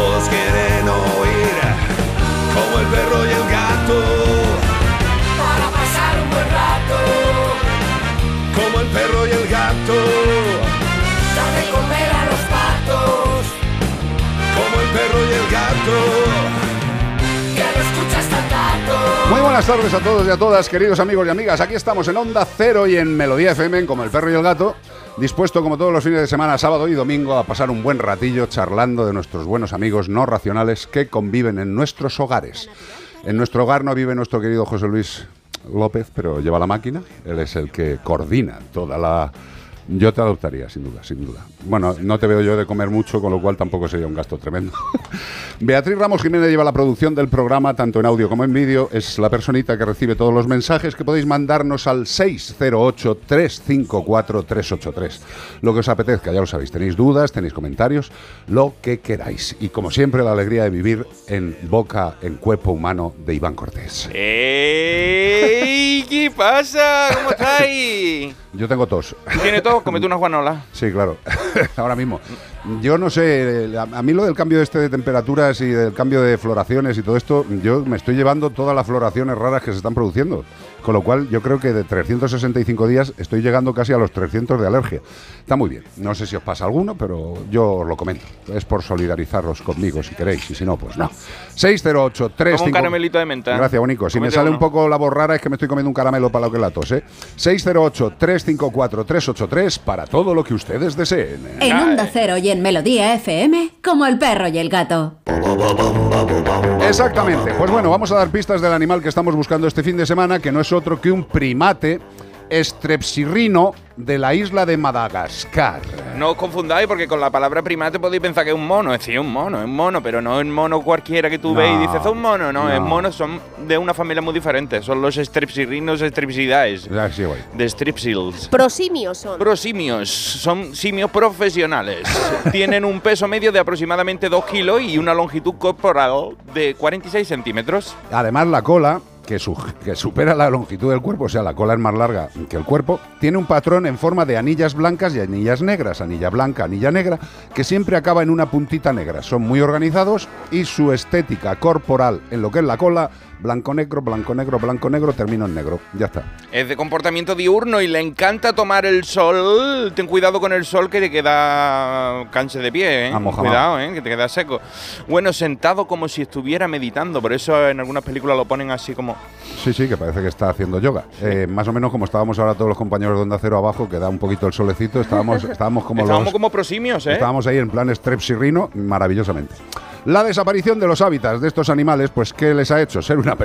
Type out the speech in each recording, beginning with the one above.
Todos quieren oír como el perro y el gato. Para pasar un buen rato, Como el perro y el gato. dame comer a los patos. Como el perro y el gato. Que no escuchas tan gato. Muy buenas tardes a todos y a todas, queridos amigos y amigas. Aquí estamos en Onda Cero y en Melodía FM, en como el perro y el gato, dispuesto como todos los fines de semana, sábado y domingo, a pasar un buen ratillo charlando de nuestros buenos amigos no racionales que conviven en nuestros hogares. En nuestro hogar no vive nuestro querido José Luis López, pero lleva la máquina. Él es el que coordina toda la... Yo te adoptaría, sin duda, sin duda. Bueno, no te veo yo de comer mucho, con lo cual tampoco sería un gasto tremendo. Beatriz Ramos Jiménez lleva la producción del programa, tanto en audio como en vídeo. Es la personita que recibe todos los mensajes que podéis mandarnos al 608-354-383. Lo que os apetezca, ya lo sabéis. Tenéis dudas, tenéis comentarios, lo que queráis. Y como siempre, la alegría de vivir en boca, en cuerpo humano de Iván Cortés. ¡Ey! ¿Qué pasa? ¿Cómo estáis? Yo tengo tos. ¿Tiene Comete una Juanola. Sí, claro. Ahora mismo. Yo no sé, a mí lo del cambio este de temperaturas y del cambio de floraciones y todo esto, yo me estoy llevando todas las floraciones raras que se están produciendo. Con lo cual, yo creo que de 365 días estoy llegando casi a los 300 de alergia. Está muy bien. No sé si os pasa alguno, pero yo os lo comento. Es por solidarizaros conmigo si queréis, y si no, pues no. 608 Como un caramelito de menta. Gracias, Bonico. Si me Cómete sale uno. un poco la voz rara es que me estoy comiendo un caramelo para lo que la tos, ¿eh? 608-354-383 para todo lo que ustedes deseen. En Onda Cero y en Melodía FM, como el perro y el gato. Exactamente. Pues bueno, vamos a dar pistas del animal que estamos buscando este fin de semana, que no es otro que un primate estrepsirrino de la isla de Madagascar. No os confundáis porque con la palabra primate podéis pensar que es un mono. Es decir, un mono, es un mono, pero no es un mono cualquiera que tú No, y dices, es un mono. No, no. es mono, son de una familia muy diferente. Son los strepsirrinos strepsidae. Ya, sí. De strepsils. Prosimios son. Prosimios, son simios profesionales. Tienen un peso medio de aproximadamente 2 kilos y una longitud corporal de 46 centímetros. Además, la cola, que, su- que supera la longitud del cuerpo, o sea, la cola es más larga que el cuerpo, tiene un patrón en forma de anillas blancas y anillas negras, anilla blanca, anilla negra, que siempre acaba en una puntita negra. Son muy organizados y su estética corporal en lo que es la cola, blanco-negro, blanco-negro, blanco-negro, termino en negro. Ya está. Es de comportamiento diurno y le encanta tomar el sol. Ten cuidado con el sol que te queda canche de pie, ¿eh? Ah. Cuidado, ¿eh? Que te queda seco. Bueno, sentado como si estuviera meditando. Por eso en algunas películas lo ponen así como... Sí, sí, que parece que está haciendo yoga. Eh, más o menos como estábamos ahora todos los compañeros de Onda Cero abajo, que da un poquito el solecito, estábamos, estábamos como Estábamos los... como prosimios, ¿eh? Estábamos ahí en plan strepsirrino, maravillosamente. La desaparición de los hábitats de estos animales, pues ¿qué les ha hecho? Ser una,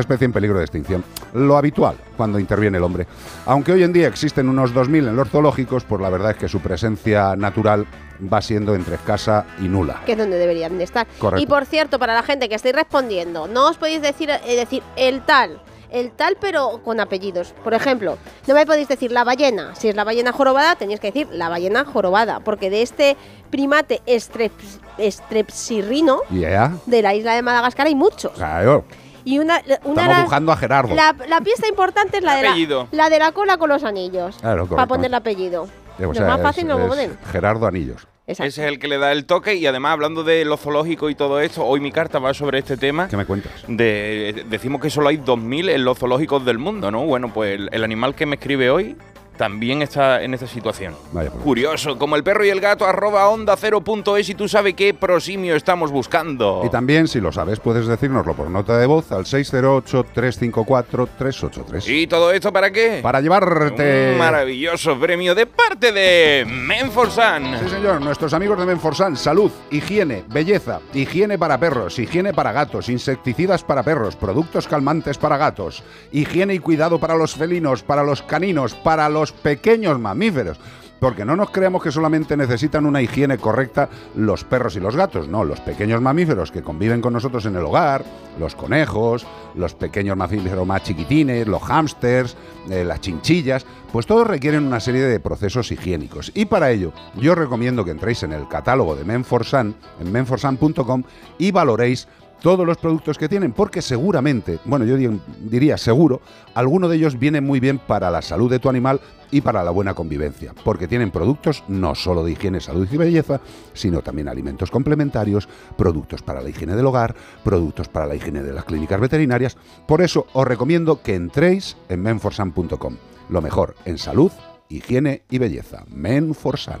especie en peligro de extinción. Lo habitual cuando interviene el hombre. Aunque hoy en día existen unos 2.000 en los zoológicos, pues la verdad es que su presencia natural va siendo entre escasa y nula. que es donde deberían de estar. Correcto. Y por cierto, para la gente que estáis respondiendo, no os podéis decir, eh, decir el tal, el tal, pero con apellidos. Por ejemplo, no me podéis decir la ballena. Si es la ballena jorobada, tenéis que decir la ballena jorobada, porque de este primate estreps- estrepsirrino Yeah. de la isla de Madagascar hay muchos. Claro. Y una, una Estamos de las- buscando a Gerardo. la, la pieza importante es la de la, la de la cola con los anillos. Claro, para poner el apellido. Eh, o Lo sea, más es- fácil no lo es ponen. Gerardo Anillos. Exacto. Ese es el que le da el toque y además hablando de lo zoológico y todo esto, hoy mi carta va sobre este tema. ¿Qué me cuentas? De, decimos que solo hay 2.000 en los zoológicos del mundo, ¿no? Bueno, pues el, el animal que me escribe hoy también está en esta situación. Vaya. Curioso, como el perro y el gato, arroba onda cero punto es y tú sabes qué prosimio estamos buscando. Y también, si lo sabes, puedes decírnoslo por nota de voz al 608-354-383. ¿Y todo esto para qué? Para llevarte... Un maravilloso premio de parte de Menforsan. Sí, señor, nuestros amigos de Menforsan, salud, higiene, belleza, higiene para perros, higiene para gatos, insecticidas para perros, productos calmantes para gatos, higiene y cuidado para los felinos, para los caninos, para los pequeños mamíferos. Porque no nos creamos que solamente necesitan una higiene correcta los perros y los gatos, no, los pequeños mamíferos que conviven con nosotros en el hogar, los conejos, los pequeños mamíferos más chiquitines, los hámsters, eh, las chinchillas, pues todos requieren una serie de procesos higiénicos. Y para ello, yo recomiendo que entréis en el catálogo de Menforsan, en menforsan.com, y valoréis todos los productos que tienen, porque seguramente, bueno, yo di- diría seguro, alguno de ellos viene muy bien para la salud de tu animal y para la buena convivencia, porque tienen productos no solo de higiene, salud y belleza, sino también alimentos complementarios, productos para la higiene del hogar, productos para la higiene de las clínicas veterinarias. Por eso os recomiendo que entréis en menforsan.com. Lo mejor en salud, higiene y belleza. Menforsan.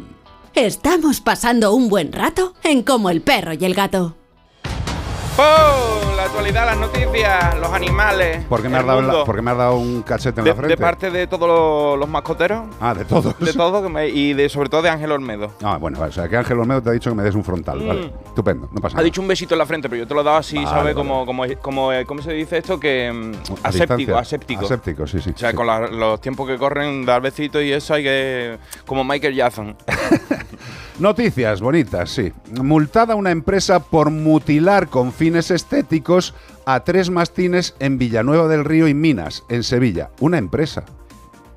Estamos pasando un buen rato en Como el perro y el gato. ¡Oh! La actualidad, las noticias, los animales. ¿Por qué me, has dado, en la- mundo. por qué me has dado un cachete en de, la frente? de parte de todos los, los mascoteros, Ah, de todos. de todo, que me- y de sobre todo de Ángel Olmedo. Ah, bueno, vale, o sea, que Ángel Olmedo te ha dicho que me des un frontal, Mm. vale. Estupendo, no pasa Ha nada. dicho un besito en la frente, pero yo te lo he dado así, Vale, ¿sabes? vale. Como, como, como, eh, ¿Cómo se dice esto? Que mm, A aséptico, distancia. aséptico. Aséptico, sí, sí. O sea, sí. con la- los tiempos que corren, dar besitos y eso hay que. Como Michael Jackson. Noticias bonitas, sí. Multada una empresa por mutilar con fines estéticos a tres mastines en Villanueva del Río y Minas, en Sevilla. Una empresa.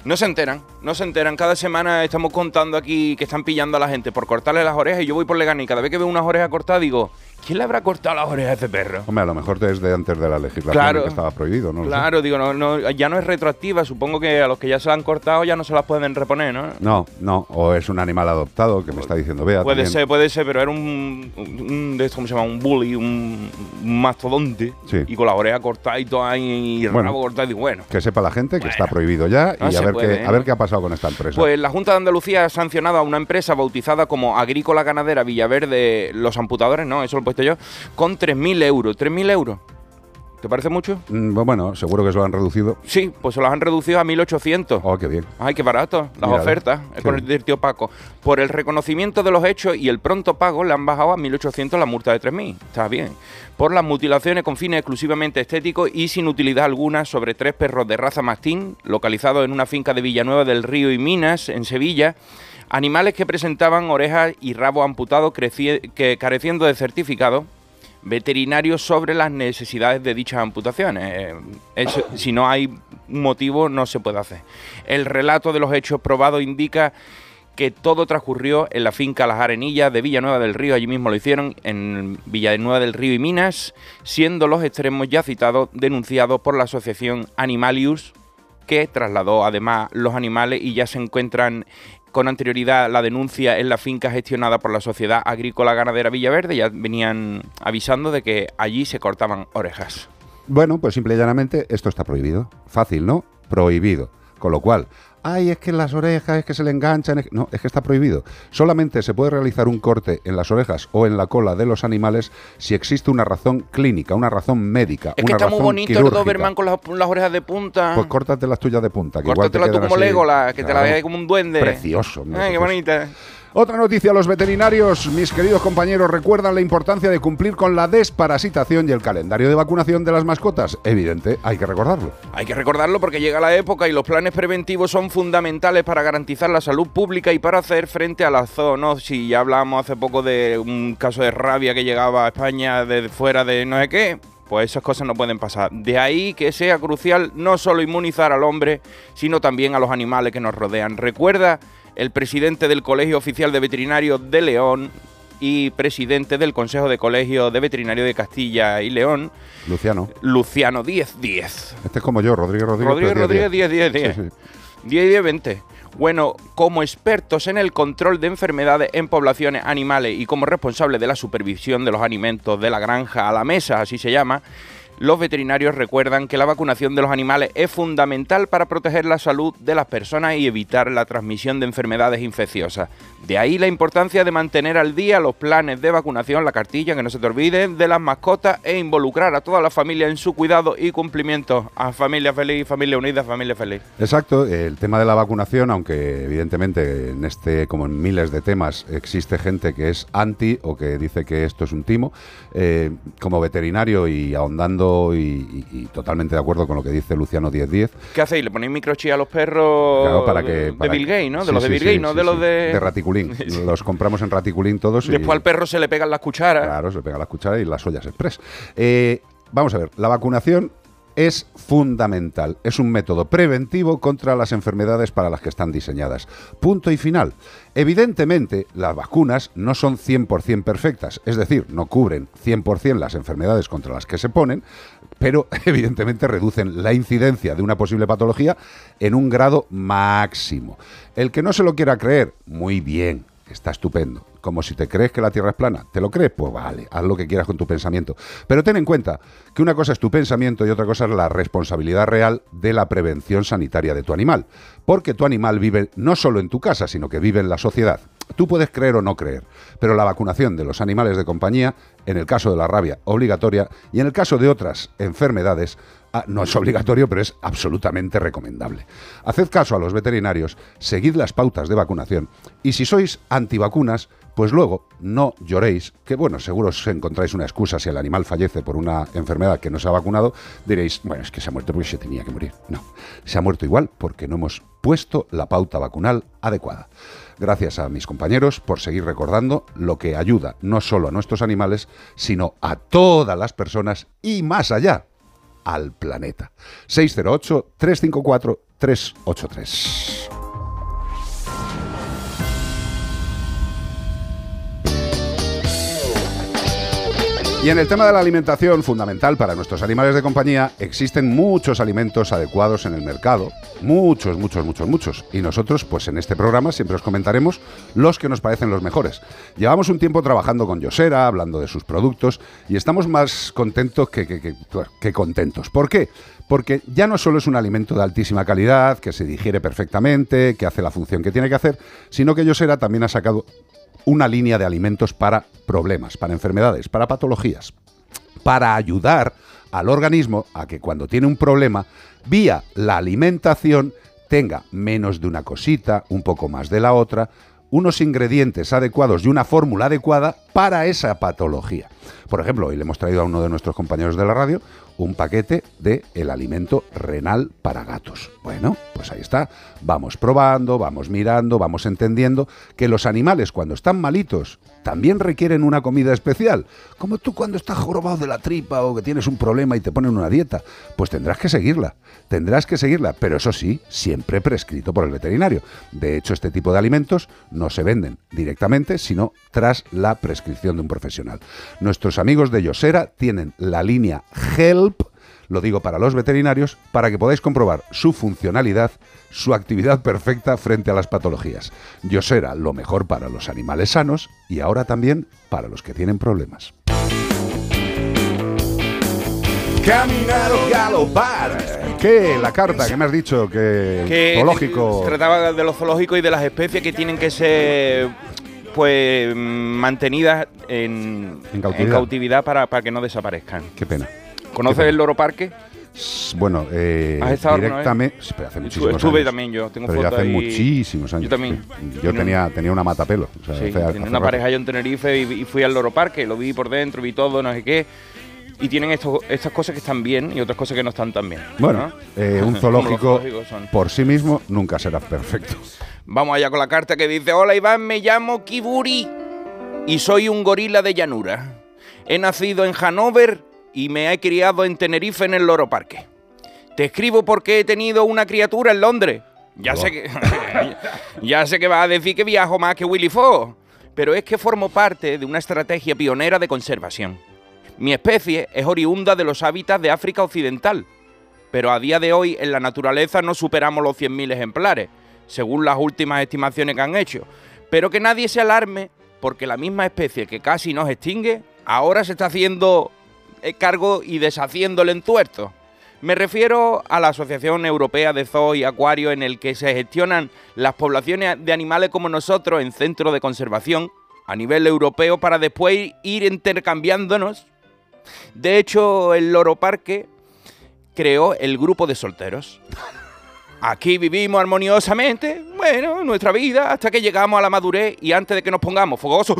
No se enteran, no se enteran. Cada semana estamos contando aquí que están pillando a la gente por cortarle las orejas y yo voy por Leganés cada vez que veo unas orejas cortadas digo, ¿quién le habrá cortado las orejas a ese perro? Hombre, a lo mejor desde antes de la legislación Claro. que estaba prohibido, ¿no? Claro, digo, no, no, ya no es retroactiva. Supongo que a los que ya se la han cortado ya no se las pueden reponer, ¿no? No, no, o es un animal adoptado que me está diciendo Bea. Puede también. ser, puede ser, pero era un, de estos, ¿cómo se llama? Un bully, un, un mastodonte. Sí. Y con la oreja cortada y todo ahí, y el Bueno. rabo cortado. Y bueno. Que sepa la gente que Bueno. está prohibido ya No y a ver, puede, qué, ¿eh? a ver qué ha pasado con esta empresa. Pues la Junta de Andalucía ha sancionado a una empresa bautizada como Agrícola Ganadera Villaverde Los Amputadores, no, eso lo puesto yo, con 3.000 euros. ¿3.000 euros? ¿Te parece mucho? Mm, bueno, seguro que se lo han reducido. Sí, pues se los han reducido a 1.800. Oh, qué bien. Ay, qué barato, las Mira, ofertas, es por bien. el tío Paco. Por el reconocimiento de los hechos y el pronto pago le han bajado a 1.800 la multa de 3.000. Está bien. Por las mutilaciones con fines exclusivamente estéticos y sin utilidad alguna sobre tres perros de raza mastín, localizados en una finca de Villanueva del Río y Minas, en Sevilla. Animales que presentaban orejas y rabo amputados que careciendo de certificado veterinario sobre las necesidades de dichas amputaciones. Eh, si no hay motivo, no se puede hacer. El relato de los hechos probados indica que todo transcurrió en la finca Las Arenillas de Villanueva del Río, allí mismo lo hicieron, en Villanueva del Río y Minas, siendo los extremos ya citados denunciados por la asociación Animalius, que trasladó además los animales y ya se encuentran con anterioridad la denuncia en la finca gestionada por la Sociedad Agrícola Ganadera Villaverde, ya venían avisando de que allí se cortaban orejas. Bueno, pues simple y llanamente esto está prohibido. Fácil, ¿no? Prohibido. Con lo cual, ay, es que las orejas, es que se le enganchan. es que-". No, es que está prohibido. Solamente se puede realizar un corte en las orejas o en la cola de los animales si existe una razón clínica, una razón médica. Es una que está muy bonito el. Doberman con las, las orejas de punta. Pues córtate las tuyas de punta. Que igual te Córtatela tú como. Legolas, que te la veas como un duende. Precioso, mira, Ay, qué bonita. Otra noticia, los veterinarios, mis queridos compañeros, recuerdan la importancia de cumplir con la desparasitación y el calendario de vacunación de las mascotas. Evidente, hay que recordarlo. Hay que recordarlo porque llega la época y los planes preventivos son fundamentales para garantizar la salud pública y para hacer frente a la zoonosis. Ya hablábamos hace poco de un caso de rabia que llegaba a España de fuera de no sé qué. Pues esas cosas no pueden pasar. De ahí que sea crucial no solo inmunizar al hombre, sino también a los animales que nos rodean. Recuerda el presidente del Colegio Oficial de Veterinarios de León y presidente del Consejo de Colegio de Veterinario de Castilla y León, Luciano. Luciano 1010. Este es como yo, Rodríguez Rodríguez. Rodríguez Rodríguez 10 10 Sí, 10. sí. 10 10 20. Bueno, como expertos en el control de enfermedades en poblaciones animales y como responsables de la supervisión de los alimentos de la granja a la mesa, así se llama, los veterinarios recuerdan que la vacunación de los animales es fundamental para proteger la salud de las personas y evitar la transmisión de enfermedades infecciosas. De ahí la importancia de mantener al día los planes de vacunación, la cartilla, que no se te olvide, de las mascotas e involucrar a toda la familia en su cuidado y cumplimiento. A familia feliz, familia unida, familia feliz. Exacto, el tema de la vacunación, aunque evidentemente en este, como en miles de temas, existe gente que es anti o que dice que esto es un timo, eh, como veterinario y ahondando y, y- y totalmente de acuerdo con lo que dice Luciano 1010, ¿Qué hacéis? ¿Le ponéis microchip a los perros Claro, para de- que, de Bill Gates, ¿no? De sí, los de Bill sí, Gates, no de los de... De Raticulín. Los compramos en Raticulín todos. y- Después al perro se le pegan las cucharas. Claro, se le pega la cuchara y las ollas express. Eh, vamos a ver, la vacunación es fundamental. Es un método preventivo contra las enfermedades para las que están diseñadas. Punto y final. Evidentemente, las vacunas no son 100% perfectas, es decir, no cubren 100% las enfermedades contra las que se ponen, pero evidentemente reducen la incidencia de una posible patología en un grado máximo. El que no se lo quiera creer, muy bien, está estupendo. Como si te crees que la Tierra es plana. ¿Te lo crees? Pues vale, haz lo que quieras con tu pensamiento. Pero ten en cuenta que una cosa es tu pensamiento y otra cosa es la responsabilidad real de la prevención sanitaria de tu animal. Porque tu animal vive no solo en tu casa, sino que vive en la sociedad. Tú puedes creer o no creer, pero la vacunación de los animales de compañía, en el caso de la rabia, obligatoria, y en el caso de otras enfermedades, no es obligatorio, pero es absolutamente recomendable. Haced caso a los veterinarios, seguid las pautas de vacunación y si sois antivacunas, pues luego no lloréis, que bueno, seguro os encontráis una excusa si el animal fallece por una enfermedad que no se ha vacunado, diréis, bueno, es que se ha muerto porque se tenía que morir. No, se ha muerto igual porque no hemos puesto la pauta vacunal adecuada. Gracias a mis compañeros por seguir recordando lo que ayuda no solo a nuestros animales, sino a todas las personas y más allá al planeta. 608-354-383. Y en el tema de la alimentación, fundamental para nuestros animales de compañía, existen muchos alimentos adecuados en el mercado. Muchos, muchos, muchos, muchos. Y nosotros, pues en este programa siempre os comentaremos los que nos parecen los mejores. Llevamos un tiempo trabajando con Yosera, hablando de sus productos, y estamos más contentos que, que- que- que contentos. ¿Por qué? Porque ya no solo es un alimento de altísima calidad, que se digiere perfectamente, que hace la función que tiene que hacer, sino que Yosera también ha sacado una línea de alimentos para problemas, para enfermedades, para patologías, para ayudar al organismo a que cuando tiene un problema, vía la alimentación, tenga menos de una cosita, un poco más de la otra, unos ingredientes adecuados y una fórmula adecuada para esa patología. Por ejemplo, hoy le hemos traído a uno de nuestros compañeros de la radio un paquete de el alimento renal para gatos. Bueno, pues ahí está. Vamos probando, vamos mirando, vamos entendiendo que los animales cuando están malitos también requieren una comida especial. Como tú cuando estás jorobado de la tripa o que tienes un problema y te ponen una dieta, pues tendrás que seguirla. Tendrás que seguirla, pero eso sí, siempre prescrito por el veterinario. De hecho, este tipo de alimentos no se venden directamente, sino tras la prescripción de un profesional. Nuestros amigos de Yosera tienen la línea Help, lo digo para los veterinarios, para que podáis comprobar su funcionalidad, su actividad perfecta frente a las patologías. Yosera, lo mejor para los animales sanos y ahora también para los que tienen problemas. Caminar o galopar. ¿Qué? La carta que me has dicho que, que zoológico. trataba de los zoológicos y de las especies que tienen que ser pues mantenidas en, En cautividad. cautividad para, para que no desaparezcan. Qué pena. ¿Conoces Qué pena. el loro parque? Bueno, eh, ¿Has estado alguna directamente. sí, pero hace muchísimos estuve años. también yo, tengo Pero ya hace ahí. muchísimos años. Yo también. sí. Yo tenía, tenía una matapelo. O sea, Sí, hace- hace tenía una rato. pareja yo en Tenerife y, y fui al Loro Parque, lo vi por dentro, vi todo, no sé qué. Y tienen estos, estas cosas que están bien y otras cosas que no están tan bien. Bueno, ¿no? eh, un zoológico por sí mismo nunca será perfecto. Vamos allá con la carta que dice, hola Iván, me llamo Kiburi y soy un gorila de llanura. He nacido en Hanover y me he criado en Tenerife en el Loro Parque. Te escribo porque he tenido una criatura en Londres. Ya sé que ya sé que vas a decir que viajo más que Willy Fogg, pero es que formo parte de una estrategia pionera de conservación. Mi especie es oriunda de los hábitats de África Occidental, pero a día de hoy en la naturaleza no superamos los 100.000 ejemplares, según las últimas estimaciones que han hecho. Pero que nadie se alarme, porque la misma especie que casi nos extingue, ahora se está haciendo cargo y deshaciendo el entuerto. Me refiero a la Asociación Europea de Zoo y Acuario en el que se gestionan las poblaciones de animales como nosotros en centros de conservación a nivel europeo para después ir intercambiándonos. De hecho, el Loro Parque creó el grupo de solteros. Aquí vivimos armoniosamente, bueno, nuestra vida, hasta que llegamos a la madurez y antes de que nos pongamos fogosos,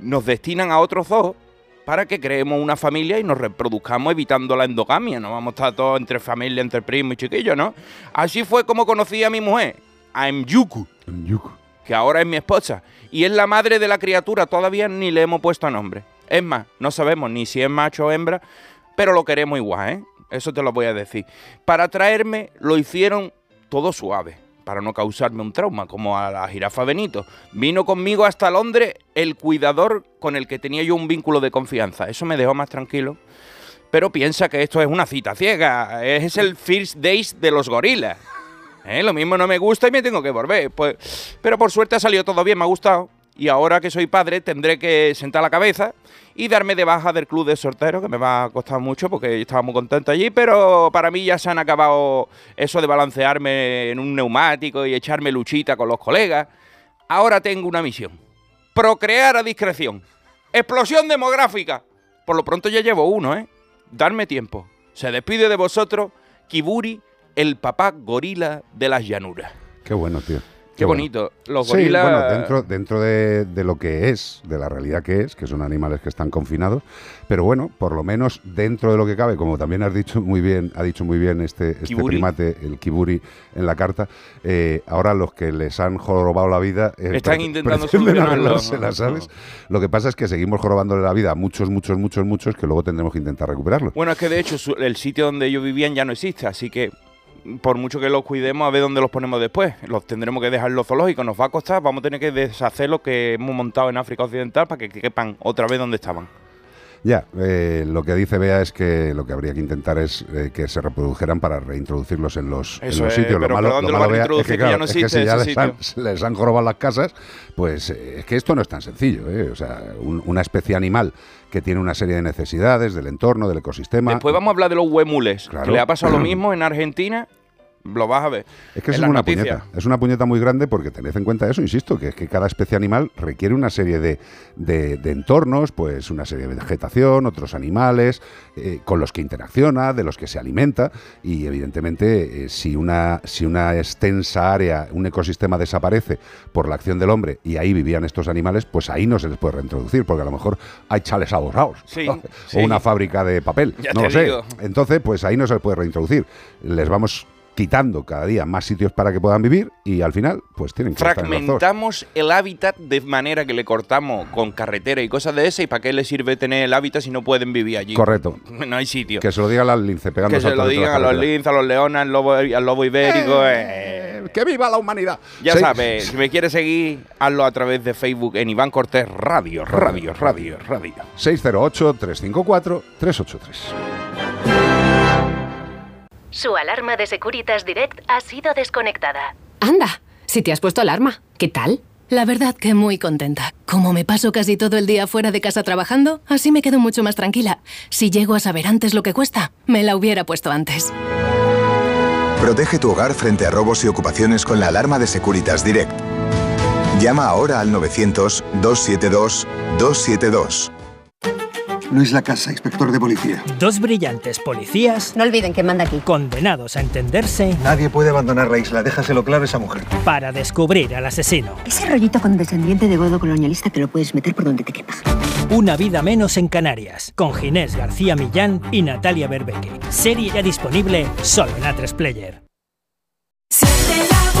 nos destinan a otro zoo para que creemos una familia y nos reproduzcamos evitando la endogamia. No vamos a estar todos entre familia, entre primos y chiquillos, ¿no? Así fue como conocí a mi mujer, a Myuku, que ahora es mi esposa, y es la madre de la criatura, todavía ni le hemos puesto nombre. Es más, no sabemos ni si es macho o hembra, pero lo queremos igual, ¿eh? Eso te lo voy a decir. Para traerme lo hicieron todo suave, para no causarme un trauma, como a la jirafa Benito. Vino conmigo hasta Londres el cuidador con el que tenía yo un vínculo de confianza. Eso me dejó más tranquilo. Pero piensa que esto es una cita ciega. Es el first days de los gorilas. ¿Eh? Lo mismo no me gusta y me tengo que volver. Pues, pero por suerte ha salido todo bien, me ha gustado. Y ahora que soy padre tendré que sentar la cabeza y darme de baja del club de sorteros, que me va a costar mucho porque estaba muy contento allí, pero para mí ya se han acabado eso de balancearme en un neumático y echarme luchita con los colegas. Ahora tengo una misión. Procrear a discreción. Explosión demográfica. Por lo pronto ya llevo uno, ¿eh? Darme tiempo. Se despide de vosotros Kiburi, el papá gorila de las llanuras. Qué bueno, tío. Qué bonito. Los Sí, gorilas. bueno, dentro, dentro de, de lo que es, de la realidad que es, que son animales que están confinados, pero bueno, por lo menos dentro de lo que cabe, como también has dicho muy bien, ha dicho muy bien este, este primate, el kiburi, en la carta, eh, ahora los que les han jorobado la vida eh, Están intentando solucionarlo. arreglársela, ¿sabes? Lo que pasa es que seguimos jorobándole la vida a muchos, muchos, muchos, muchos, que luego tendremos que intentar recuperarlos. Bueno, es que de hecho su- el sitio donde ellos vivían ya no existe, así que por mucho que los cuidemos, a ver dónde los ponemos después. Los tendremos que dejar en los zoológicos, nos va a costar, vamos a tener que deshacer lo que hemos montado en África Occidental para que quepan otra vez donde estaban. Ya, eh, lo que dice Bea es que lo que habría que intentar es eh, que se reprodujeran para reintroducirlos en los, en sitios. pero lo malo, ¿pero dónde lo lo malo, Bea, es que, ya no es que si ya les han, les han jorobado las casas, pues eh, es que esto no es tan sencillo. ¿eh? O sea, un- una especie animal que tiene una serie de necesidades del entorno, del ecosistema. Después vamos a hablar de los huemules, Claro. que le ha pasado lo mismo en Argentina, lo vas a ver. Es que eso es una noticias. puñeta. Es una puñeta muy grande porque tened en cuenta eso, insisto, que es que cada especie animal requiere una serie de, de- de entornos, pues una serie de vegetación, otros animales, eh, con los que interacciona, de los que se alimenta. Y evidentemente, eh, si, una, si una extensa área, un ecosistema desaparece por la acción del hombre y ahí vivían estos animales, pues ahí no se les puede reintroducir, porque a lo mejor hay chales aborrados. Sí, o sí. una fábrica de papel. Ya no lo sé. digo. Entonces, pues ahí no se les puede reintroducir. Les vamos quitando cada día más sitios para que puedan vivir y al final, pues tienen que estar en los. Fragmentamos el hábitat de manera que le cortamos con carretera y cosas de esas. ¿Y para qué les sirve tener el hábitat si no pueden vivir allí? Correcto. No hay sitio. Que se lo diga al lince pegando Que se lo digan a los linces, a los leones, al lobo, al lobo ibérico. eh. Eh, ¡Que viva la humanidad! Ya Sí. sabes, si me quieres seguir, hazlo a través de Facebook en Iván Cortés Radio, Radio, Radio, Radio. 608-354-383. Su alarma de Securitas Direct ha sido desconectada. Anda, si te has puesto alarma, ¿qué tal? La verdad que muy contenta. Como me paso casi todo el día fuera de casa trabajando, así me quedo mucho más tranquila. Si llego a saber antes lo que cuesta, me la hubiera puesto antes. Protege tu hogar frente a robos y ocupaciones con la alarma de Securitas Direct. Llama ahora al 900-272-272. Luis Lacasa, inspector de policía. Dos brillantes policías No olviden que manda aquí. condenados a entenderse Nadie puede abandonar la isla, déjaselo claro a esa mujer. para descubrir al asesino. Ese rollito condescendiente de godo colonialista te lo puedes meter por donde te quepa. Una vida menos en Canarias, con Ginés García Millán y Natalia Berbeque. Serie ya disponible solo en A3 Player. Siente la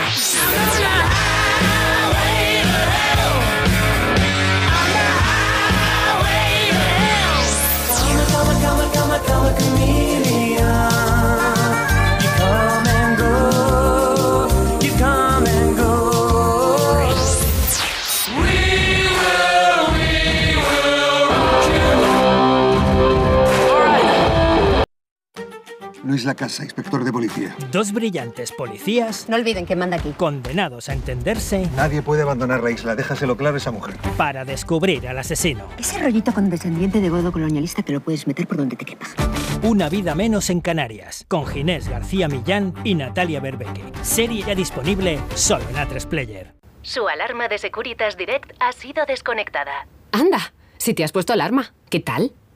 No es la casa, inspector de policía. Dos brillantes policías. No olviden que manda aquí. Condenados a entenderse Nadie puede abandonar la isla, déjaselo claro a esa mujer. para descubrir al asesino. Ese rollito condescendiente de godo colonialista te lo puedes meter por donde te quepa. Una vida menos en Canarias, con Ginés García Millán y Natalia Berbeque. Serie ya disponible solo en A3 Player. Su alarma de Securitas Direct ha sido desconectada. Anda, si te has puesto alarma, ¿qué tal?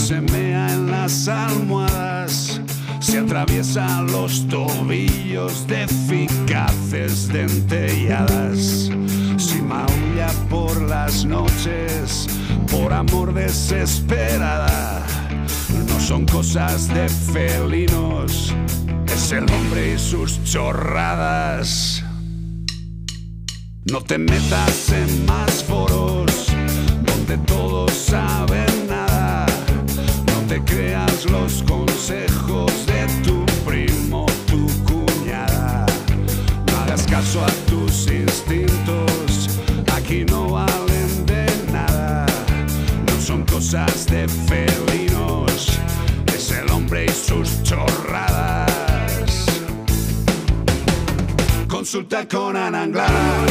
se mea en las almohadas, si atraviesa los tobillos de eficaces dentelladas, si maulla por las noches, por amor desesperada, no son cosas de felinos, es el hombre y sus chorradas. No te metas en más foros donde todos saben te creas los consejos de tu primo, tu cuñada. No hagas caso a tus instintos, aquí no valen de nada. No son cosas de felinos, es el hombre y sus chorradas. Consulta con Ana Anglada.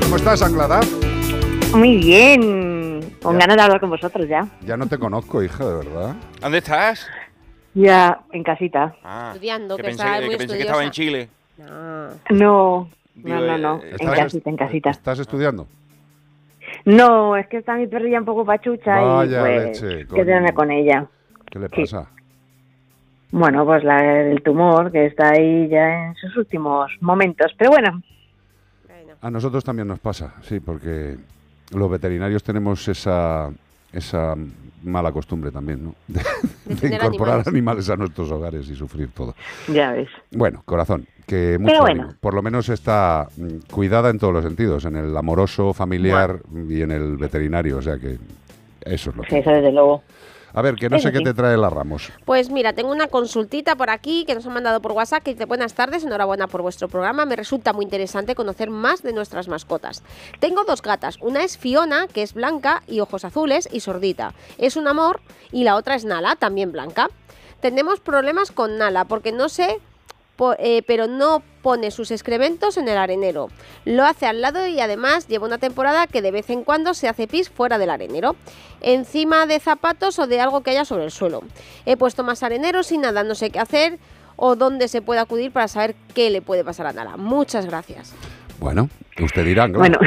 ¿Cómo estás, Anglada? Muy bien. Con Ya. ganas de hablar con vosotros ya. Ya no te conozco, hija, de verdad. ¿Dónde estás? Ya, en casita. Ah, Estudiando, que que, pensé, que muy pensé que estaba en. Chile. No, Digo, no, no, no. eh, En ¿Estás- casita, en casita. ¿Estás estudiando? No, es que está mi perrilla un poco pachucha Vaya y pues leche, tenerme con ella. ¿Qué le Sí. pasa? Bueno, pues la, el tumor que está ahí ya en sus últimos momentos. Pero bueno, A nosotros también nos pasa, sí, porque los veterinarios tenemos esa, esa mala costumbre también, ¿no? De, incorporar animales. animales a nuestros hogares y sufrir todo. ya ves. Bueno, corazón, que mucho bueno. ánimo. Por lo menos está mm, cuidada en todos los sentidos, en el amoroso, familiar y en el veterinario, o sea que eso es lo Sí, que... eso desde luego. A ver, que no sé qué te trae la Ramos. Pues mira, tengo una consultita por aquí que nos han mandado por WhatsApp que dice buenas tardes, enhorabuena por vuestro programa, me resulta muy interesante conocer más de nuestras mascotas. Tengo dos gatas, una es Fiona, que es blanca y ojos azules y sordita, es un amor, y la otra es Nala, también blanca. Tenemos problemas con Nala porque no sé, eh, pero no pone sus excrementos en el arenero. Lo hace al lado y además lleva una temporada que de vez en cuando se hace pis fuera del arenero, encima de zapatos o de algo que haya sobre el suelo. He puesto más areneros y nada, no sé qué hacer o dónde se puede acudir para saber qué le puede pasar a Nala. Muchas gracias. Bueno, usted dirá, claro. Bueno,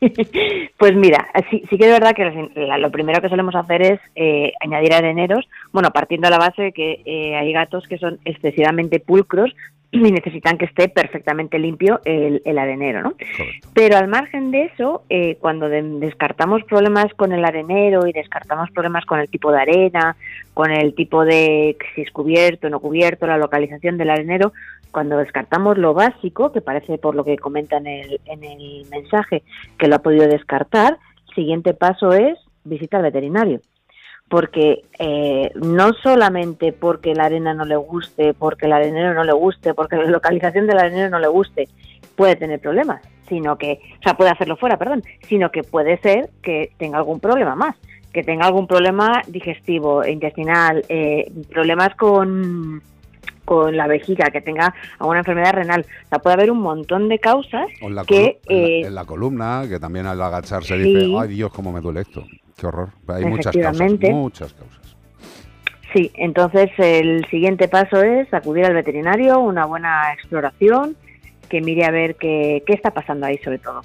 pues mira, sí, sí que es verdad que lo primero que solemos hacer es eh, añadir areneros, bueno, partiendo de la base de que eh, hay gatos que son excesivamente pulcros y necesitan que esté perfectamente limpio el, el arenero, ¿no? Pero al margen de eso, eh, cuando de- descartamos problemas con el arenero y descartamos problemas con el tipo de arena, con el tipo de si es cubierto o no cubierto, la localización del arenero, cuando descartamos lo básico, que parece por lo que comenta en el, en el mensaje que lo ha podido descartar, el siguiente paso es visita al veterinario porque eh, no solamente porque la arena no le guste, porque el arenero no le guste, porque la localización del arenero no le guste, puede tener problemas, sino que, o sea, puede hacerlo fuera, perdón, sino que puede ser que tenga algún problema más, que tenga algún problema digestivo, intestinal, eh, problemas con con la vejiga, que tenga alguna enfermedad renal. O sea, puede haber un montón de causas O en la, que... colu- en la- eh, en la columna, que también al agacharse Sí. dice, ay Dios, cómo me duele esto. Qué horror. Hay muchas causas, muchas causas. Sí, entonces el siguiente paso es acudir al veterinario, una buena exploración, que mire a ver qué, qué está pasando ahí sobre todo.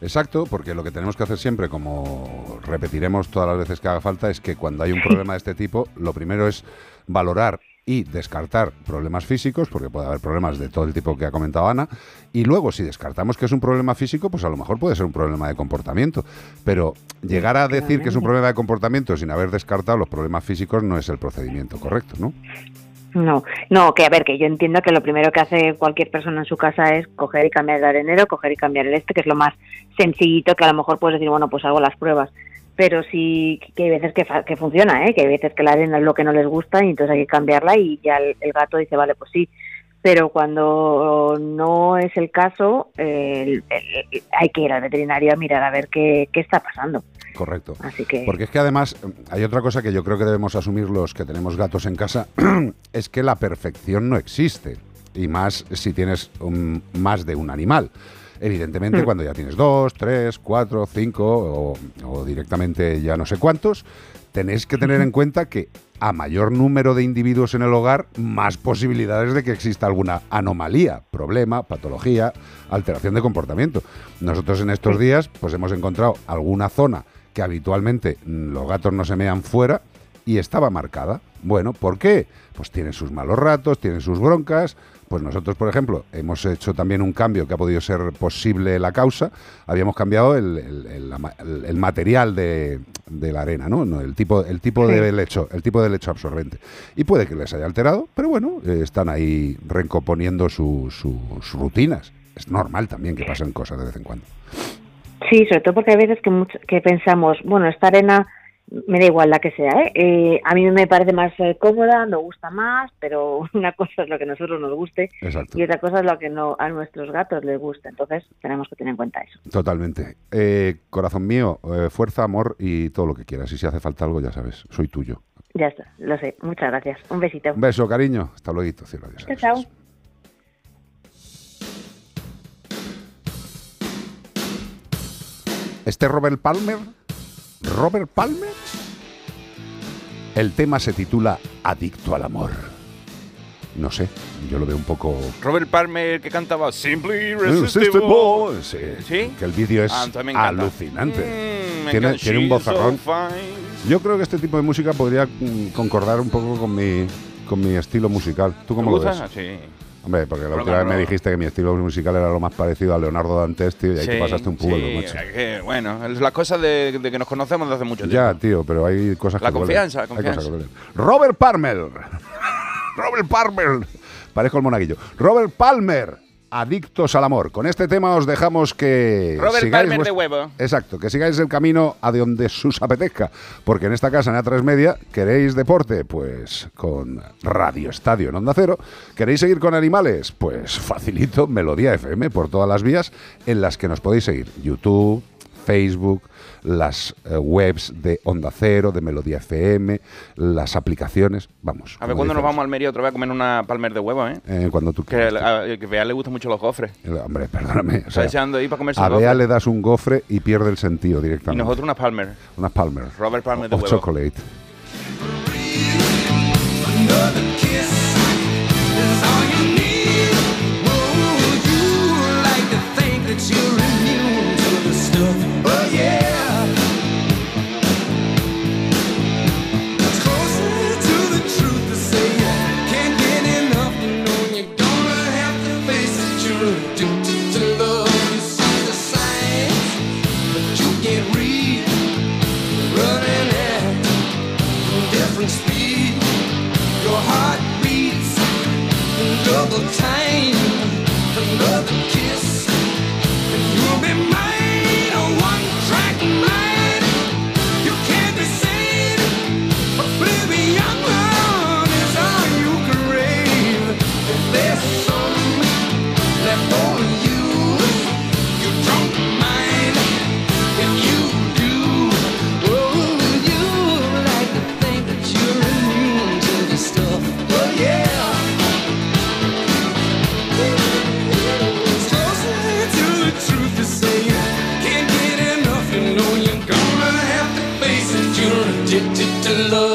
Exacto, porque lo que tenemos que hacer siempre, como repetiremos todas las veces que haga falta, es que cuando hay un problema de este tipo, lo primero es valorar y descartar problemas físicos, porque puede haber problemas de todo el tipo que ha comentado Ana, y luego si descartamos que es un problema físico, pues a lo mejor puede ser un problema de comportamiento. Pero llegar a decir que es un problema de comportamiento sin haber descartado los problemas físicos no es el procedimiento correcto, ¿no? No, no, que a ver, que yo entiendo que lo primero que hace cualquier persona en su casa es coger y cambiar el arenero, coger y cambiar el este, que es lo más sencillito, que a lo mejor puedes decir, bueno, pues hago las pruebas. Pero sí que hay veces que, fa- que funciona, ¿eh? que hay veces que la arena es lo que no les gusta y entonces hay que cambiarla y ya el, el gato dice, vale, pues sí. Pero cuando no es el caso, eh, el- el- hay que ir al veterinario a mirar a ver qué, qué está pasando. Correcto. Así que Porque es que además hay otra cosa que yo creo que debemos asumir los que tenemos gatos en casa, es que la perfección no existe. Y más si tienes un- más de un animal. Evidentemente, Mm. cuando ya tienes dos, tres, cuatro, cinco o, o directamente ya no sé cuántos, tenéis que tener en cuenta que a mayor número de individuos en el hogar, más posibilidades de que exista alguna anomalía, problema, patología, alteración de comportamiento. Nosotros en estos días pues hemos encontrado alguna zona que habitualmente los gatos no se mean fuera y estaba marcada. Bueno, ¿por qué? Pues tienen sus malos ratos, tienen sus broncas. Pues nosotros, por ejemplo, hemos hecho también un cambio que ha podido ser posible la causa. Habíamos cambiado el, el- material de, de la arena, ¿no? No, El tipo, el tipo Sí. de lecho, el tipo de lecho absorbente. Y puede que les haya alterado, pero bueno, eh, están ahí recomponiendo su- su- sus rutinas. Es normal también que pasen cosas de vez en cuando. Sí, sobre todo porque hay veces que, much- que pensamos, bueno, esta arena me da igual la que sea, ¿eh? Eh, a mí me parece más eh, cómoda, me gusta más, pero una cosa es lo que a nosotros nos guste Exacto. y otra cosa es lo que no a nuestros gatos les gusta. Entonces tenemos que tener en cuenta eso. Totalmente. Eh, corazón mío, eh, fuerza, amor y todo lo que quieras. Y si hace falta algo, ya sabes, soy tuyo. Ya está, lo sé. Muchas gracias. Un besito. Un beso, cariño. Hasta luego. Cielo, adiós. Chao, chao. Este Robert Palmer. Robert Palmer. El tema se titula Adicto al amor. No sé, yo lo veo un poco. Robert Palmer que cantaba Simply Irresistible. Irresistible. Sí, ¿Sí? Que el vídeo es Ah, alucinante. Mm, tiene, un so bozarrón. Yo creo que este tipo de música podría mm, concordar un poco con mi, con mi estilo musical. ¿Tú cómo ¿Te lo gusta? ves? Sí. Hombre, porque la última vez me dijiste que mi estilo musical era lo más parecido a Leonardo Dantes, tío, y ahí te pasaste un pueblo, sí, macho. que, bueno, es las cosas de, de que nos conocemos desde hace mucho tiempo. Ya, tío, pero hay cosas La que duelen. confianza, la confianza. que duelen. Robert Palmer. Robert Palmer. Parezco el monaguillo. Robert Palmer. Adictos al amor. Con este tema os dejamos que. Robert sigáis Palmer de huevo. Exacto, que sigáis el camino a donde sus apetezca. Porque en esta casa, en A3 Media, ¿queréis deporte? Pues con Radio Estadio en Onda Cero. ¿Queréis seguir con animales? Pues facilito, Melodía FM por todas las vías en las que nos podéis seguir. YouTube, Facebook, las eh, webs de Onda Cero, de Melodía FM, las aplicaciones. Vamos. A ver cuándo nos vamos a Almería otra vez a comer una palmer de huevo, ¿eh? eh, cuando tú Que, quieras. a, que Bea le gustan mucho los gofres. Eh, Hombre, perdóname. o sea, deseando ir para comerse a Bea le das un gofre y pierde el sentido Y directamente. nosotros unas palmer. Unas Palmer. Robert Palmer de O huevo. chocolate. Addicted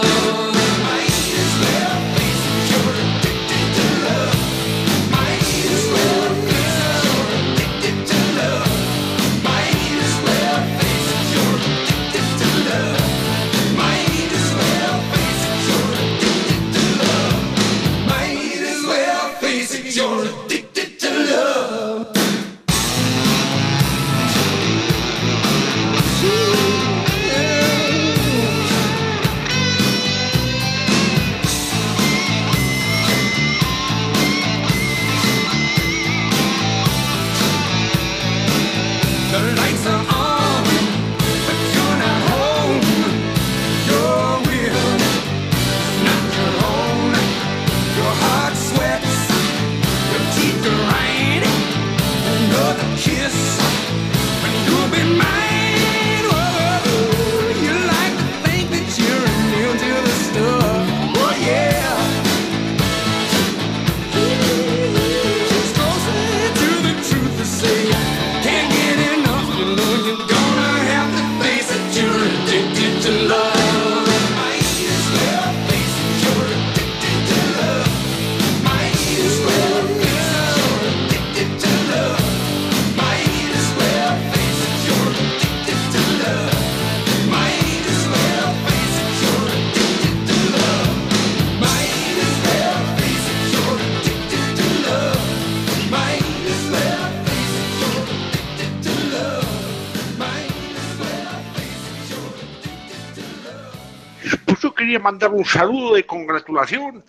quería mandar un saludo de congratulación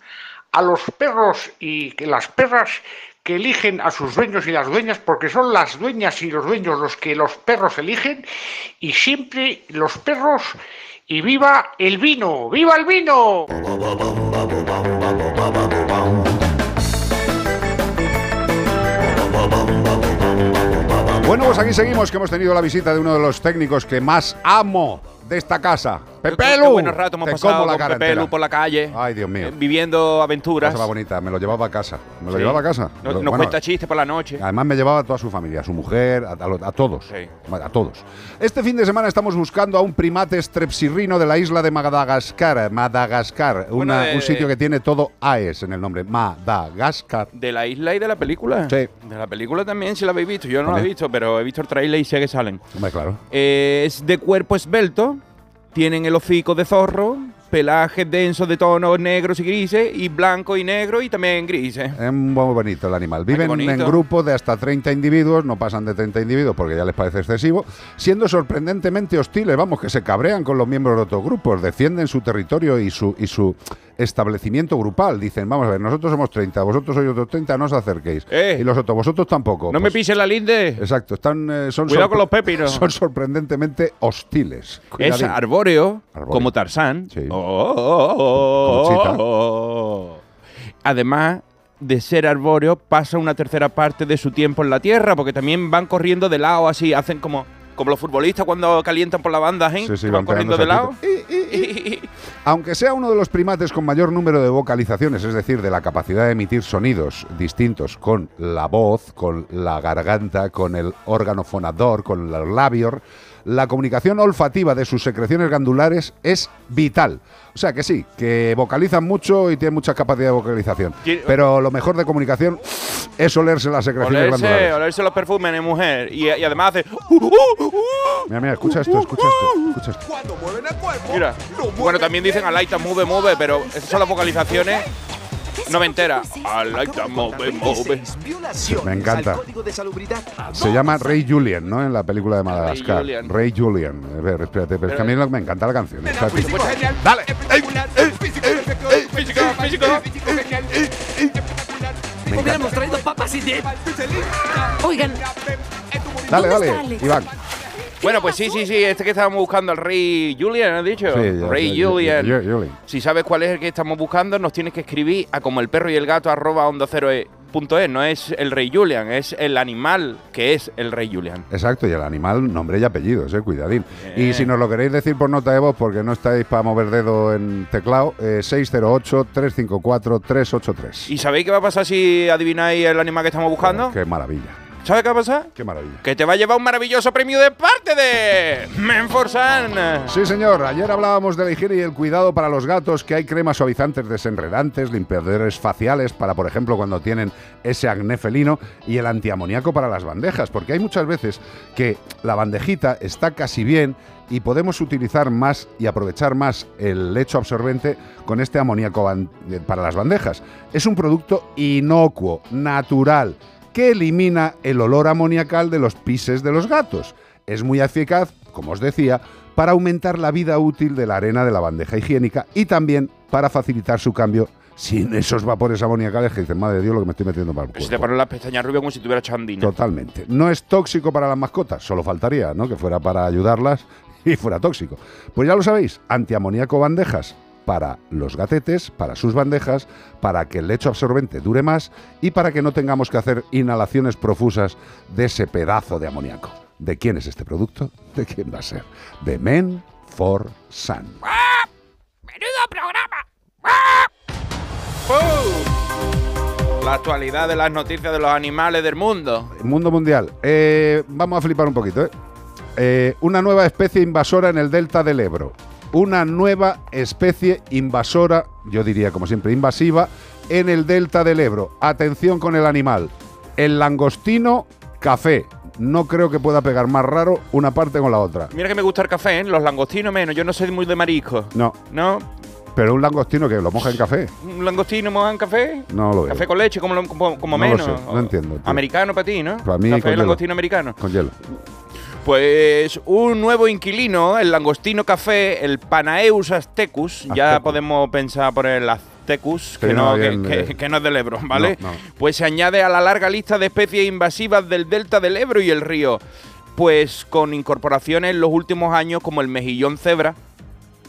a los perros y que las perras que eligen a sus dueños y las dueñas, porque son las dueñas y los dueños los que los perros eligen, y siempre los perros, y viva el vino, viva el vino. Bueno, pues aquí seguimos, que hemos tenido la visita de uno de los técnicos que más amo de esta casa. Pepe Qué buenos ratos hemos Te pasado como la con cara Pepe entera. Lu por la calle. Ay, Dios mío. eh, Viviendo aventuras. Cosa más bonita, me lo llevaba a casa. Me lo Sí. llevaba a casa. Nos, Lo- nos bueno, cuenta chistes por la noche. Además me llevaba a toda su familia, a su mujer, a, a lo- a todos. A todos. Este fin de semana estamos buscando a un primate strepsirrino de la isla de Madagascar. Madagascar, Bueno, una- de- un sitio que tiene todo AES en el nombre. Madagascar. De la isla y de la película. Sí. De la película también, si la habéis visto. Yo no la he visto, pero he visto el trailer y sé que salen. Hombre, claro. Eh, es de cuerpo esbelto, tienen el hocico de zorro, pelaje denso de tonos negros y grises, y blanco y negro y también grises. Es muy bonito el animal. Viven bonito. en grupos de hasta 30 individuos, no pasan de 30 individuos porque ya les parece excesivo, siendo sorprendentemente hostiles, vamos, que se cabrean con los miembros de otros grupos, defienden su territorio y su, y su establecimiento grupal. Dicen, vamos a ver, nosotros somos 30, vosotros sois otros 30, no os acerquéis. Y los otros, vosotros tampoco. Eh. No me Pues, pises la linde. Exacto, están, eh, son Cuidado con los pepinos. Son sorprendentemente hostiles. Es arbóreo, Arbóreo. como Tarzán. Sí. Oh, oh. Además de ser arbóreo, pasa una tercera parte de su tiempo en la tierra, porque también van corriendo de lado así, hacen como, como los futbolistas cuando calientan por la banda, ¿eh? Sí, sí, van van corriendo de lado. Aunque sea uno de los primates con mayor número de vocalizaciones, es decir, de la capacidad de emitir sonidos distintos con la voz, con la garganta, con el órgano fonador, con los labios, la comunicación olfativa de sus secreciones glandulares es vital. O sea que sí, que vocalizan mucho y tienen mucha capacidad de vocalización. Pero lo mejor de comunicación es olerse las secreciones Olerse, glandulares. olerse los perfumes de mujer. Y, y además hace. Mira, mira, escucha esto, escucha esto, escucha esto. Mira. Bueno, también dicen to move, move, pero esas son las vocalizaciones noventeras. I like to move, move. Me encanta. Se llama Rey Julian, ¿no? En la película de Madagascar. Julian. Rey Julian. A ver, espérate, pero es que a mí lo- me encanta la canción. espérate. Dale. Físico, físico. Hubiéramos traído papas y dip. Oigan, Dale, ¿dónde dale, Iván. Bueno, pues sí, sí, sí, este que estábamos buscando, el Rey Julian, ¿has dicho? Sí, ya, Rey ya, ya, Julian. ya, Julian. Si sabes cuál es el que estamos buscando, nos tienes que escribir a como el perro y el gato arroba onda cero e. julian.es, no es el rey Julian, es el animal que es el rey Julian. Exacto, y el animal, nombre y apellidos, eh, cuidadín. Eh. Y si nos lo queréis decir por nota de voz, porque no estáis para mover dedo en teclado, eh, 608-354-383. ¿Y sabéis qué va a pasar si adivináis el animal que estamos buscando? Qué maravilla, ¿Sabes qué va a pasar? qué maravilla. Que te va a llevar un maravilloso premio de parte de Menforsan. Sí, señor. Ayer hablábamos de la higiene y el cuidado para los gatos, que hay cremas suavizantes desenredantes, limpiadores faciales para, por ejemplo, cuando tienen ese acné felino y el antiamoníaco para las bandejas, porque hay muchas veces que la bandejita está casi bien y podemos utilizar más y aprovechar más el lecho absorbente con este amoníaco eh, para las bandejas. Es un producto inocuo, natural, que elimina el olor amoniacal de los pises de los gatos. Es muy eficaz, como os decía, para aumentar la vida útil de la arena de la bandeja higiénica y también para facilitar su cambio sin esos vapores amoniacales que dicen, madre de Dios, lo que me estoy metiendo para el Pues se cuerpo". te ponen las pestañas rubias como si tuviera chandina. Totalmente. No es tóxico para las mascotas, solo faltaría, ¿no? Que fuera para ayudarlas y fuera tóxico. Pues ya lo sabéis, antiamoníaco bandejas para los gatetes, para sus bandejas, para que el lecho absorbente dure más y para que no tengamos que hacer inhalaciones profusas de ese pedazo de amoníaco. ¿De quién es este producto? ¿De quién va a ser? De Men for Sun. ¡Menudo programa! La actualidad de las noticias de los animales del mundo. Mundo mundial. Eh, vamos a flipar un poquito. ¿eh? Eh, una nueva especie invasora en el delta del Ebro. Una nueva especie invasora, yo diría como siempre invasiva, en el delta del Ebro. Atención con el animal. El langostino café. No creo que pueda pegar más raro una parte con la otra. Mira que me gusta el café, ¿eh? los langostinos menos. Yo no soy muy de marisco. No, ¿No? pero un langostino que lo moja en café. ¿Un langostino moja en café? No lo veo. Café con leche, como, lo- como, como No lo menos. sé, no entiendo, tío. Americano para ti, ¿no? Para mí Café con hielo. langostino americano. Con hielo. Pues un nuevo inquilino, el langostino café, el Panaeus astecus, ya Aztecus. podemos pensar por el astecus, que no, que, que- eh. que no es del Ebro, ¿vale? No, no. Pues se añade a la larga lista de especies invasivas del delta del Ebro y el río. Pues con incorporaciones en los últimos años como el mejillón cebra,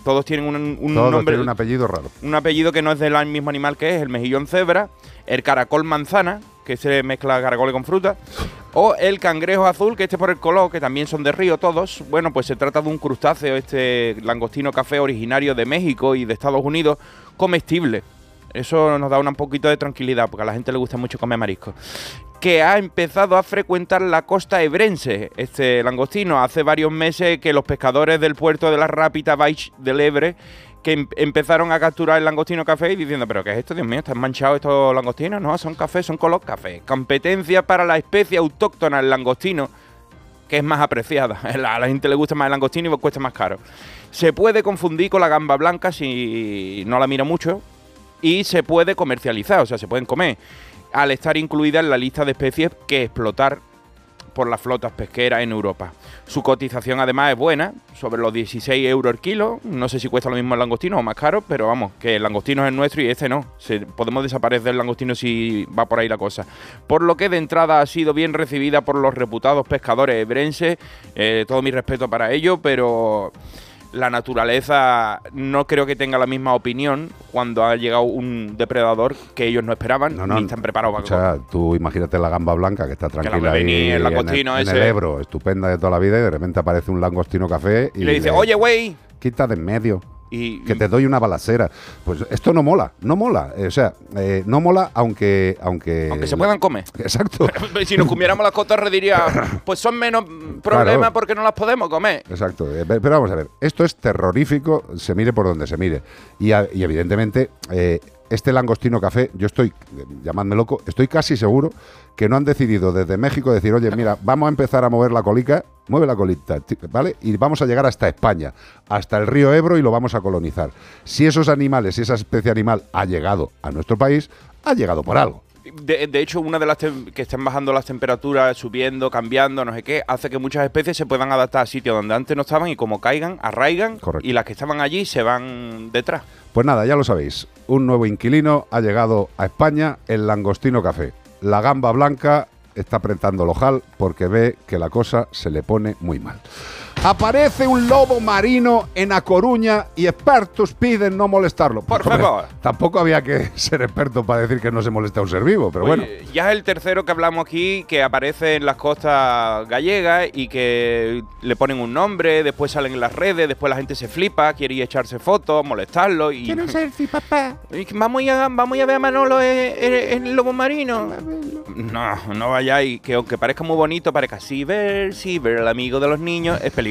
todos tienen un, nombre, un apellido raro. un apellido que no es del mismo animal que es, el mejillón cebra, el caracol manzana, que se mezcla caracol con fruta, o el cangrejo azul, que este por el color, que también son de río todos. Bueno, pues se trata de un crustáceo, este langostino café originario de México y de Estados Unidos, comestible. Eso nos da un poquito de tranquilidad, porque a la gente le gusta mucho comer marisco. Que ha empezado a frecuentar la costa ebrense, este langostino. Hace varios meses que los pescadores del puerto de la Rápita Baix del Ebre que em- empezaron a capturar el langostino café y diciendo, pero ¿qué es esto? Dios mío, ¿están manchados estos langostinos? No, son café, son color café. Competencia para la especie autóctona, el langostino, que es más apreciada. A la, gente le gusta más el langostino y cuesta más caro. Se puede confundir con la gamba blanca si no la mira mucho y se puede comercializar, o sea, se pueden comer, al estar incluida en la lista de especies que explotar por las flotas pesqueras en Europa. Su cotización además es buena, sobre los 16 euros el kilo. No sé si cuesta lo mismo el langostino o más caro, pero vamos, que el langostino es el nuestro y este no. Podemos desaparecer del langostino si va por ahí la cosa. Por lo que de entrada ha sido bien recibida por los reputados pescadores hebrenses. Eh, todo mi respeto para ello, pero la naturaleza no creo que tenga la misma opinión cuando ha llegado un depredador que ellos no esperaban No, no, ni están preparados O para sea, tú imagínate la gamba blanca que está la tranquila ve ahí venir, el en, el, langostino en el ese. Ebro, estupenda de toda la vida y de repente aparece un langostino café y, Y le dice, oye, güey. quita de en medio. Y, Que te doy una balacera. Pues esto no mola, no mola. Eh, O sea, eh, no mola aunque. Aunque, Aunque se puedan comer. Exacto. si nos comiéramos las cotorras diría, pues son menos problemas Claro. porque no las podemos comer. Exacto. Eh, pe- Pero vamos a ver, esto es terrorífico, se mire por donde se mire. Y, evidentemente, eh, este langostino café, yo estoy, llamadme loco, estoy casi seguro que no han decidido desde México decir, oye, mira, vamos a empezar a mover la colica, mueve la colita, ¿vale? Y vamos a llegar hasta España, hasta el río Ebro y lo vamos a colonizar. Si esos animales, si esa especie animal ha llegado a nuestro país, ha llegado por algo. De, de hecho, una de las que están bajando las temperaturas, subiendo, cambiando, no sé qué, hace que muchas especies se puedan adaptar a sitios donde antes no estaban y como caigan, arraigan y las que estaban allí se van detrás. Pues nada, ya lo sabéis. Un nuevo inquilino ha llegado a España, el langostino café. La gamba blanca está apretando el ojal porque ve que la cosa se le pone muy mal. Aparece un lobo marino en A Coruña y expertos piden no molestarlo. Por Hombre, favor. Tampoco había que ser experto para decir que no se molesta a un ser vivo, pero bueno. Ya es el tercero que hablamos aquí que aparece en las costas gallegas y que le ponen un nombre, después salen en las redes, después la gente se flipa, quiere ir a echarse fotos, molestarlo y... selfie, papá. y Vamos a, vamos a ver a Manolo en el lobo marino. No, no vayáis, que aunque parezca muy bonito, parezca Ciber, Ciber, el amigo de los niños, es peligroso.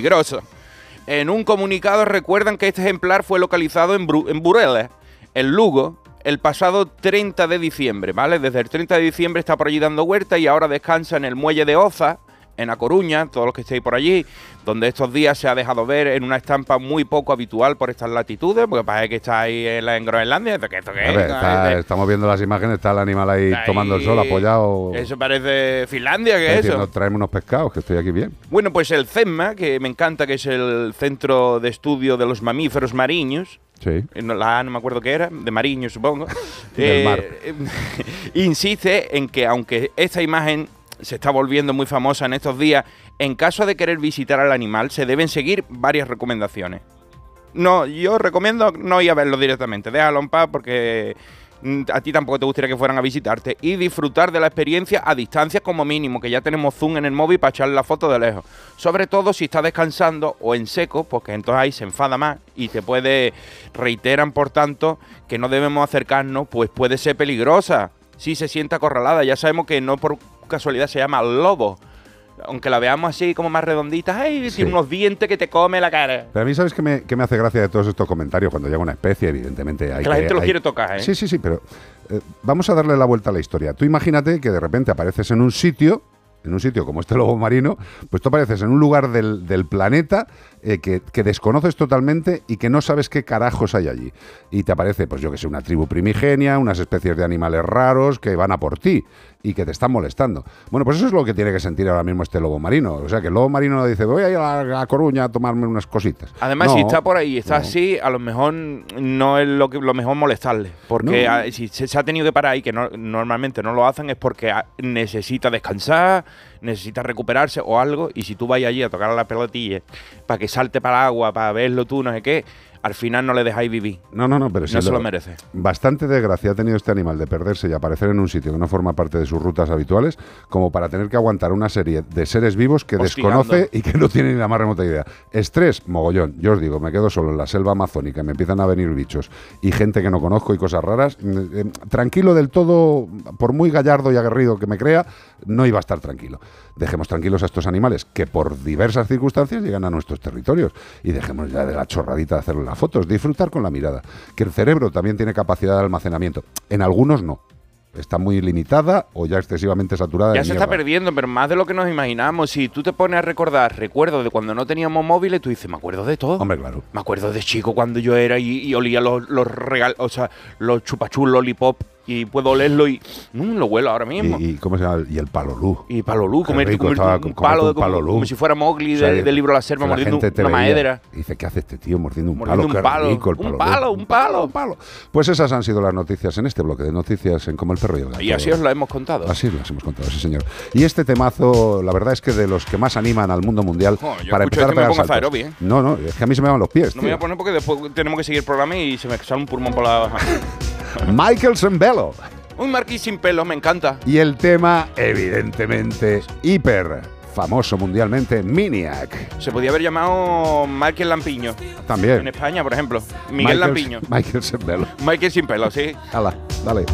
En un comunicado recuerdan que este ejemplar fue localizado en, Bru- en Bureles, en Lugo, el pasado 30 de diciembre, ¿vale? Desde el 30 de diciembre está por allí dando huerta y ahora descansa en el muelle de Oza, en A Coruña, todos los que estéis por allí, donde estos días se ha dejado ver en una estampa muy poco habitual por estas latitudes, porque parece que está ahí en, la- en Groenlandia. ¿Esto qué- esto qué A es? ver, está- estamos viendo las imágenes, está el animal ahí Ahí- tomando el sol apoyado. Eso parece Finlandia, ¿qué es eso? Traeme unos pescados, que estoy aquí bien. Bueno, pues el CEMMA, que me encanta, que es el Centro de Estudio de los Mamíferos Mariños, Sí. eh, la A no me acuerdo qué era, de mariños supongo, eh, insiste en que aunque esta imagen se está volviendo muy famosa en estos días, en caso de querer visitar al animal se deben seguir varias recomendaciones. No, yo recomiendo no ir a verlo directamente, déjalo en paz porque mm, a ti tampoco te gustaría que fueran a visitarte y disfrutar de la experiencia a distancia como mínimo, que ya tenemos zoom en el móvil para echarle la foto de lejos. Sobre todo si está descansando o en seco, porque entonces ahí se enfada más y te puede, reiteran por tanto, que no debemos acercarnos, pues puede ser peligrosa si se siente acorralada. Ya sabemos que no por casualidad se llama lobo. Aunque la veamos así como más redondita, ¡ay! Sí. Tiene unos dientes que te come la cara. Pero a mí, ¿sabes qué me, qué me hace gracia de todos estos comentarios? Cuando llega una especie, evidentemente hay Que la gente los hay- quiere tocar, ¿eh? Sí, sí, sí, pero eh, vamos a darle la vuelta a la historia. Tú imagínate que de repente apareces en un sitio, en un sitio como este lobo marino, pues tú apareces en un lugar del, del planeta eh, que, que desconoces totalmente y que no sabes qué carajos hay allí. Y te aparece, pues yo que sé, una tribu primigenia, unas especies de animales raros que van a por ti y que te están molestando. Bueno, pues eso es lo que tiene que sentir ahora mismo este lobo marino. O sea, que el lobo marino dice, voy a ir a la a Coruña a tomarme unas cositas. Además, No, si está por ahí y está no. así, a lo mejor no es lo, que, lo mejor molestarle. Porque No. a- si se, se ha tenido que parar y que no- normalmente no lo hacen es porque necesita descansar, necesita recuperarse o algo. Y si tú vas allí a tocar la pelotilla para que salte para el agua, para verlo tú, no sé qué, al final no le dejáis vivir. No, no, no, pero sí No se lo merece. Bastante desgracia ha tenido este animal de perderse y aparecer en un sitio que no forma parte de sus rutas habituales, como para tener que aguantar una serie de seres vivos que Hostigando. desconoce y que no tiene ni la más remota idea. Estrés, mogollón. Yo os digo, me quedo solo en la selva amazónica, me empiezan a venir bichos y gente que no conozco y cosas raras. Mm, eh, tranquilo del todo, por muy gallardo y aguerrido que me crea, no iba a estar tranquilo. Dejemos tranquilos a estos animales que por diversas circunstancias llegan a nuestros territorios y dejemos ya de la chorradita de hacerle las fotos, disfrutar con la mirada. Que el cerebro también tiene capacidad de almacenamiento. En algunos no. Está muy limitada o ya excesivamente saturada. Ya de se está perdiendo, pero más de lo que nos imaginamos. Si tú te pones a recordar recuerdos de cuando no teníamos móviles, tú dices, me acuerdo de todo. Hombre, claro. Me acuerdo de chico cuando yo era y, y olía los, los regalos, o sea, los chupachus, lollipop, y puedo olerlo y mm, lo huelo ahora mismo. Y, y ¿cómo se llama? Y el palolú. Y palolú, comer, rico comer estaba un palo, de- como, palolú. como si fuera Mowgli O sea, de- del libro La Selva la mordiendo una maedra. y Dice, ¿qué hace este tío mordiendo un Mordiendo palo? un palo, rico el un palolú". palo, un palo. Pues esas han sido las noticias en este bloque de noticias en Como el Perro y el Gato. Y así os lo hemos contado. Así las hemos contado, sí señor. Y este temazo, la verdad es que de los que más animan al mundo mundial Jo, yo para empezar este a pegar saltos. ¿eh? No, no, es que a mí se me van los pies. No me voy a poner porque después tenemos que seguir el programa y se me sale un pulmón por la... Michael Sembello. un marquís sin pelo, me encanta. Y el tema, evidentemente, hiper famoso mundialmente, Miniac. Se podía haber llamado Michael Lampiño. También. En España, por ejemplo. Miguel Michael- Lampiño. Michael Sembello. Michael sin pelo, sí. Hala, dale.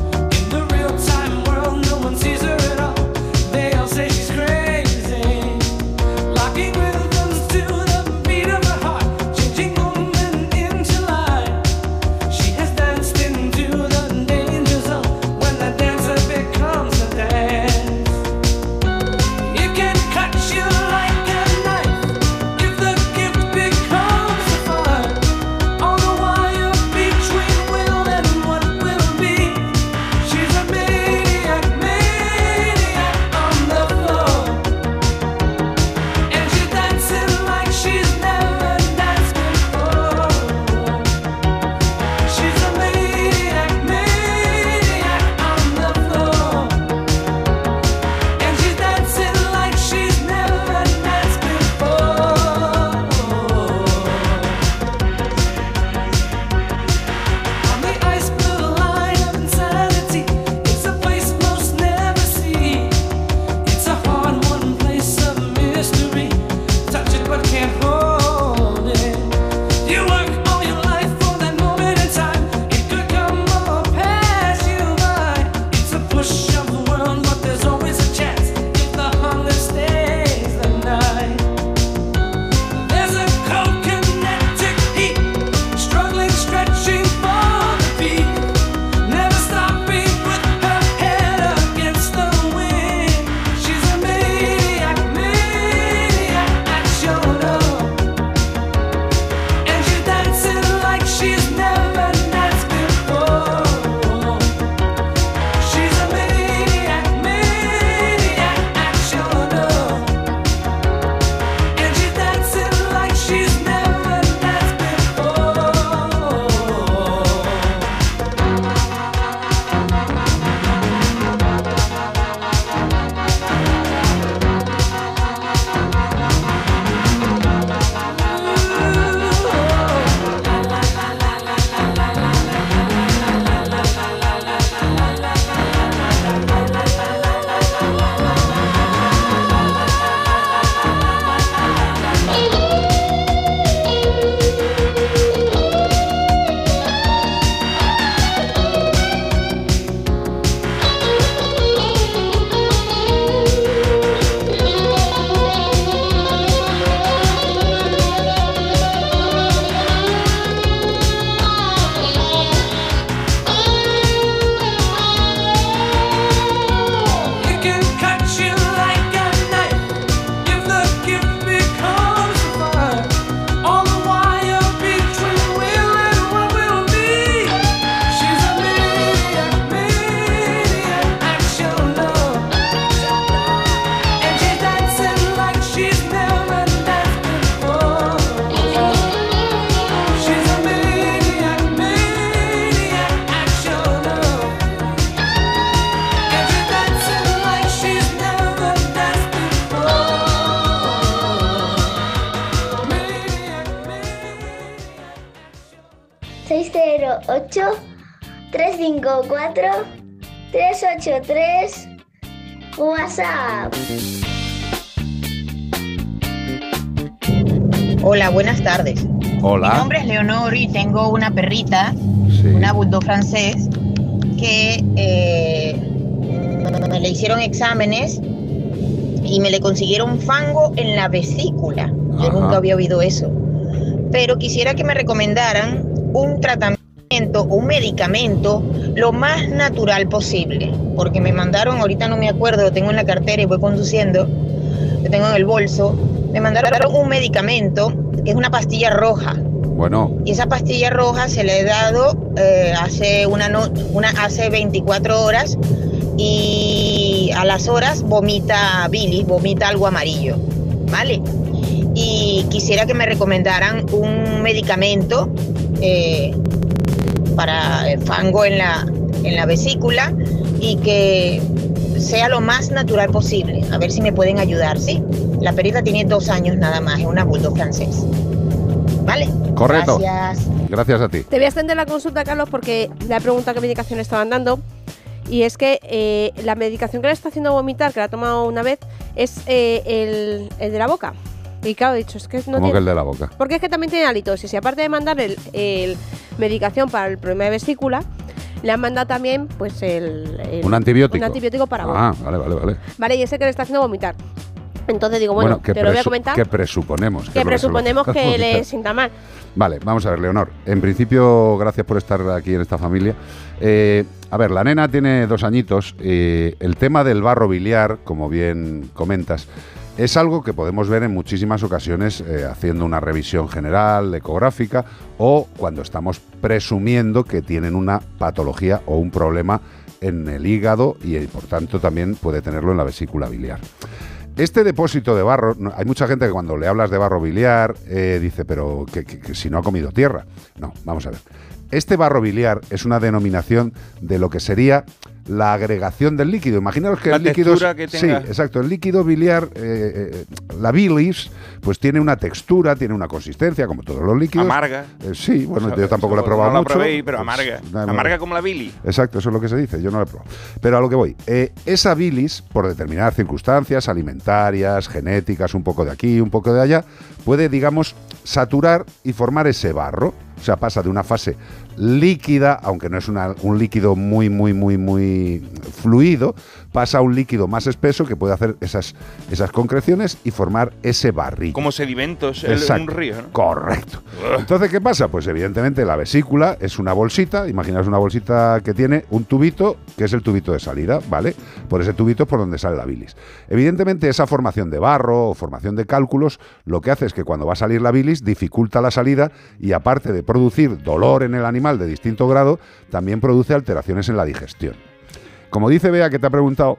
608-354-383 WhatsApp. Hola, buenas tardes. Mi Hola. nombre es Leonor y tengo una perrita, Sí. una bulldog francés, que eh, me le hicieron exámenes y me le consiguieron fango en la vesícula. Yo Ajá. nunca había oído eso. Pero quisiera que me recomendaran un tratamiento, un medicamento lo más natural posible. Porque me mandaron, ahorita no me acuerdo, lo tengo en la cartera y voy conduciendo, lo tengo en el bolso. Me mandaron un medicamento que es una pastilla roja. Bueno, Y esa pastilla roja se le he dado eh, hace, una no- una, hace 24 horas y a las horas vomita bilis, vomita algo amarillo, ¿vale? Y quisiera que me recomendaran un medicamento eh, para el fango en la, en la vesícula y que sea lo más natural posible. A ver si me pueden ayudar, ¿sí? La perita tiene dos años nada más, es una bulldog francés. ¿Vale? correcto. Gracias. Gracias a ti. Te voy a extender la consulta, Carlos, porque le he preguntado qué medicación estaban dando. Y es que eh, la medicación que le está haciendo vomitar, que la ha tomado una vez, es eh, el, el de la boca. Y claro, he dicho, es que no ¿Cómo tiene... que el de la boca? Porque es que también tiene halitosis. Y aparte de mandar el, el medicación para el problema de vesícula, le han mandado también pues el, el- Un antibiótico. Un antibiótico para. Ah, vale, vale, vale. Vale, y ese que le está haciendo vomitar. Entonces digo, bueno, que, te lo voy a comentar. que presuponemos. que lo- presuponemos que le sienta mal. Vale, vamos a ver, Leonor. En principio, gracias por estar aquí en esta familia. Eh, a ver, la nena tiene dos añitos. eh, el tema del barro biliar, como bien comentas, es algo que podemos ver en muchísimas ocasiones eh, haciendo una revisión general, ecográfica, o cuando estamos presumiendo que tienen una patología o un problema en el hígado y, eh, por tanto, también puede tenerlo en la vesícula biliar. Este depósito de barro, hay mucha gente que cuando le hablas de barro biliar eh, dice, pero que si no ha comido tierra. No, vamos a ver. Este barro biliar es una denominación de lo que sería la agregación del líquido. Imaginaos que La el líquido... que tenga. Sí, exacto. El líquido biliar, eh, eh, la bilis, pues tiene una textura, tiene una consistencia, como todos los líquidos. Amarga. Eh, sí, bueno, O sea, yo tampoco lo he no probado la mucho. probéis, pero Pues, amarga. nada, Amarga como la Billy. Exacto, eso es lo que se dice, yo no lo he probado. Pero a lo que voy, esa bilis, por determinadas circunstancias alimentarias, genéticas, un poco de aquí, un poco de allá, puede, digamos, saturar y formar ese barro. O sea, pasa de una fase líquida, aunque no es una- un líquido muy, muy, muy, muy fluido, pasa a un líquido más espeso que puede hacer esas, esas concreciones y formar ese barrillo. Como sedimentos en un río, ¿no? Correcto. Entonces, ¿qué pasa? Pues evidentemente la vesícula es una bolsita, imaginaos una bolsita que tiene un tubito, que es el tubito de salida, ¿vale? Por ese tubito es por donde sale la bilis. Evidentemente esa formación de barro o formación de cálculos lo que hace es que cuando va a salir la bilis dificulta la salida y aparte de producir dolor en el animal de distinto grado, también produce alteraciones en la digestión. Como dice Bea que te ha preguntado,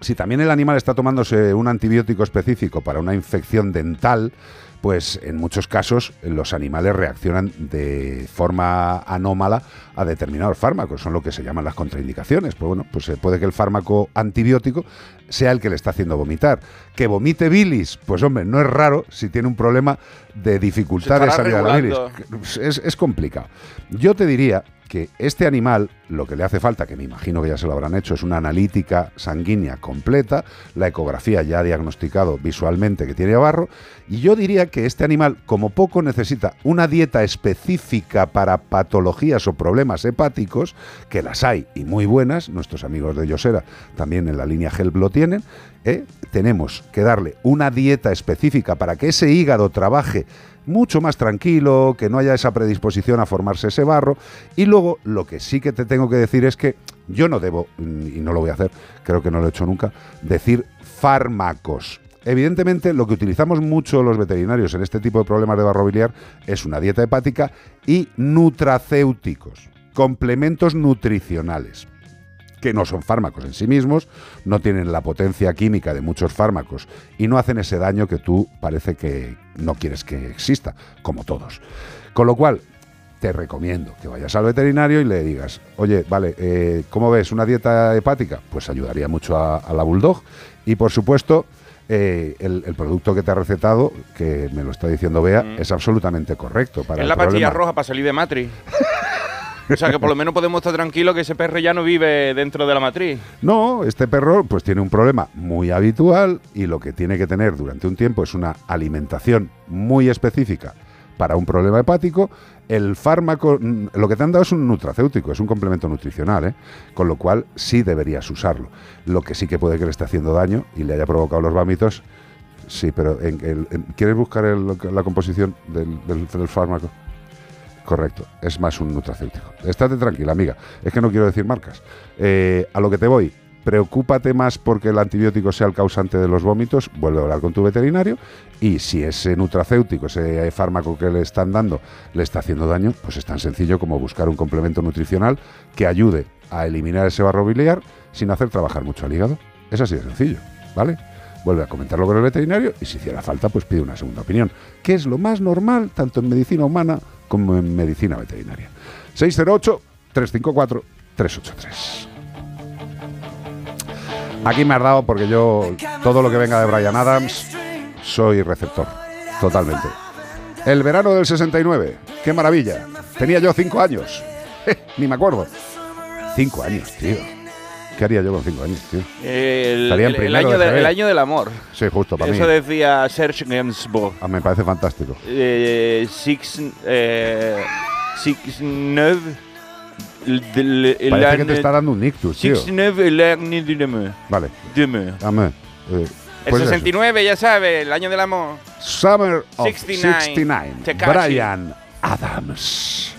si también el animal está tomándose un antibiótico específico para una infección dental, pues en muchos casos los animales reaccionan de forma anómala a determinados fármacos, son lo que se llaman las contraindicaciones. Pues bueno, pues eh, puede que el fármaco antibiótico sea el que le está haciendo vomitar. Que vomite bilis, pues hombre, no es raro si tiene un problema de dificultad de salida de la bilis. Es, es complicado. Yo te diría que este animal lo que le hace falta, que me imagino que ya se lo habrán hecho, es una analítica sanguínea completa, la ecografía ya ha diagnosticado visualmente que tiene barro, y yo diría que este animal como poco necesita una dieta específica para patologías o problemas hepáticos, que las hay y muy buenas, nuestros amigos de Yosera también en la línea HELP lo tienen, ¿eh? tenemos que darle una dieta específica para que ese hígado trabaje mucho más tranquilo, que no haya esa predisposición a formarse ese barro. Y luego lo que sí que te tengo que decir es que yo no debo, mm, y no lo voy a hacer, creo que no lo he hecho nunca, decir fármacos. Evidentemente, lo que utilizamos mucho los veterinarios en este tipo de problemas de barro biliar es una dieta hepática y nutracéuticos, complementos nutricionales que no son fármacos en sí mismos, no tienen la potencia química de muchos fármacos y no hacen ese daño que tú parece que no quieres que exista, como todos. Con lo cual, te recomiendo que vayas al veterinario y le digas, oye, vale, eh, ¿cómo ves? ¿Una dieta hepática? Pues ayudaría mucho a, a la bulldog. Y por supuesto, eh, el, el producto que te ha recetado, que me lo está diciendo Bea, es absolutamente correcto para es la pastilla roja para salir de Matrix. O sea que por lo menos podemos estar tranquilos que ese perro ya no vive dentro de la matriz. No, este perro pues tiene un problema muy habitual y lo que tiene que tener durante un tiempo es una alimentación muy específica para un problema hepático. El fármaco, lo que te han dado es un nutracéutico, es un complemento nutricional, ¿eh? con lo cual sí deberías usarlo. Lo que sí que puede que le esté haciendo daño y le haya provocado los vómitos, sí, pero en, en- ¿quieres buscar el- la composición del- del fármaco? Correcto, es más un nutracéutico. Estate tranquila, amiga. Es que no quiero decir marcas. Eh, a lo que te voy, preocúpate más porque el antibiótico sea el causante de los vómitos, vuelve a hablar con tu veterinario y si ese nutracéutico, ese fármaco que le están dando, le está haciendo daño, pues es tan sencillo como buscar un complemento nutricional que ayude a eliminar ese barro biliar sin hacer trabajar mucho al hígado. Es así de sencillo, ¿vale? Vuelve a comentarlo con el veterinario y si hiciera falta, pues pide una segunda opinión, que es lo más normal tanto en medicina humana como en medicina veterinaria. 608-354-383. Aquí me has dado porque yo, todo lo que venga de Brian Adams, soy receptor, totalmente. El verano del 69, qué maravilla. Tenía yo cinco años, ni me acuerdo. Cinco años, tío. ¿Qué haría yo con cinco años, tío? El, Estaría en el- el año de el del amor. Sí, justo, para Eso mí. decía Serge Gainsbourg. Ah, me parece fantástico. Eh, six, eh, six, el- el- Parece el- que te está dando un ictus, tío. Six, neuf, el año de demain. Vale. Demain. Dame. Eh, El pues eso. 69, ya sabes, el año del amor. Summer of 69. 69. Tekashi. Brian Adams.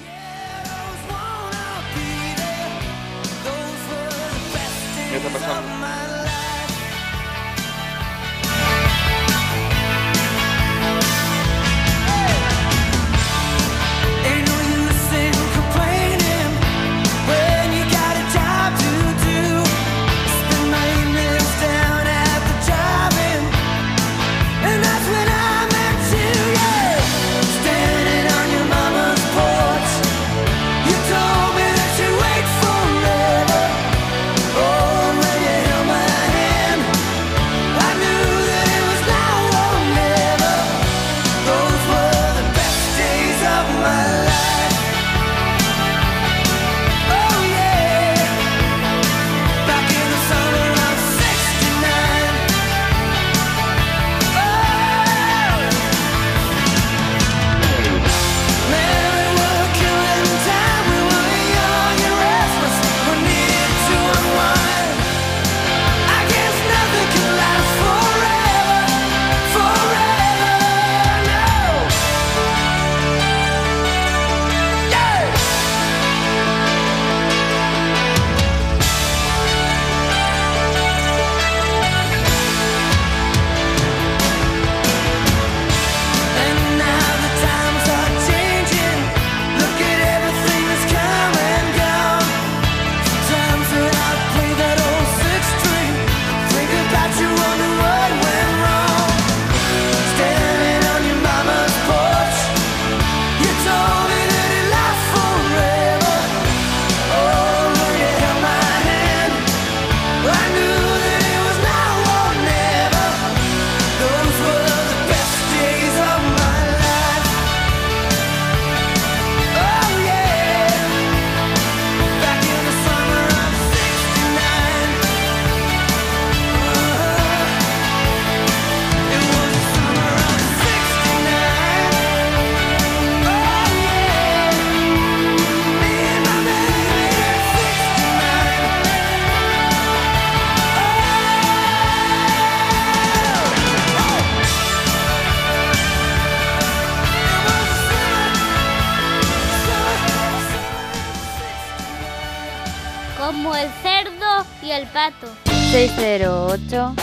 Cerdo y el pato. 608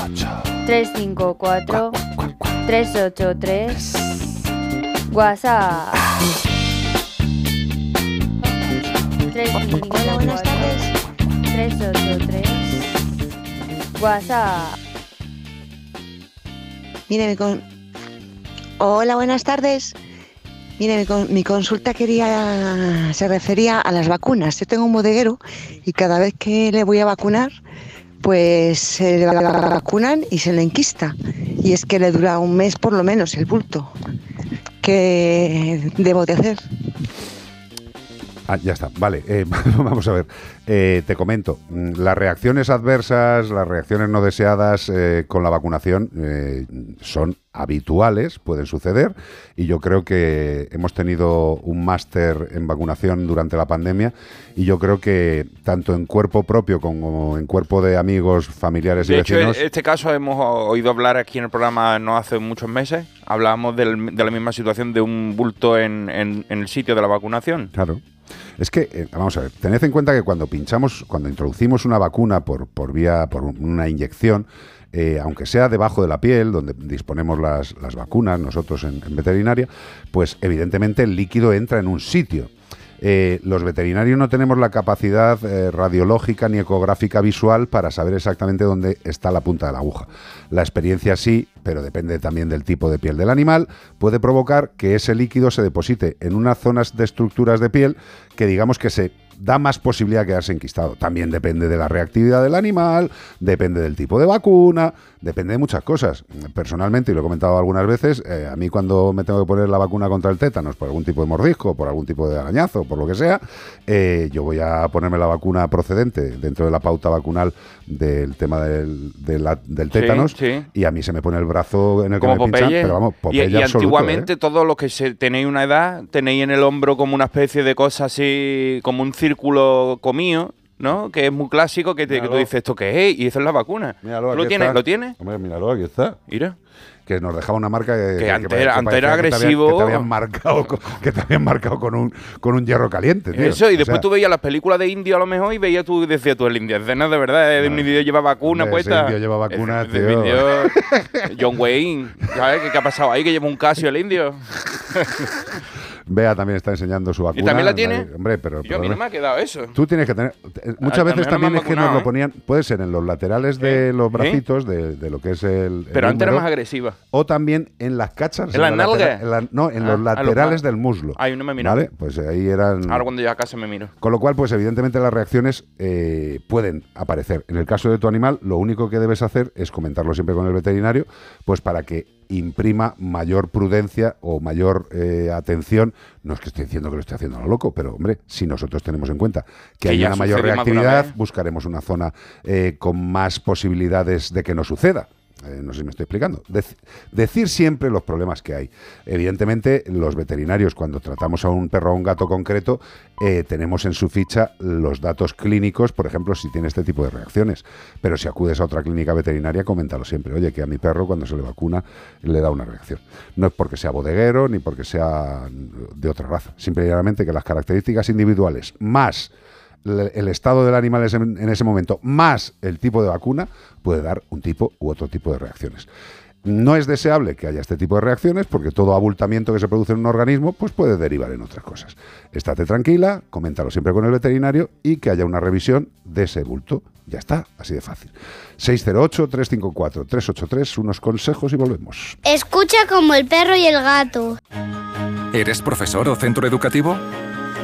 354 383 WhatsApp. Hola, buenas tardes. 383 WhatsApp. Mire, mi con- Hola, buenas tardes. Mire, mi, con- mi consulta quería se refería a las vacunas. Yo tengo un bodeguero y cada vez que le voy a vacunar, pues se le vacunan y se le enquista. Y es que le dura un mes por lo menos el bulto. ¿Qué debo de hacer? Ah, ya está, vale. eh, vamos a ver. Eh, te comento, mm, las reacciones adversas, las reacciones no deseadas eh, con la vacunación eh, son habituales, pueden suceder, y yo creo que hemos tenido un máster en vacunación durante la pandemia, y yo creo que tanto en cuerpo propio como en cuerpo de amigos, familiares y De hecho, vecinos... en este caso hemos oído hablar aquí en el programa no hace muchos meses. Hablábamos del- de la misma situación de un bulto en, en- en el sitio de la vacunación. Claro. Es que, eh, vamos a ver, tened en cuenta que cuando pinchamos, cuando introducimos una vacuna por, por vía, por un- una inyección, eh, aunque sea debajo de la piel, donde disponemos las, las vacunas nosotros en, en veterinaria, pues evidentemente el líquido entra en un sitio. Eh, los veterinarios no tenemos la capacidad eh, radiológica ni ecográfica visual para saber exactamente dónde está la punta de la aguja. La experiencia sí, pero depende también del tipo de piel del animal, puede provocar que ese líquido se deposite en unas zonas de estructuras de piel que digamos que se da más posibilidad de quedarse enquistado. También depende de la reactividad del animal, depende del tipo de vacuna, depende de muchas cosas. Personalmente, y lo he comentado algunas veces, eh, a mí cuando me tengo que poner la vacuna contra el tétanos por algún tipo de mordisco, por algún tipo de arañazo, por lo que sea, eh, yo voy a ponerme la vacuna procedente dentro de la pauta vacunal del tema del, de la- del tétanos sí. y a mí se me pone el brazo en el que Como me pinchan, pero vamos, y, Popeye y absoluto, antiguamente ¿eh? todos los que se, tenéis una edad, tenéis en el hombro como una especie de cosa así, como un círculo comido, ¿no? Que es muy clásico, que, te- que tú dices, ¿esto qué es? Y eso es la vacuna. Míralo, ¿Tú ¿Lo tienes? está. ¿Lo tienes? Hombre, míralo, aquí está. Mira. Que nos dejaba una marca que, Que antes era- antes parecía era que te habían- agresivo. Que te habían marcado, con, que te habían marcado con un, con un hierro caliente, tío. Eso, y O después sea, tú veías las películas de indio a lo mejor y veías tú, decías tú, el indio, ese no, de verdad, eh, un indio lleva vacuna ese puesta. indio lleva vacuna, tío. indio- John Wayne, ¿sabes qué, qué ha pasado ahí? Que lleva un Casio el indio. Bea también está enseñando su vacuna. también la tiene? Hombre, pero... Yo a mí no me ha quedado eso. Tú tienes que tener. eh, Muchas A- veces también es que nos lo ¿eh? ponían. Puede ser en los laterales de los bracitos, de, de lo que es el. el Pero antes era más agresiva. O también en las cachas. ¿En las nalgas? la- no, en Ah, los laterales del muslo. Ay, no me he mirado. ¿Vale? Pues ahí eran. Ahora cuando llegue a casa me miro. Con lo cual, pues evidentemente las reacciones eh, pueden aparecer. En el caso de tu animal, lo único que debes hacer es comentarlo siempre con el veterinario, pues para que imprima mayor prudencia o mayor eh, atención. No es que estoy diciendo que lo estoy haciendo a lo loco, pero hombre, si nosotros tenemos en cuenta que, Que hay una mayor una reactividad, buscaremos una zona eh, con más posibilidades de que no suceda. Eh, no sé si me estoy explicando. Dec- decir siempre los problemas que hay. Evidentemente, los veterinarios, cuando tratamos a un perro o a un gato concreto, eh, tenemos en su ficha los datos clínicos, por ejemplo, si tiene este tipo de reacciones. Pero si acudes a otra clínica veterinaria, coméntalo siempre. Oye, que a mi perro cuando se le vacuna le da una reacción. No es porque sea bodeguero ni porque sea de otra raza. Simplemente que las características individuales más el estado del animal en ese momento, más el tipo de vacuna, puede dar un tipo u otro tipo de reacciones. No es deseable que haya este tipo de reacciones porque todo abultamiento que se produce en un organismo pues puede derivar en otras cosas. Estate tranquila, coméntalo siempre con el veterinario y que haya una revisión de ese bulto. Ya está, así de fácil. 608-354-383, unos consejos y volvemos. Escucha como el perro y el gato. ¿Eres profesor o centro educativo?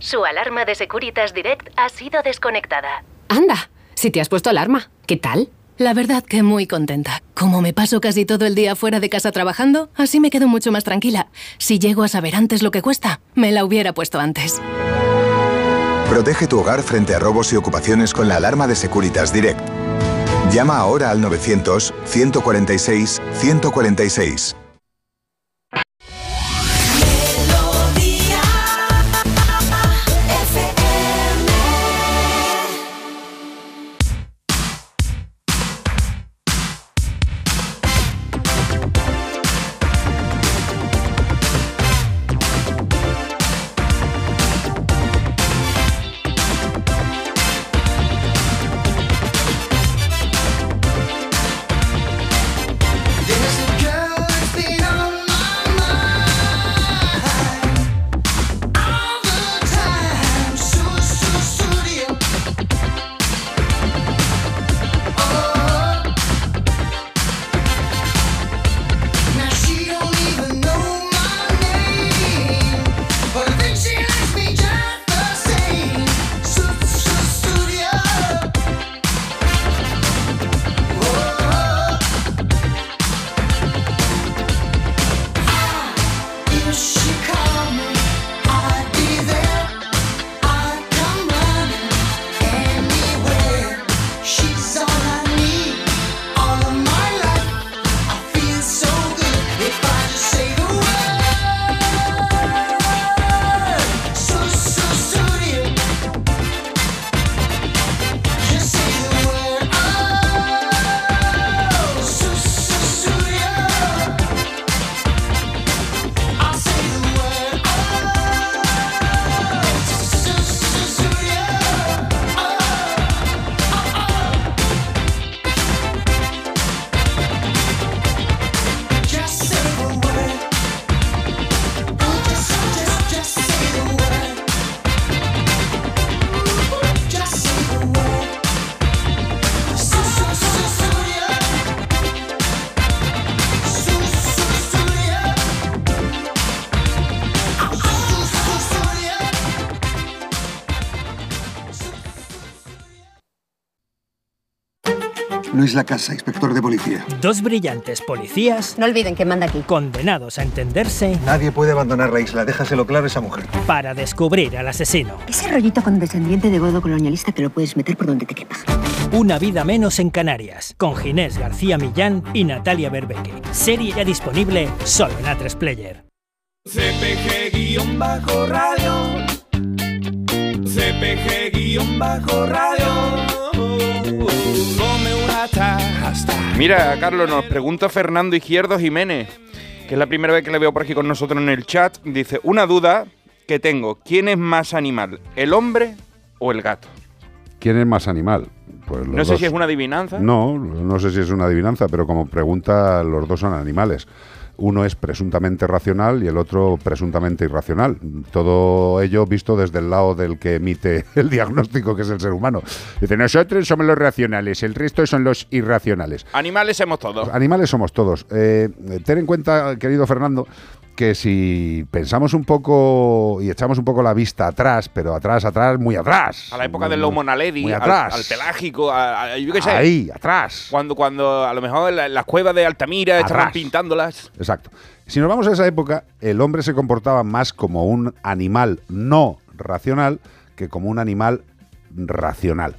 Su alarma de Securitas Direct ha sido desconectada. Anda, si te has puesto alarma, ¿qué tal? La verdad que muy contenta. Como me paso casi todo el día fuera de casa trabajando, así me quedo mucho más tranquila. Si llego a saber antes lo que cuesta, me la hubiera puesto antes. Protege tu hogar frente a robos y ocupaciones con la alarma de Securitas Direct. Llama ahora al 900 146 146. No es la casa, inspector de policía. Dos brillantes policías. No olviden que manda aquí. Condenados a entenderse Nadie puede abandonar la isla, déjaselo claro a esa mujer. para descubrir al asesino. Ese rollito con descendiente de godo colonialista te lo puedes meter por donde te quepa. Una vida menos en Canarias, con Ginés García Millán y Natalia Berbeque. Serie ya disponible solo en A3 Player. CPG-radio. CPG-radio. Mira, Carlos, nos pregunta Fernando Izquierdo Jiménez, que es la primera vez que le veo por aquí con nosotros en el chat. Dice, una duda que tengo, ¿quién es más animal, el hombre o el gato? ¿Quién es más animal? Pues No sé dos. si es una adivinanza. No, no sé si es una adivinanza, pero como pregunta, los dos son animales. Uno es presuntamente racional y el otro presuntamente irracional. Todo ello visto desde el lado del que emite el diagnóstico, que es el ser humano. Dice, nosotros somos los racionales, el resto son los irracionales. Animales somos todos. Animales somos todos. Eh, ten en cuenta, querido Fernando, que si pensamos un poco y echamos un poco la vista atrás, pero atrás, atrás, muy atrás. A la época del Lomo Naledi, Muy al, atrás. al pelágico, a- a- yo qué sé. Ahí, atrás. Cuando, cuando a lo mejor la- las cuevas de Altamira estaban pintándolas. Exacto. Si nos vamos a esa época, el hombre se comportaba más como un animal no racional que como un animal racional.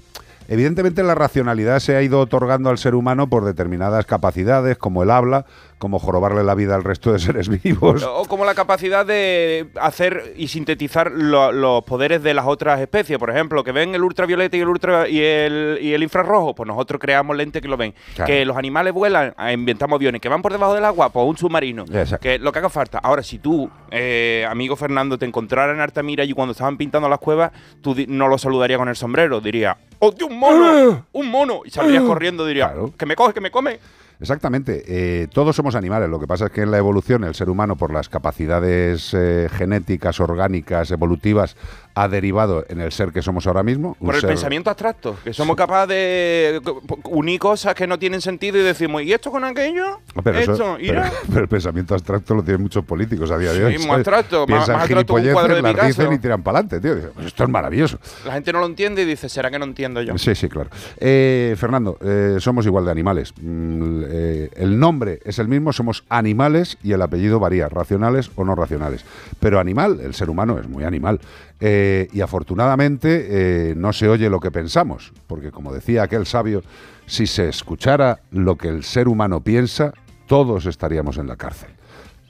Evidentemente la racionalidad se ha ido otorgando al ser humano por determinadas capacidades, como el habla, como jorobarle la vida al resto de seres vivos. O como la capacidad de hacer y sintetizar lo- los poderes de las otras especies. Por ejemplo, que ven el ultravioleta y el ultra y el, y el infrarrojo, pues nosotros creamos lentes que lo ven. Claro. Que los animales vuelan, ah, inventamos aviones. Que van por debajo del agua, pues un submarino. Exacto. Que lo que haga falta. Ahora, si tú, eh, amigo Fernando, te encontraras en Altamira y cuando estaban pintando las cuevas, tú no lo saludarías con el sombrero. Diría, ¡Oh, Dios, un mono! ¡Un mono! Y saldrías corriendo, diría, que me coge, que me come. Exactamente. eh, todos somos animales. Lo que pasa es que en la evolución el ser humano, por las capacidades eh, genéticas, orgánicas, evolutivas, ha derivado en el ser que somos ahora mismo. un Por el ser- pensamiento abstracto, que somos capaces de unir cosas que no tienen sentido y decimos, ¿y esto con aquello? Pero, eso- ¿Esto? pero- el pensamiento abstracto lo tienen muchos políticos a día de hoy. Sí, ¿sabes? abstracto, más- Piensan más abstracto un cuadro de las dicen y tiran para adelante, tío. "Pues esto es maravilloso. La gente no lo entiende y dice, ¿será que no entiendo yo? Sí, sí, claro. Eh, Fernando, eh, somos igual de animales. Mm, eh, el nombre es el mismo, somos animales y el apellido varía, racionales o no racionales. Pero animal, el ser humano es muy animal. Eh, y afortunadamente eh, no se oye lo que pensamos, porque como decía aquel sabio, si se escuchara lo que el ser humano piensa, todos estaríamos en la cárcel.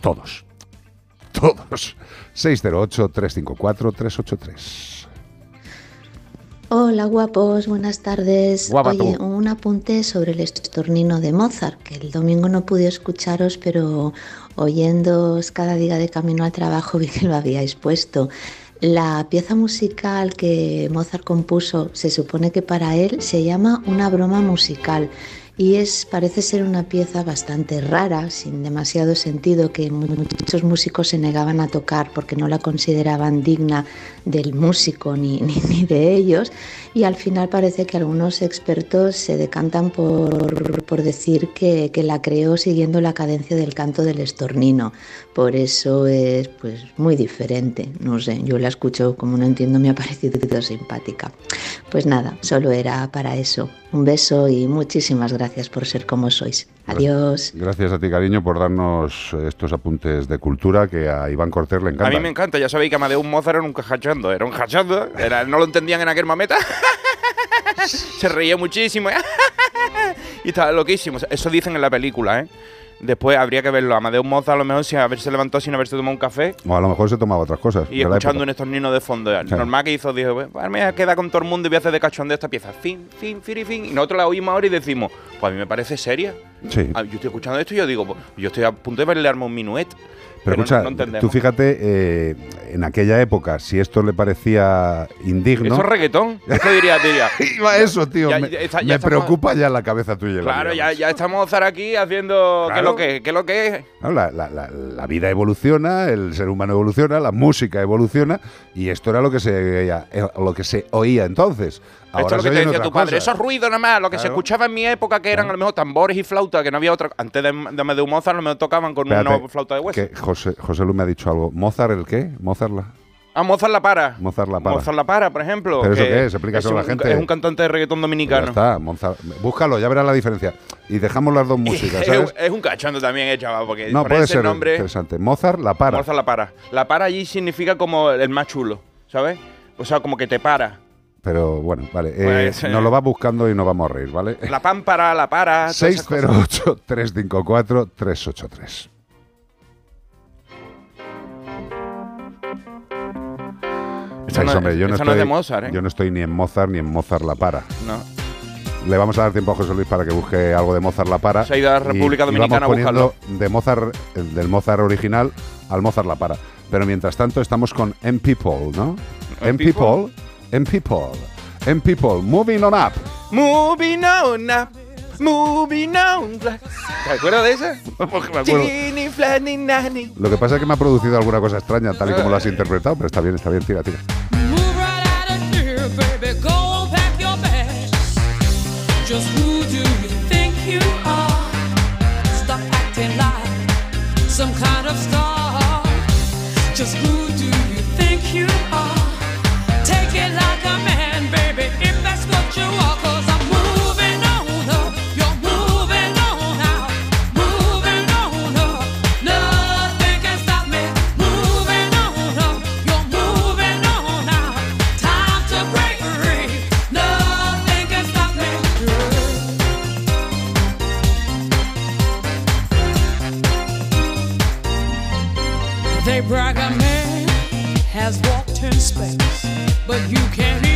Todos. Todos. 608-354-383. Hola guapos, buenas tardes. Guapa Oye, tú. un apunte sobre el estornino de Mozart, que el domingo no pude escucharos, pero oyéndoos cada día de camino al trabajo vi que lo habíais puesto. La pieza musical que Mozart compuso se supone que para él se llama una broma musical y es parece ser una pieza bastante rara, sin demasiado sentido, que mu- muchos músicos se negaban a tocar porque no la consideraban digna del músico ni, ni, ni de ellos. Y al final parece que algunos expertos se decantan por, por decir que, que la creó siguiendo la cadencia del canto del estornino. Por eso es pues muy diferente. No sé, yo la escucho como no entiendo, me ha parecido simpática. Pues nada, solo era para eso. Un beso y muchísimas gracias por ser como sois. Adiós. Gracias a ti, cariño, por darnos eh, estos apuntes de cultura que a Iván Cortés le encanta. A mí me encanta, ya sabéis que Amadeus Mozart era un cachachondo, era un cachondo, era, no lo entendían en aquel momento. Se reía muchísimo y estaba loquísimo. Eso dicen en la película, ¿eh? Después habría que verlo. Amadeus Mozart a lo mejor sin haberse levantado, sin haberse tomado un café O a lo mejor se tomaba otras cosas. y escuchando un estornino de fondo. Normal que hizo, dijo, pues me voy a quedar con todo el mundo y voy a hacer de cachondeo esta pieza. Fin, fin, firi, fin. Y nosotros la oímos ahora y decimos, pues a mí me parece seria. Sí. Ah, Yo estoy escuchando esto y yo digo, pues, yo estoy a punto de bailarme un minuet. Pero, no- escucha, no entendemos. tú fíjate, eh, en aquella época, si esto le parecía indigno. Eso es reggaetón. Eso diría, diría. Iba eso, tío. Ya- me ya ya me estamos- preocupa ya la cabeza tuya. Claro, ya, estamos aquí haciendo. ¿Qué es Claro. lo que, qué es lo que es? No, la, la- la- la vida evoluciona, el ser humano evoluciona, la música evoluciona y esto era lo que se eh, lo que se oía entonces. Ahora Esto es lo que te decía tu padre. cosas. Eso es ruido nada más. Lo que se Claro. escuchaba en mi época, que eran a lo mejor tambores y flautas, que no había otra. Antes de, de Mozart, lo mejor tocaban con Espérate, una flauta de hueso. que José, José Lu me ha dicho algo. ¿Mozart el qué? ¿Mozart la? A Mozart la para. Mozart la para. Mozart la para, por ejemplo. ¿Pero eso qué es? Explícaselo a la gente. Es un cantante de reggaetón Ya dominicano. está, Mozart. Búscalo, ya verás la diferencia. Y dejamos las dos músicas, ¿sabes? Es, es un cachondo también, eh, chaval, porque No, por puede ese ser nombre, interesante. Mozart la para. Mozart la para. La para allí significa como el más chulo, ¿sabes? O sea, como que te para. Pero bueno, vale. eh, Pues, eh. nos lo va buscando y nos vamos a reír, ¿vale? La pámpara, la para. todas esas cosas. 608-354-383. Esa Veis, no- hombre, yo no esa no es estoy, de Mozart, ¿eh? Yo no estoy ni en Mozart ni en Mozart la para. No. Le vamos a dar tiempo a José Luis para que busque algo de Mozart la para. Se ha ido a la y- República y Dominicana a vamos poniendo de Mozart, el del Mozart original al Mozart la para. Pero mientras tanto estamos con M People, ¿no? M People, M People, M People, moving on up. Moving on up, moving on. ¿Te acuerdas de esa? me. Lo que pasa es que me ha producido alguna cosa extraña, tal y como lo has interpretado, pero está bien, está bien, tira, tira. Here, baby, go pack your bags. Just has walked in space, but you can't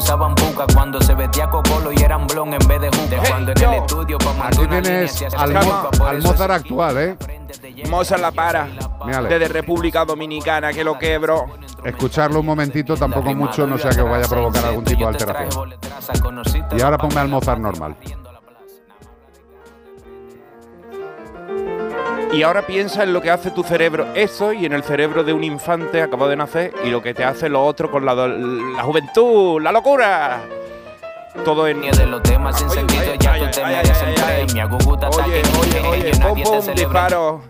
se usaban puca, cuando se vestía cocolo y eran blon en vez de juca. cuando en el estudio pa' mandar Aquí tienes al, Mo- al Mozart actual, ¿eh? Mozart la para. Mírale. Desde República Dominicana, que lo quebro. Escucharlo un momentito, tampoco mucho, no sea que os vaya a provocar algún tipo de alteración. Y ahora ponme al Mozart normal. Y ahora piensa en lo que hace tu cerebro eso y en el cerebro de un infante acabado de nacer y lo que te hace lo otro con la, do- la juventud, la locura. Todo en... de los temas sin sentido, ya tú te me harías en premio. Guguta Oye, ataque, oye, oye, nadie pum, te pum, celebra. disparo.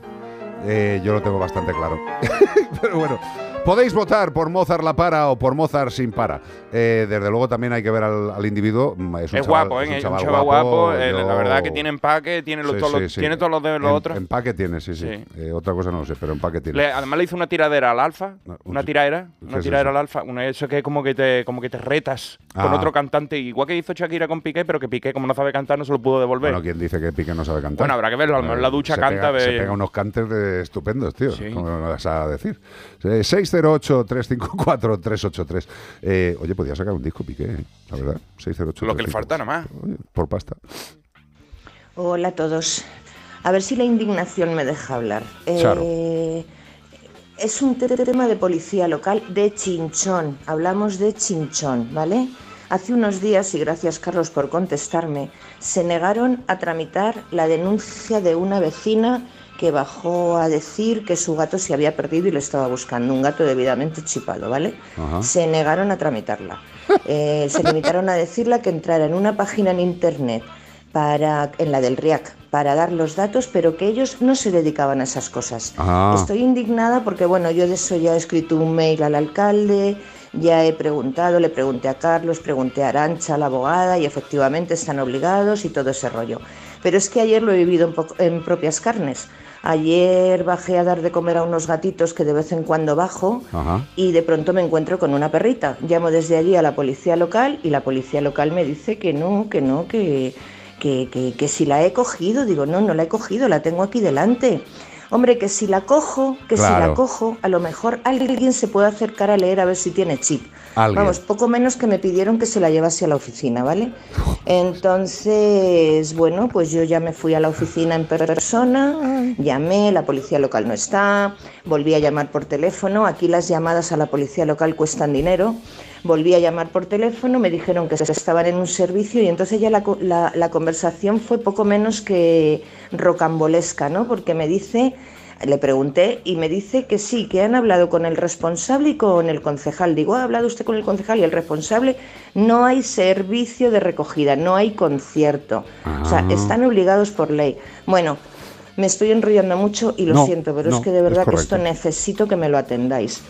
Eh, yo lo tengo bastante claro. Pero bueno, Podéis votar por Mozart la para o por Mozart sin para. Eh, desde luego también hay que ver al, al individuo. Mm, Es, un Es chaval- guapo, es ¿eh? un Es un chaval guapo. eh, yo- La verdad que tiene empaque, tiene, los- Sí, todos los- sí, sí. tiene todos los de los Em- otros. Empaque tiene, sí, sí. Sí. Eh, otra cosa no lo sé, pero empaque tiene. Le- además le hizo una tiradera al alfa, una tiradera, ¿qué una tiradera al alfa, una eso que es como que te como que te retas con Ah. otro cantante, igual que hizo Shakira con Piqué, pero que Piqué como no sabe cantar no se lo pudo devolver. Bueno, ¿quién dice que Piqué no sabe cantar? Bueno, habrá que verlo, a lo mejor en la ducha se canta, Pega, Se pega unos cantes de estupendos, tío. ¿Cómo no lo vas a decir? Eh, 608-354-383. Eh, oye, podía sacar un disco Piqué, ¿eh? la verdad. 608 lo que le falta nada más. Por pasta. Hola a todos. A ver si la indignación me deja hablar. Claro. Eh, es un te- tema de policía local de Chinchón. Hablamos de Chinchón, ¿vale? Hace unos días, y gracias Carlos por contestarme, se negaron a tramitar la denuncia de una vecina que bajó a decir que su gato se había perdido y lo estaba buscando, un gato debidamente chipado, ¿vale? Ajá. Se negaron a tramitarla. Eh, se limitaron a decirle que entrara en una página en internet para, en la del RIAC para dar los datos, pero que ellos no se dedicaban a esas cosas. Ah. Estoy indignada porque, bueno, yo de eso ya he escrito un mail al alcalde, ya he preguntado, le pregunté a Carlos, pregunté a Arancha, la abogada, y efectivamente están obligados y todo ese rollo. Pero es que ayer lo he vivido en, en propias carnes. Ayer bajé a dar de comer a unos gatitos que de vez en cuando bajo Ajá. y de pronto me encuentro con una perrita. Llamo desde allí a la policía local y la policía local me dice que no, que no, que, que, que, que si la he cogido. Digo, no, no la he cogido, la tengo aquí delante. Hombre, que si la cojo, que si la cojo, a lo mejor alguien se puede acercar a leer a ver si tiene chip. Alguien. Vamos, poco menos que me pidieron que se la llevase a la oficina, ¿vale? Entonces, bueno, pues yo ya me fui a la oficina en persona, llamé, la policía local no está, volví a llamar por teléfono, aquí las llamadas a la policía local cuestan dinero, volví a llamar por teléfono, me dijeron que estaban en un servicio y entonces ya la, la- la conversación fue poco menos que rocambolesca, ¿no? Porque me dice, le pregunté y me dice que sí, que han hablado con el responsable y con el concejal. Digo, ¿ha hablado usted con el concejal y el responsable? No hay servicio de recogida, no hay concierto. O sea, Ah. están obligados por ley. Bueno, me estoy enrollando mucho y lo No, siento, pero no, es que de es verdad que esto necesito que me lo atendáis.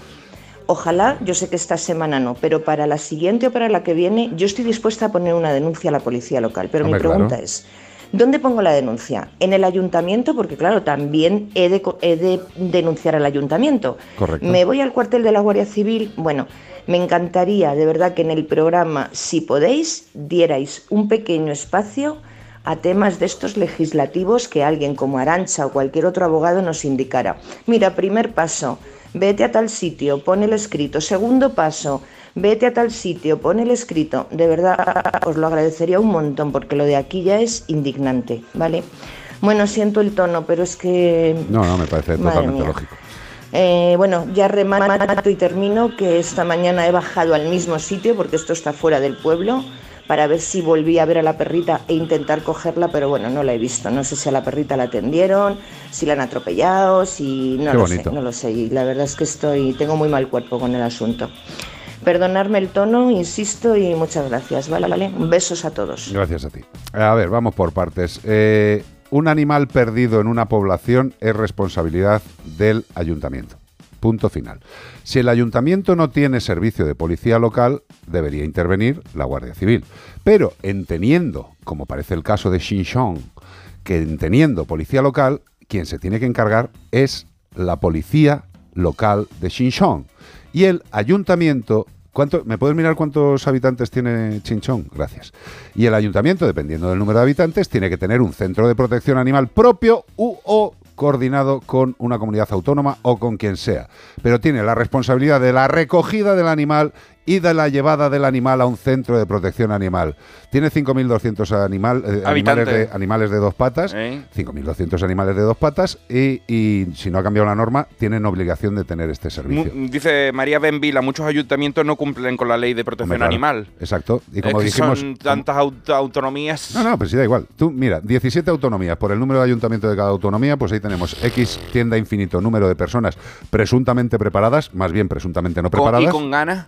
Ojalá, yo sé que esta semana no, pero para la siguiente o para la que viene, yo estoy dispuesta a poner una denuncia a la policía local. Pero Hombre, mi pregunta claro. es, ¿dónde pongo la denuncia? ¿En el ayuntamiento? Porque claro, también he de, he de denunciar al ayuntamiento. Correcto. Me voy al cuartel de la Guardia Civil. Bueno, me encantaría de verdad que en el programa, si podéis, dierais un pequeño espacio a temas de estos legislativos que alguien como Arancha o cualquier otro abogado nos indicara. Mira, primer paso, vete a tal sitio, pon el escrito. Segundo paso, vete a tal sitio, pon el escrito. De verdad, os lo agradecería un montón porque lo de aquí ya es indignante, ¿vale? Bueno, siento el tono, pero es que No, no, me parece totalmente lógico. eh, bueno, ya remato y termino que esta mañana he bajado al mismo sitio porque esto está fuera del pueblo para ver si volví a ver a la perrita e intentar cogerla, pero bueno, no la he visto. No sé si a la perrita la atendieron, si la han atropellado, si no Qué lo bonito. sé, no lo sé. Y la verdad es que estoy, tengo muy mal cuerpo con el asunto. Perdonarme el tono, insisto, y muchas gracias, ¿vale? ¿vale? Besos a todos. Gracias a ti. A ver, vamos por partes. Eh, un animal perdido en una población es responsabilidad del ayuntamiento. Punto final. Si el ayuntamiento no tiene servicio de policía local, debería intervenir la Guardia Civil. Pero en teniendo, como parece el caso de Xinjiang, que en teniendo policía local, quien se tiene que encargar es la policía local de Xinjiang. Y el ayuntamiento ¿Cuánto, ¿Me puedes mirar cuántos habitantes tiene Chinchón? Gracias. Y el ayuntamiento, dependiendo del número de habitantes, tiene que tener un centro de protección animal propio u o coordinado con una comunidad autónoma o con quien sea. Pero tiene la responsabilidad de la recogida del animal y de la llevada del animal a un centro de protección animal. Tiene 5.200 animal, eh, animales, de, animales de dos patas, ¿Eh? 5.200 animales de dos patas y, y si no ha cambiado la norma, tienen obligación de tener este servicio. Mu- Dice María Benvila, muchos ayuntamientos no cumplen con la ley de protección claro. animal. Exacto. Y como es que dijimos, son tantas aut- autonomías. No, no, pero sí da igual. Tú, mira, 17 autonomías. Por el número de ayuntamiento de cada autonomía, pues ahí tenemos X tienda infinito número de personas presuntamente preparadas, más bien presuntamente no Con- y preparadas. con ganas,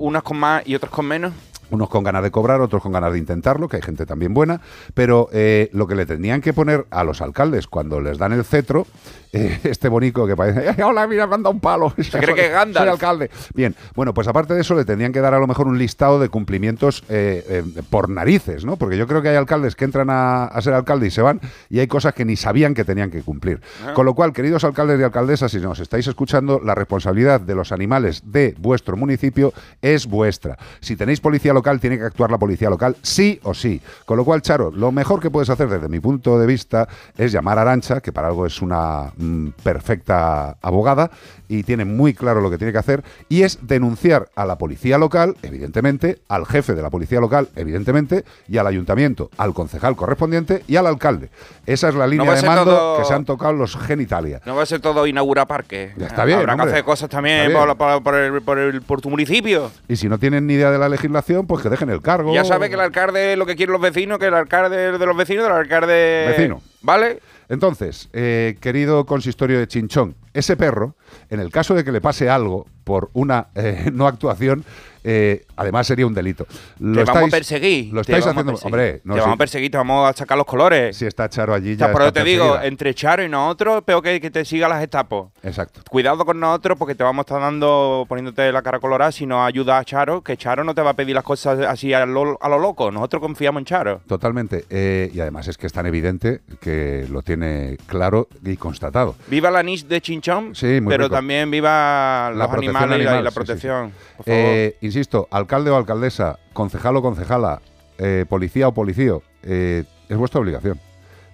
unas con más y otras con menos. Unos con ganas de cobrar, otros con ganas de intentarlo, que hay gente también buena, pero eh, lo que le tenían que poner a los alcaldes cuando les dan el cetro, eh, este bonico que parece, "Eh, hola, mira, me han dado un palo. Se cree que Gandalf. Soy alcalde. Bien, bueno, pues aparte de eso le tendrían que dar a lo mejor un listado de cumplimientos eh, por narices, ¿no? Porque yo creo que hay alcaldes que entran a, a ser alcalde y se van y hay cosas que ni sabían que tenían que cumplir. Ah. Con lo cual, queridos alcaldes y alcaldesas, si nos estáis escuchando, la responsabilidad de los animales de vuestro municipio es vuestra. Si tenéis policía local, tiene que actuar la policía local sí o sí. Con lo cual, Charo, lo mejor que puedes hacer desde mi punto de vista es llamar a Arancha, que para algo es una mm, perfecta abogada y tiene muy claro lo que tiene que hacer, y es denunciar a la policía local, evidentemente, al jefe de la policía local, evidentemente, y al ayuntamiento, al concejal correspondiente y al alcalde. Esa es la línea de mando todo- que se han tocado los genitalia. No va a ser todo inaugurar parques. Ya está bien, Habrá hombre. que hacer cosas también por, por- por el- por el- por tu municipio. Y si no tienen ni idea de la legislación, pues que dejen el cargo. Ya sabes que el alcalde es lo que quieren los vecinos, que el alcalde de los vecinos, del alcalde. Vecino. ¿Vale? Entonces, eh, querido consistorio de Chinchón, ese perro, en el caso de que le pase algo por una eh, no actuación, eh, además sería un delito. Lo te vamos a perseguir. Lo estáis haciendo. Hombre, no te sí. vamos a perseguir, te vamos a sacar los colores. Si está Charo allí, O ya. sea, por eso está te digo, entre Charo y nosotros, peor que, que te siga las etapas. Exacto. Cuidado con nosotros porque te vamos a estar dando, poniéndote la cara colorada si no ayudas a Charo, que Charo no te va a pedir las cosas así a lo, a lo loco. Nosotros confiamos en Charo. Totalmente. eh, y además es que es tan evidente que lo tiene claro y constatado. Viva la niche de Chinchón, Sí, muy pero rico. también viva los animales y la- y sí, protección. Por favor. Eh, insisto, alcalde o alcaldesa, concejal o concejala, eh, policía o policía, eh, es vuestra obligación.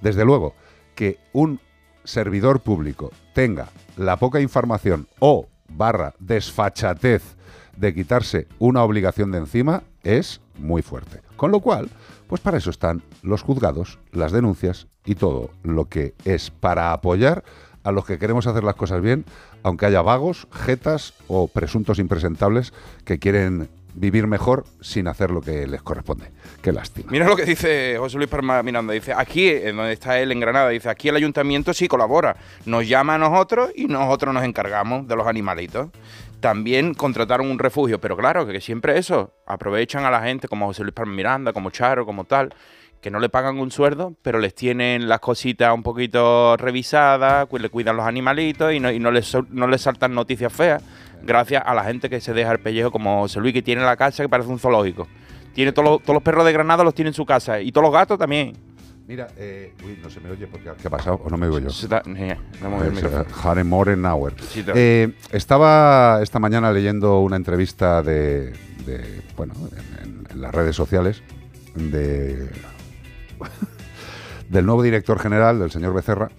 Desde luego, que un servidor público tenga la poca información o barra desfachatez de quitarse una obligación de encima es muy fuerte. Con lo cual, pues para eso están los juzgados, las denuncias y todo lo que es para apoyar a los que queremos hacer las cosas bien, aunque haya vagos, jetas o presuntos impresentables que quieren vivir mejor sin hacer lo que les corresponde. Qué lástima. Mira lo que dice José Luis Palma Miranda. Dice, aquí, en donde está él en Granada, dice, aquí el ayuntamiento sí colabora. Nos llama a nosotros y nosotros nos encargamos de los animalitos. También contrataron un refugio, pero claro, que siempre eso. Aprovechan a la gente como José Luis Palma Miranda, como Charo, como tal, que no le pagan un sueldo, pero les tienen las cositas un poquito revisadas, le cuidan los animalitos y no, y no, les, no les saltan noticias feas, gracias a la gente que se deja el pellejo como José Luis, que tiene la casa que parece un zoológico. Tiene todos los, todos los perros de Granada los tiene en su casa y todos los gatos también. Mira, eh, uy, no se me oye porque ¿qué ha pasado? ¿O no me oigo yo? Eh, eh, Eh, estaba esta mañana leyendo una entrevista de, de, bueno, en, en- en las redes sociales de del nuevo director general, del señor Becerra,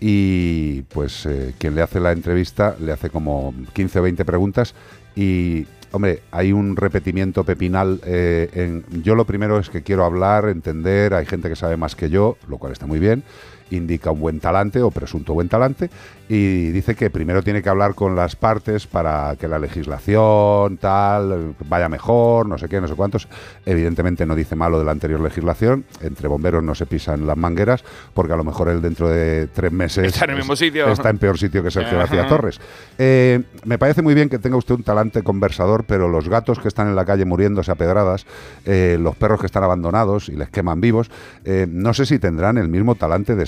y pues eh, quien le hace la entrevista le hace como 15 o 20 preguntas y, hombre, hay un repetimiento pepinal. eh, en, yo lo primero es que quiero hablar, entender, hay gente que sabe más que yo, lo cual está muy bien, indica un buen talante o presunto buen talante y dice que primero tiene que hablar con las partes para que la legislación tal vaya mejor, no sé qué, no sé cuántos. Evidentemente no dice malo de la anterior legislación, entre bomberos no se pisan las mangueras porque a lo mejor él dentro de tres meses Está en el mismo sitio. está en peor sitio que Sergio. García Torres. Eh, me parece muy bien que tenga usted un talante conversador, pero los gatos que están en la calle muriéndose a pedradas, eh, los perros que están abandonados y les queman vivos, eh, no sé si tendrán el mismo talante de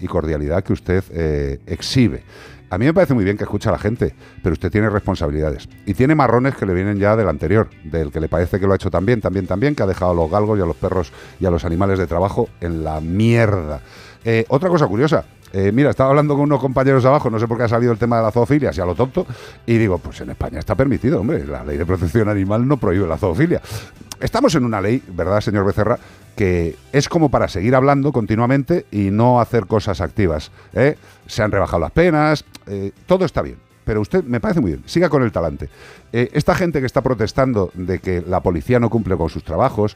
y cordialidad que usted eh, exhibe. A mí me parece muy bien que escucha a la gente, pero usted tiene responsabilidades. Y tiene marrones que le vienen ya del anterior, del que le parece que lo ha hecho también, también, también, que ha dejado a los galgos y a los perros y a los animales de trabajo en la mierda. Eh, otra cosa curiosa, eh, mira, estaba hablando con unos compañeros abajo, no sé por qué ha salido el tema de la zoofilia, si a lo tonto, y digo, pues en España está permitido, hombre, la ley de protección animal no prohíbe la zoofilia. Estamos en una ley, ¿verdad, señor Becerra? que es como para seguir hablando continuamente y no hacer cosas activas. ¿eh? Se han rebajado las penas, eh, todo está bien. Pero usted me parece muy bien, siga con el talante. Eh, esta gente que está protestando de que la policía no cumple con sus trabajos,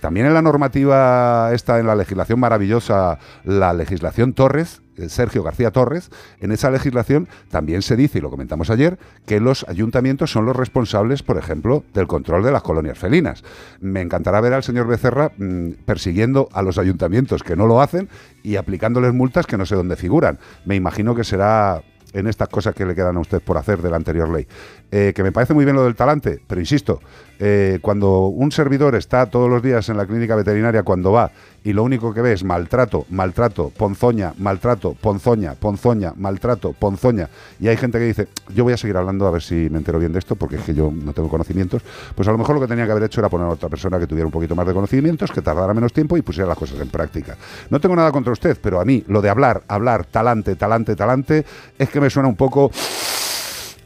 también en la normativa, está en la legislación maravillosa, la legislación Torres, Sergio García Torres, en esa legislación también se dice, y lo comentamos ayer, que los ayuntamientos son los responsables, por ejemplo, del control de las colonias felinas. Me encantará ver al señor Becerra mm, persiguiendo a los ayuntamientos que no lo hacen y aplicándoles multas que no sé dónde figuran. Me imagino que será en estas cosas que le quedan a usted por hacer de la anterior ley. Eh, que me parece muy bien lo del talante, pero insisto, eh, cuando un servidor está todos los días en la clínica veterinaria, cuando va y lo único que ve es maltrato, maltrato, ponzoña, maltrato, ponzoña, ponzoña, maltrato, ponzoña, y hay gente que dice, yo voy a seguir hablando a ver si me entero bien de esto, porque es que yo no tengo conocimientos, pues a lo mejor lo que tenía que haber hecho era poner a otra persona que tuviera un poquito más de conocimientos, que tardara menos tiempo y pusiera las cosas en práctica. No tengo nada contra usted, pero a mí lo de hablar, hablar, talante, talante, talante, es que me suena un poco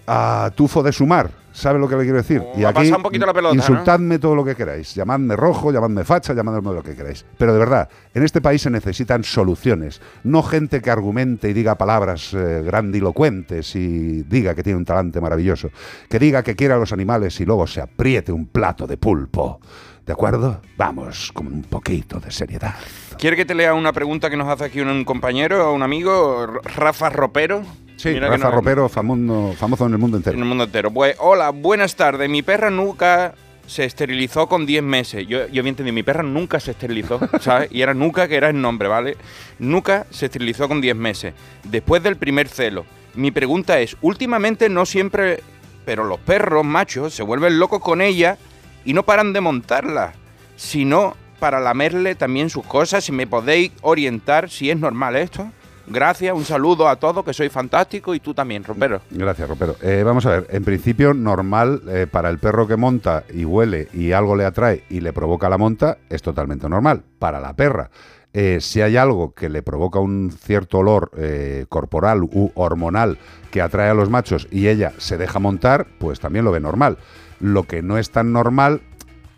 a tufo de sumar. ¿Sabe lo que le quiero decir? me ha pasado un poquito la pelota, ¿no? insultadme todo lo que queráis. Llamadme rojo, llamadme facha, llamadme lo que queráis. Pero de verdad, en este país se necesitan soluciones. No gente que argumente y diga palabras eh, grandilocuentes y diga que tiene un talante maravilloso. Que diga que quiere a los animales y luego se apriete un plato de pulpo. ¿De acuerdo? Vamos, con un poquito de seriedad. ¿Quiere que te lea una pregunta que nos hace aquí un compañero o un amigo, Rafa Ropero? Sí, Mira que Rafa Ropero, famoso, famoso en el mundo entero. En el mundo entero. Pues, hola, buenas tardes. Mi perra nunca se esterilizó con 10 meses. Yo, yo había entendido, mi perra nunca se esterilizó, ¿sabes? Y era Nuca, que era el nombre, ¿vale? Nuca se esterilizó con 10 meses. Después del primer celo. Mi pregunta es, últimamente no siempre, pero los perros machos se vuelven locos con ella y no paran de montarla, sino para lamerle también sus cosas. Si me podéis orientar si es normal esto. Gracias, un saludo a todos, que soy fantástico y tú también, Rompero. Gracias, Ropero. Eh, vamos a ver, en principio normal eh, para el perro que monta y huele y algo le atrae y le provoca la monta es totalmente normal. Para la perra, eh, si hay algo que le provoca un cierto olor eh, corporal u hormonal que atrae a los machos y ella se deja montar, pues también lo ve normal. Lo que no es tan normal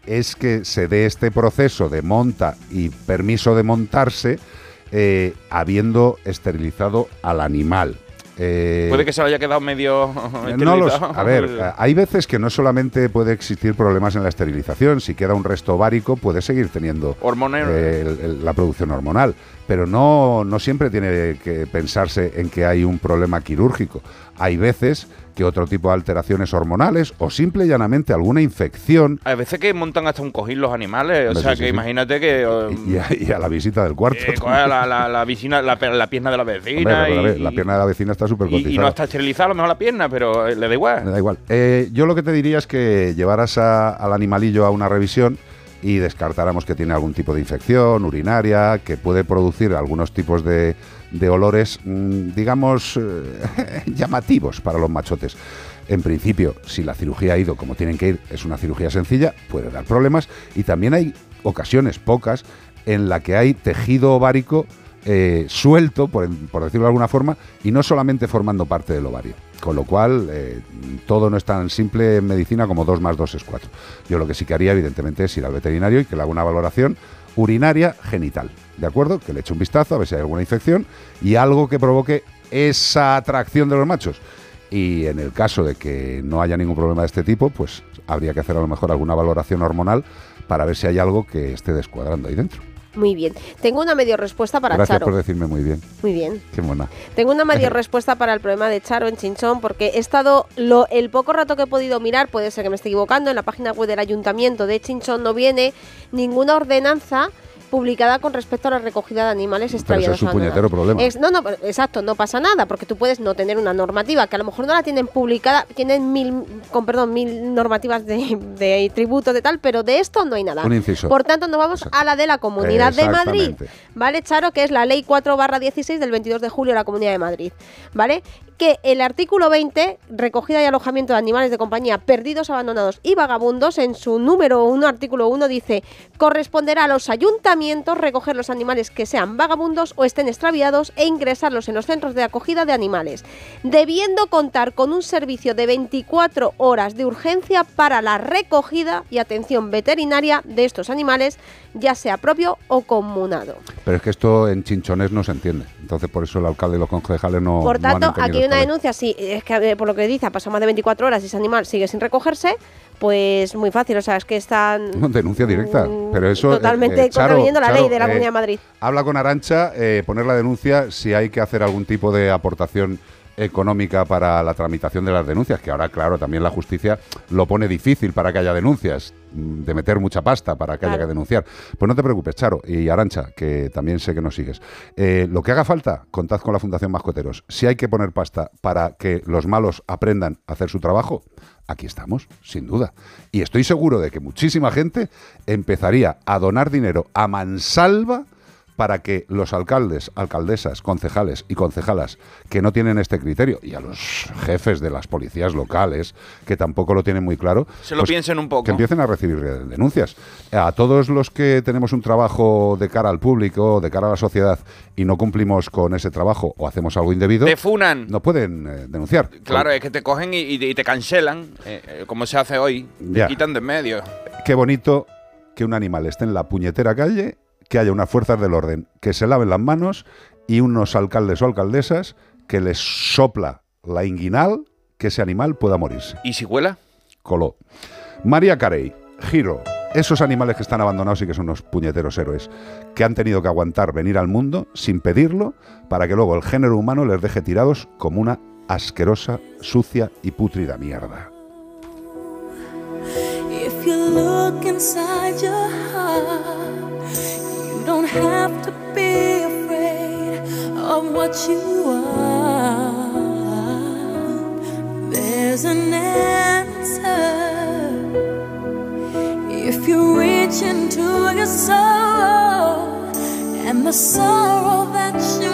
es que se dé este proceso de monta y permiso de montarse eh, habiendo esterilizado al animal. Eh, Puede que se haya quedado medio. no los- a ver, eh, hay veces que no solamente puede existir problemas en la esterilización, si queda un resto ovárico puede seguir teniendo Hormonero. eh, el- el- la producción hormonal, pero no, no siempre tiene que pensarse en que hay un problema quirúrgico. Hay veces que otro tipo de alteraciones hormonales o simple y llanamente alguna infección Hay veces que montan hasta un cojín los animales. O sea, sí, que sí, imagínate que. um, y a, y a la visita del cuarto. eh, la, la, la, vicina- la, pierna de la vecina. y, la pierna de la vecina está súper y- cotizada. y no está esterilizada a lo mejor la pierna, pero eh, le da igual. Me da igual. Eh, yo lo que te diría es que llevaras a- al animalillo a una revisión y descartáramos que tiene algún tipo de infección urinaria, que puede producir algunos tipos de, de olores, mm, digamos, eh, llamativos para los machotes. En principio, si la cirugía ha ido como tienen que ir, es una cirugía sencilla, puede dar problemas. Y también hay ocasiones, pocas, en la que hay tejido ovárico eh, suelto, por, por decirlo de alguna forma, y no solamente formando parte del ovario. Con lo cual, eh, todo no es tan simple en medicina como 2 más 2 es 4. Yo lo que sí que haría, evidentemente, es ir al veterinario y que le haga una valoración urinaria genital. ¿De acuerdo? Que le eche un vistazo a ver si hay alguna infección y algo que provoque esa atracción de los machos. Y en el caso de que no haya ningún problema de este tipo, pues habría que hacer a lo mejor alguna valoración hormonal para ver si hay algo que esté descuadrando ahí dentro. Muy bien. Tengo una medio respuesta para Gracias Charo. por decirme muy bien. Muy bien. Qué buena. Tengo una medio respuesta para el problema de Charo en Chinchón, porque he estado, lo, el poco rato que he podido mirar, puede ser que me esté equivocando, en la página web del ayuntamiento de Chinchón no viene ninguna ordenanza publicada con respecto a la recogida de animales Pero eso extraviados. es un puñetero problema. Es- no, no, exacto, no pasa nada, porque tú puedes no tener una normativa, que a lo mejor no la tienen publicada, tienen mil, con perdón, mil normativas de, de tributo de tal, pero de esto no hay nada. Un inciso. Por tanto, nos vamos a la de la Comunidad de Madrid. ¿vale, Charo? Que es la ley 4 barra 16 del 22 de julio de la Comunidad de Madrid, ¿vale? Que el artículo 20, recogida y alojamiento de animales de compañía perdidos, abandonados y vagabundos, en su número 1, artículo 1, dice, corresponderá a los ayuntamientos recoger los animales que sean vagabundos o estén extraviados e ingresarlos en los centros de acogida de animales, debiendo contar con un servicio de 24 horas de urgencia para la recogida y atención veterinaria de estos animales, ya sea propio o comunado. Pero es que esto en chinchones no se entiende. Entonces, por eso el alcalde y los concejales no. Por no han aquí hay una denuncia, si es que eh, por lo que dice, ha pasado más de 24 horas y ese animal sigue sin recogerse, pues muy fácil, o sea, es que están No, denuncia directa. Pero eso. eh, totalmente eh, contraviniendo la ley de la eh, Comunidad de Madrid. Habla con Arancha, poner la denuncia si hay que hacer algún tipo de aportación económica para la tramitación de las denuncias, que ahora, claro, también la justicia lo pone difícil para que haya denuncias, mm, de meter mucha pasta para que haya que denunciar. Pues no te preocupes, Charo, y Arancha, que también sé que nos sigues. Eh, lo que haga falta, contad con la Fundación Mascoteros. Si hay que poner pasta para que los malos aprendan a hacer su trabajo, aquí estamos, sin duda. Y estoy seguro de que muchísima gente empezaría a donar dinero a mansalva para que los alcaldes, alcaldesas, concejales y concejalas que no tienen este criterio y a los jefes de las policías locales que tampoco lo tienen muy claro, Se lo pues piensen un poco. que empiecen a recibir denuncias. A todos los que tenemos un trabajo de cara al público, de cara a la sociedad y no cumplimos con ese trabajo o hacemos algo indebido, Te funan. no pueden eh, denunciar. Claro, es que te cogen y, te cancelan, eh, eh, como se hace hoy. Ya. Te quitan de en medio. Qué bonito que un animal esté en la puñetera calle, que haya unas fuerzas del orden que se laven las manos y unos alcaldes o alcaldesas que les sopla la inguinal que ese animal pueda morirse. ¿Y si huela? Coló. María Carey, Giro, esos animales que están abandonados y que son unos puñeteros héroes, que han tenido que aguantar venir al mundo sin pedirlo para que luego el género humano les deje tirados como una asquerosa, sucia y pútrida mierda. If you look inside your heart, you don't have to be afraid of what you are. There's an answer if you reach into your soul, and the sorrow that you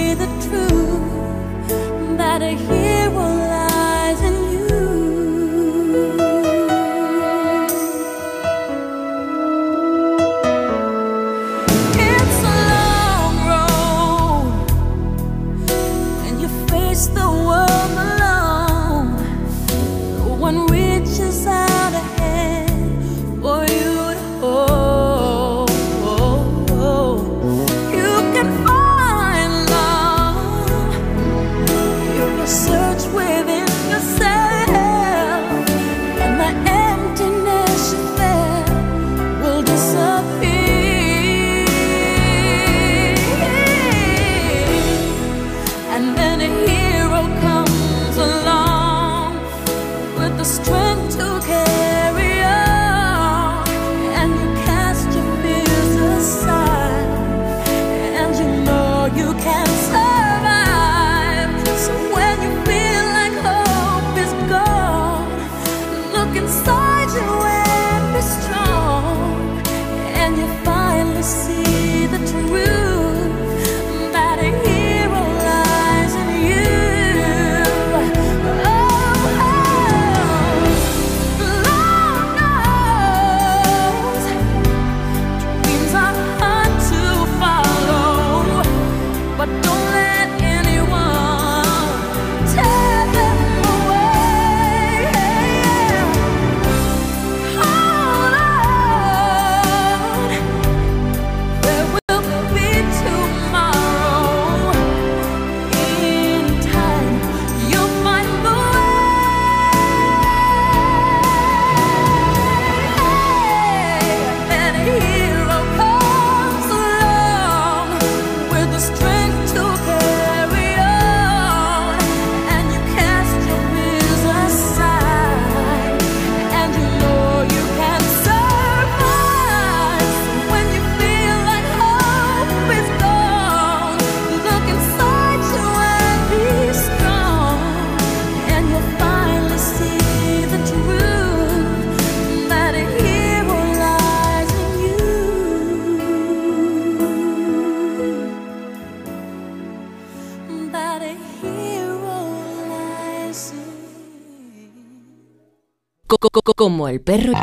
como el perro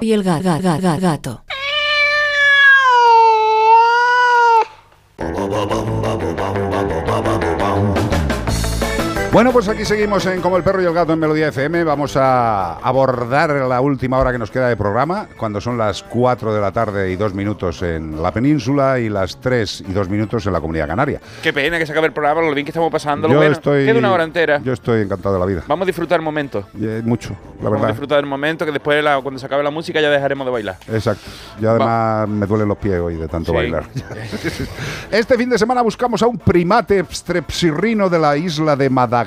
y el ga- ga- ga- ga- gato. Bueno, pues aquí seguimos en Como el perro y el gato en Melodía FM. Vamos a abordar la última hora que nos queda de programa, cuando son las 4 de la tarde y 2 minutos en la península y las 3 y 2 minutos en la Comunidad Canaria. Qué pena que se acabe el programa, lo bien que estamos pasando. Lo Yo bueno, estoy, Queda una hora entera. Yo estoy encantado de la vida. Vamos a disfrutar el momento. Eh, mucho, la Vamos a verdad. disfrutar del momento que después, la- cuando se acabe la música, ya dejaremos de bailar. Exacto. Y además me duelen los pies hoy de tanto Sí. bailar. este fin de semana buscamos a un primate strepsirrino de la isla de Madagascar.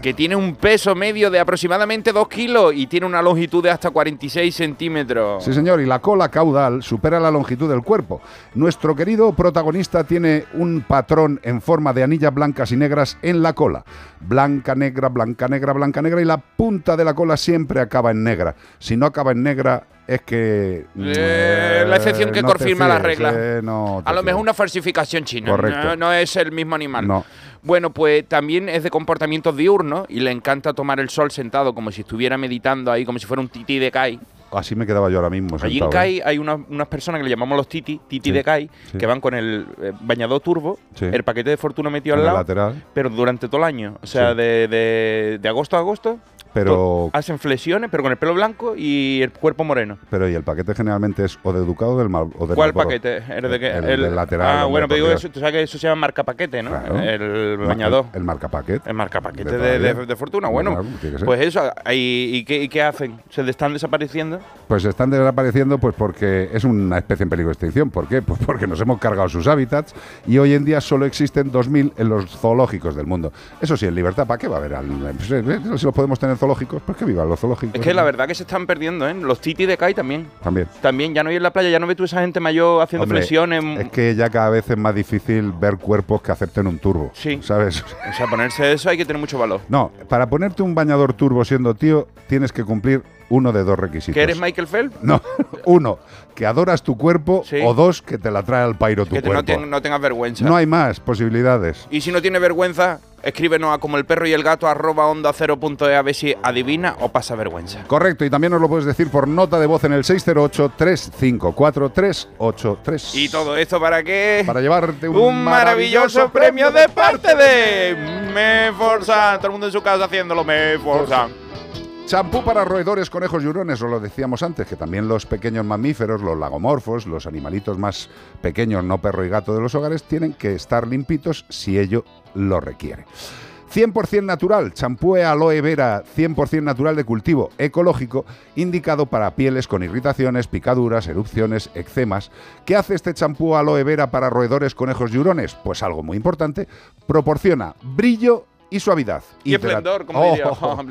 Que tiene un peso medio de aproximadamente 2 kilos y tiene una longitud de hasta 46 centímetros. Sí, señor, y la cola caudal supera la longitud del cuerpo. Nuestro querido protagonista tiene un patrón en forma de anillas blancas y negras en la cola. Blanca, negra, blanca, negra, blanca, negra, y la punta de la cola siempre acaba en negra. Si no acaba en negra, es que... Eh, la excepción que no confirma la fíes, regla. eh, no A lo mejor una falsificación china. Correcto. No, no es el mismo animal. No. Bueno, pues también es de comportamientos diurnos y le encanta tomar el sol sentado como si estuviera meditando ahí, como si fuera un tití de Kai. Así me quedaba yo ahora mismo. Allí en sentado, Kai ¿eh? hay unas, unas personas que le llamamos los titi, titi Sí, de Kai, sí. que van con el eh, bañador turbo, Sí. el paquete de fortuna metido En al lado, lateral. pero durante todo el año. O sea, de- de agosto a agosto. Pero- hacen flexiones, pero con el pelo blanco y el cuerpo moreno. Pero y el paquete generalmente es o de Educado o del Mal, o del ¿Cuál Marlboro. paquete? ¿El de qué? El, El- del lateral. Ah, bueno, pero digo eso, tú sabes que eso se llama marca paquete, ¿no? Claro. El bañador. El, marca paquete. El marca paquete De fortuna. Bueno, Claro, pues eso. ¿y, y qué, y qué hacen? ¿Se están desapareciendo? Pues están desapareciendo pues porque es una especie en peligro de extinción. ¿Por qué? Pues porque nos hemos cargado sus hábitats y hoy en día solo existen 2.000 en los zoológicos del mundo. Eso sí, en libertad, ¿para qué va a haber? al- Si los podemos tener en zoológicos, pues que vivan los zoológicos. Es que la verdad que se están perdiendo, ¿eh? Los titi de Kai también. También. También, ya no hay en la playa, ya no ves tú esa gente mayor haciendo Hombre, flexiones. Es que ya cada vez es más difícil ver cuerpos que acepten un turbo. Sí. ¿Sabes? O sea, ponerse eso hay que tener mucho valor. No, para ponerte un bañador turbo siendo tío, tienes que cumplir uno de dos requisitos. ¿Que eres Michael Phelps? No, uno, que adoras tu cuerpo, Sí. o dos, que te la trae al pairo tu Que no, cuerpo. ten- no tengas vergüenza. No hay más posibilidades. Y si no tiene vergüenza, escríbenos a como el perro y el gato arroba onda e a ver si adivina o pasa vergüenza. Correcto, y también nos lo puedes decir por nota de voz en el 608-354-383. ¿Y todo esto para qué? Para llevarte un, un maravilloso premio de parte de Meforsan. Todo el mundo en su casa haciéndolo Meforsan. Champú para roedores, conejos y hurones, os lo decíamos antes, que también los pequeños mamíferos, los lagomorfos, los animalitos más pequeños, no perro y gato de los hogares, tienen que estar limpitos si ello lo requiere. 100% natural, champú e aloe vera 100% natural de cultivo ecológico, indicado para pieles con irritaciones, picaduras, erupciones, eczemas. ¿Qué hace este champú aloe vera para roedores, conejos y hurones? Pues algo muy importante, proporciona brillo y suavidad. Y esplendor, como Oh, diría. oh, oh.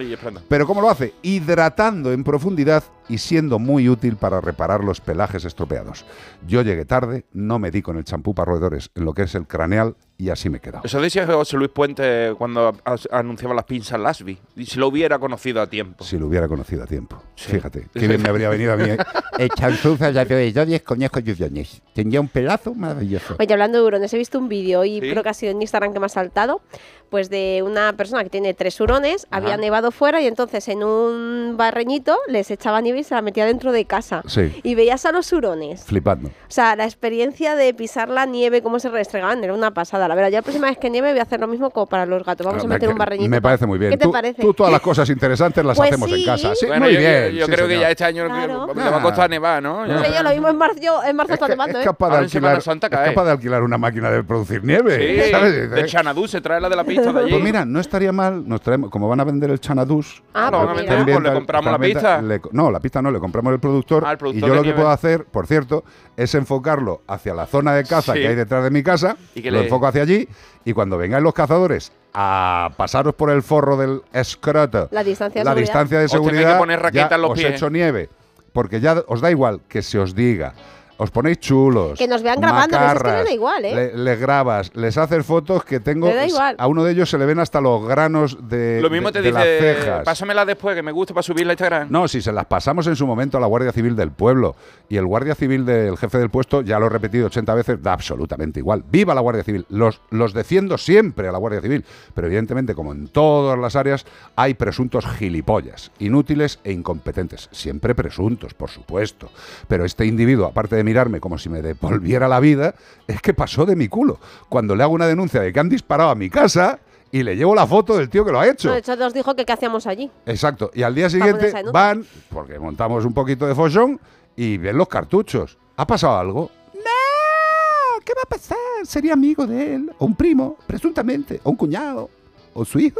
Pero ¿cómo lo hace? Hidratando en profundidad y siendo muy útil para reparar los pelajes estropeados. Yo llegué tarde, no me di con el champú para roedores en lo que es el craneal y así me he quedado. Eso decía José Luis Puente cuando anunciaba las pinzas Lasby. Y si lo hubiera conocido a tiempo. Si lo hubiera conocido a tiempo. Sí. Fíjate, qué bien me habría venido a mí. ¿eh? El champú para roedores, conejos y. Tenía un pelazo maravilloso. Oye, hablando de hurones, he visto un vídeo y ¿Sí? creo que ha sido en Instagram que me ha saltado, pues de una persona que tiene tres hurones, había nevado fuera y entonces en un barreñito les echaba nieve y se la metía dentro de casa. Sí. Y veías a los hurones. Flipando. O sea, la experiencia de pisar la nieve, cómo se restregaban, era una pasada. La verdad, ya la próxima vez que nieve voy a hacer lo mismo como para los gatos. Vamos Ah, a meter me- un barreñito. Me parece muy bien. ¿Qué te tú, parece? tú todas las cosas interesantes las Pues hacemos en casa. Sí, Bueno, muy yo, bien. yo sí, creo que ya este año Claro. le va a costar nevar, ¿no? No sé yo, lo mismo en marzo, en marzo está nevando, Es ¿eh? capaz, de alquilar, Santa es capaz de alquilar una máquina de producir nieve. Sí, ¿sabes? de Chanadú se trae la de la pista de allí. Pues mira, no estaría mal, nos traemos, como van a vender el Chanadús. Ah, lo van a pues vender, pues le compramos la pista. no, la pista no, le compramos el productor. Ah, y yo lo que puedo hacer, por cierto, es enfocarlo hacia la zona de caza que hay detrás de mi casa. Y que lo enfoco hacia allí. Y cuando vengáis los cazadores a pasaros por el forro del escroto, La distancia de la seguridad. distancia de Os tenéis que seguridad, poner raqueta ya en los os pies. echo nieve. Porque ya os da igual que se os diga. Os ponéis chulos. Que nos vean grabando, les es que me da macarras, igual, ¿eh? le- les grabas, les haces fotos que tengo. Me da igual. A uno de ellos se le ven hasta los granos de, Lo mismo de- te de las dice, cejas. pásamela después que me gusta para subirla a Instagram. No, si se las pasamos en su momento a la Guardia Civil del pueblo y el Guardia Civil del jefe del puesto, ya lo he repetido 80 veces, da absolutamente igual. ¡Viva la Guardia Civil! Los, los defiendo siempre a la Guardia Civil, pero evidentemente, como en todas las áreas, hay presuntos gilipollas, inútiles e incompetentes. Siempre presuntos, por supuesto. Pero este individuo, aparte de mirarme como si me devolviera la vida, es que pasó de mi culo. Cuando le hago una denuncia de que han disparado a mi casa y le llevo la foto del tío que lo ha hecho. No, de hecho, nos dijo que qué hacíamos allí. Exacto. Y al día siguiente van, porque montamos un poquito de follón, y ven los cartuchos. ¿Ha pasado algo? No, ¿qué va a pasar? Sería amigo de él, o un primo, presuntamente, o un cuñado, o su hijo,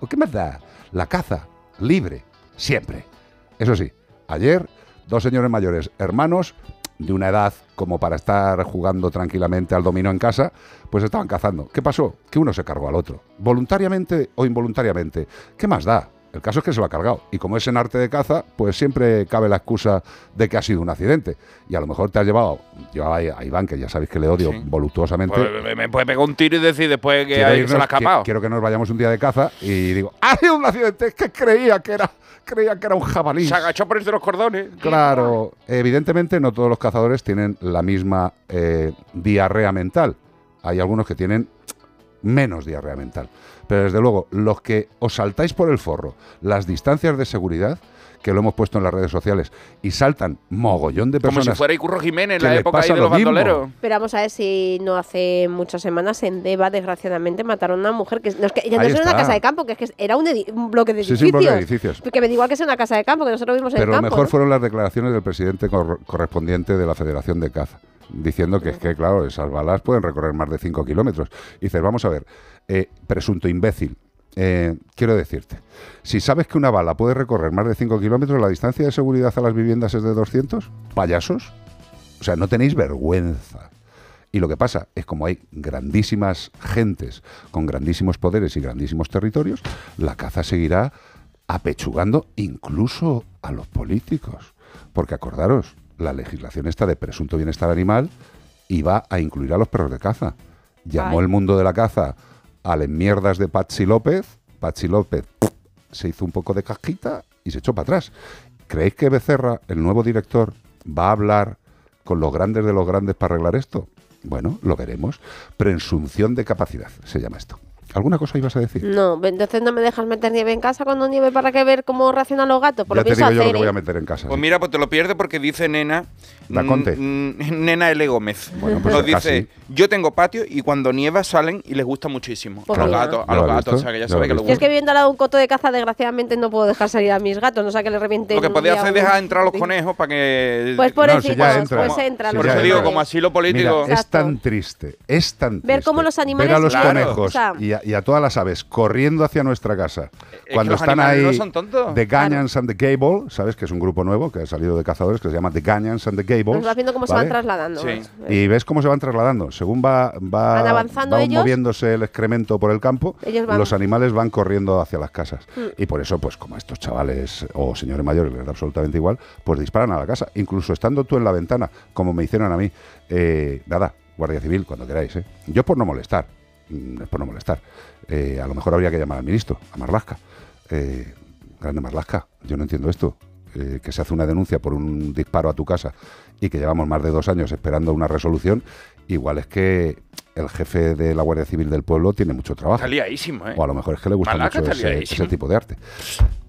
o qué más da. La caza, libre, siempre. Eso sí, ayer, dos señores mayores, hermanos, de una edad como para estar jugando tranquilamente al dominó en casa, pues estaban cazando. ¿Qué pasó? Que uno se cargó al otro, voluntariamente o involuntariamente. ¿Qué más da? El caso es que se lo ha cargado. Y como es en arte de caza, pues siempre cabe la excusa de que ha sido un accidente. Y a lo mejor te has llevado, llevaba ahí a Iván, que ya sabéis que le odio voluptuosamente. Pues me- puede pegar un tiro y decir después que, se la ha escapado. qui- Quiero que nos vayamos un día de caza y digo, ha sido un accidente, es que creía que era, creía que era un jabalí. Se agachó por entre los cordones. Claro, evidentemente no todos los cazadores tienen la misma eh, diarrea mental. Hay algunos que tienen menos diarrea mental. Pero desde luego, los que os saltáis por el forro las distancias de seguridad, que lo hemos puesto en las redes sociales, y saltan mogollón de Como personas. si fuera Icurro Jiménez en la época ahí de los lo bandoleros. Pero vamos a ver si no hace muchas semanas en Deva, desgraciadamente, mataron a una mujer que no, es que ya no una casa de campo, que es que era un, bloque de Sí, edificios. sí, un bloque de edificios. Porque me da igual que sea una casa de campo, que nosotros vivimos en Pero el lo campo. mejor ¿no? fueron las declaraciones del presidente cor- correspondiente de la Federación de Caza, diciendo que es que, claro, esas balas pueden recorrer más de 5 kilómetros. Y dices, vamos a ver, eh, presunto imbécil, eh, quiero decirte, si sabes que una bala puede recorrer más de 5 kilómetros, ¿la distancia de seguridad a las viviendas es de 200? ¿Payasos? O sea, no tenéis vergüenza. Y lo que pasa es como hay grandísimas gentes con grandísimos poderes y grandísimos territorios, la caza seguirá apechugando incluso a los políticos. Porque acordaros, la legislación esta de presunto bienestar animal iba a incluir a los perros de caza. Llamó Ay. el mundo de la caza a las mierdas de Patsy López. Patsy López se hizo un poco de casquita y se echó para atrás. ¿Creéis que Becerra, el nuevo director, va a hablar con los grandes de los grandes para arreglar esto? Bueno, lo veremos. Presunción de capacidad se llama esto. ¿Alguna cosa ibas a decir? No, entonces no me dejas meter nieve en casa cuando nieve para que ver cómo reaccionan los gatos. Por ya lo te pienso digo yo lo que voy a meter en casa. Pues sí. mira, pues te lo pierdes porque dice Nena. Da Conte. mm, mm, Nena L. Gómez. Bueno, pues Nos casi. dice: Yo tengo patio y cuando nieva salen y les gusta muchísimo. Pues a los gatos, a los lo gatos, o sea que ya lo que les Yo es gusta. que viviendo al lado de un coto de caza, desgraciadamente no puedo dejar salir a mis gatos, no sea que le revienten. Lo que podía día hacer es dejar entrar a los conejos para que. Pues No, pobrecitos, si entra. pues Por eso digo, como asilo político. Mira, es tan triste, es tan Ver triste cómo los animales, ver a los conejos y, a, y a todas las aves corriendo hacia nuestra casa que cuando los están ahí no son tontos. The Ganyans and the Gable, ¿sabes? Que es un grupo nuevo que ha salido de cazadores que se llama The Ganyans and the Gables. Nos vas viendo cómo se van trasladando. Sí. Y ves cómo se van trasladando. Según va, va, Van avanzando va ellos. moviéndose el excremento por el campo, Ellos van- los animales van corriendo hacia las casas. Mm. Y por eso, pues como a estos chavales o señores mayores les da absolutamente igual, pues disparan a la casa. Incluso estando tú en la ventana, como me hicieron a mí. Eh, nada, Guardia Civil, cuando queráis. ¿eh? Yo por no molestar. Mm, Es por no molestar. Eh, a lo mejor habría que llamar al ministro, a Marlasca. Eh, grande Marlasca, yo no entiendo esto. Eh, que se hace una denuncia por un disparo a tu casa y que llevamos más de dos años esperando una resolución, igual es que el jefe de la Guardia Civil del pueblo tiene mucho trabajo. Está liadísimo, ¿eh? O a lo mejor es que le gusta Malaca mucho ese, tipo de arte.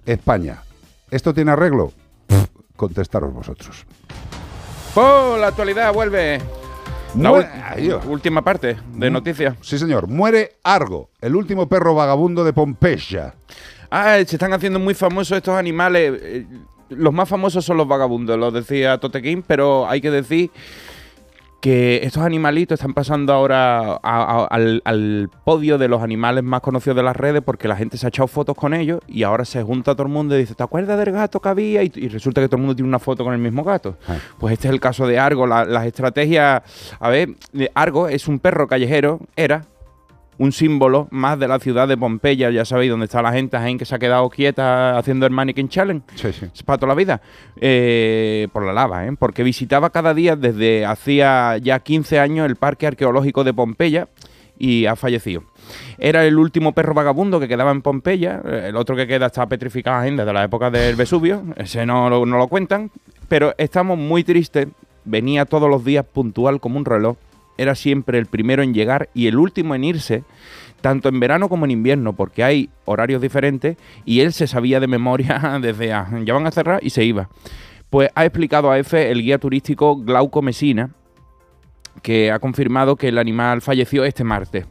España. ¿Esto tiene arreglo? Pff, Contestaros vosotros. ¡Oh! La actualidad vuelve. La Muere- Ay, última parte de noticias. Sí, señor. Muere Argo, el último perro vagabundo de Pompeya. Ah, se están haciendo muy famosos estos animales. eh, Los más famosos son los vagabundos, lo decía Totequín, pero hay que decir que estos animalitos están pasando ahora a- a- al, al podio de los animales más conocidos de las redes porque la gente se ha echado fotos con ellos y ahora se junta todo el mundo y dice, ¿te acuerdas del gato que había? Y, y resulta que todo el mundo tiene una foto con el mismo gato. Ah. Pues este es el caso de Argo. La- las estrategias... A ver, eh, Argo es un perro callejero, era, un símbolo más de la ciudad de Pompeya, ya sabéis, donde está la gente que se ha quedado quieta haciendo el Mannequin Challenge. Sí, sí. Es para toda la vida. Eh, por la lava, ¿eh? Porque visitaba cada día desde hacía ya 15 años el Parque Arqueológico de Pompeya y ha fallecido. Era el último perro vagabundo que quedaba en Pompeya. El otro que queda está petrificado ainda de la época del Vesubio. Ese no, lo- no lo cuentan. Pero estamos muy tristes. Venía todos los días puntual como un reloj. Era siempre el primero en llegar y el último en irse, tanto en verano como en invierno, porque hay horarios diferentes y él se sabía de memoria desde ah, ya van a cerrar y se iba. pues ha explicado a EFE el guía turístico Glauco Mesina, que ha confirmado que el animal falleció este martes.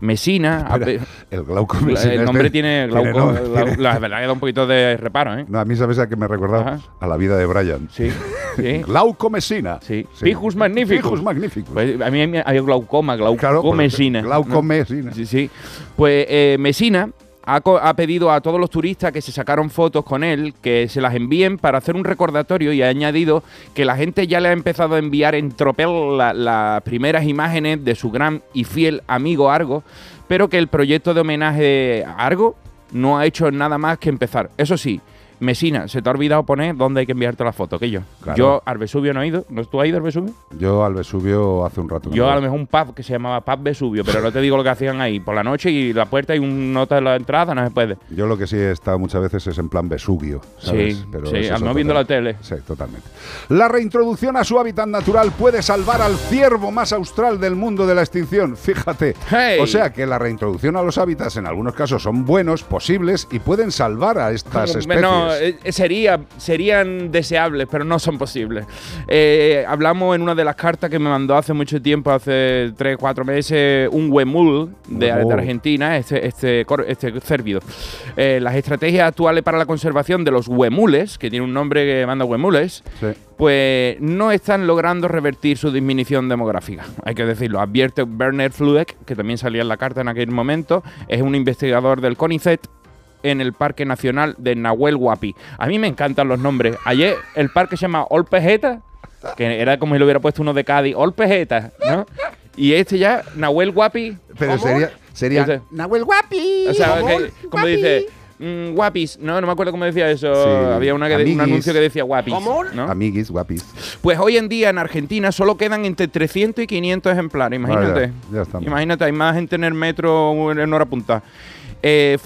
Mesina, Espera, el Glauco La- Mesina el este nombre tiene tiene Glauco, nombre, la verdad que da un poquito de reparo, ¿eh? No, a mí sabes a que me recordaba a la vida de Brian. Sí. sí. Glauco Mesina. Sí. Pijus magnificus. Pijus magnificus. Pues a mí hay glaucoma, glauco Claro, pues, mesina. glauco mesina. Sí, sí. Pues eh, Mesina ha, pedido a todos los turistas que se sacaron fotos con él que se las envíen para hacer un recordatorio y ha añadido que la gente ya le ha empezado a enviar en tropel la- las primeras imágenes de su gran y fiel amigo Argo, pero que el proyecto de homenaje a Argo no ha hecho nada más que empezar. Eso sí, Mesina, se te ha olvidado poner dónde hay que enviarte la foto, que yo. Claro. Yo al Vesubio no he ido. ¿No tú has ido al Vesubio? Yo al Vesubio hace un rato. Yo a lo mejor un pub que se llamaba Pub Vesubio, pero no te digo lo que hacían ahí. Por la noche y la puerta y un nota de la entrada, no se puede. Yo lo que sí he estado muchas veces es en plan Vesubio, ¿sabes? Sí, Pero sí, no viendo la tele. Sí, totalmente. La reintroducción a su hábitat natural puede salvar al ciervo más austral del mundo de la extinción. Fíjate. Hey. O sea que la reintroducción a los hábitats en algunos casos son buenos, posibles y pueden salvar a estas especies. No, eh, sería, serían deseables, pero no son posibles. Eh, hablamos en una de las cartas que me mandó hace mucho tiempo, hace 3, 4 meses, un huemul de. Argentina, este, este, este cérvido. Eh, las estrategias actuales para la conservación de los huemules, que tiene un nombre que manda huemules, Sí. pues no están logrando revertir su disminución demográfica, hay que decirlo. Advierte Werner Flueck, que también salía en la carta en aquel momento, es un investigador del CONICET en el Parque Nacional de Nahuel Huapi. A mí me encantan los nombres. Ayer el parque se llama Olpejeta, que era como si le hubiera puesto uno de Cádiz, Olpejeta, ¿no? Y este ya, Nahuel Guapi. Pero ¿cómo? sería, sería. Nahuel Guapi. O sea, ¿Cómo? que, como dice, mm, guapis, no, no me acuerdo cómo decía eso. Sí, Había una que de- un anuncio que decía guapis. ¿no? Amiguis, guapis. Pues hoy en día en Argentina solo quedan entre 300 y 500 ejemplares, imagínate. Ya estamos. Imagínate, hay más gente en el metro en hora punta. Eh,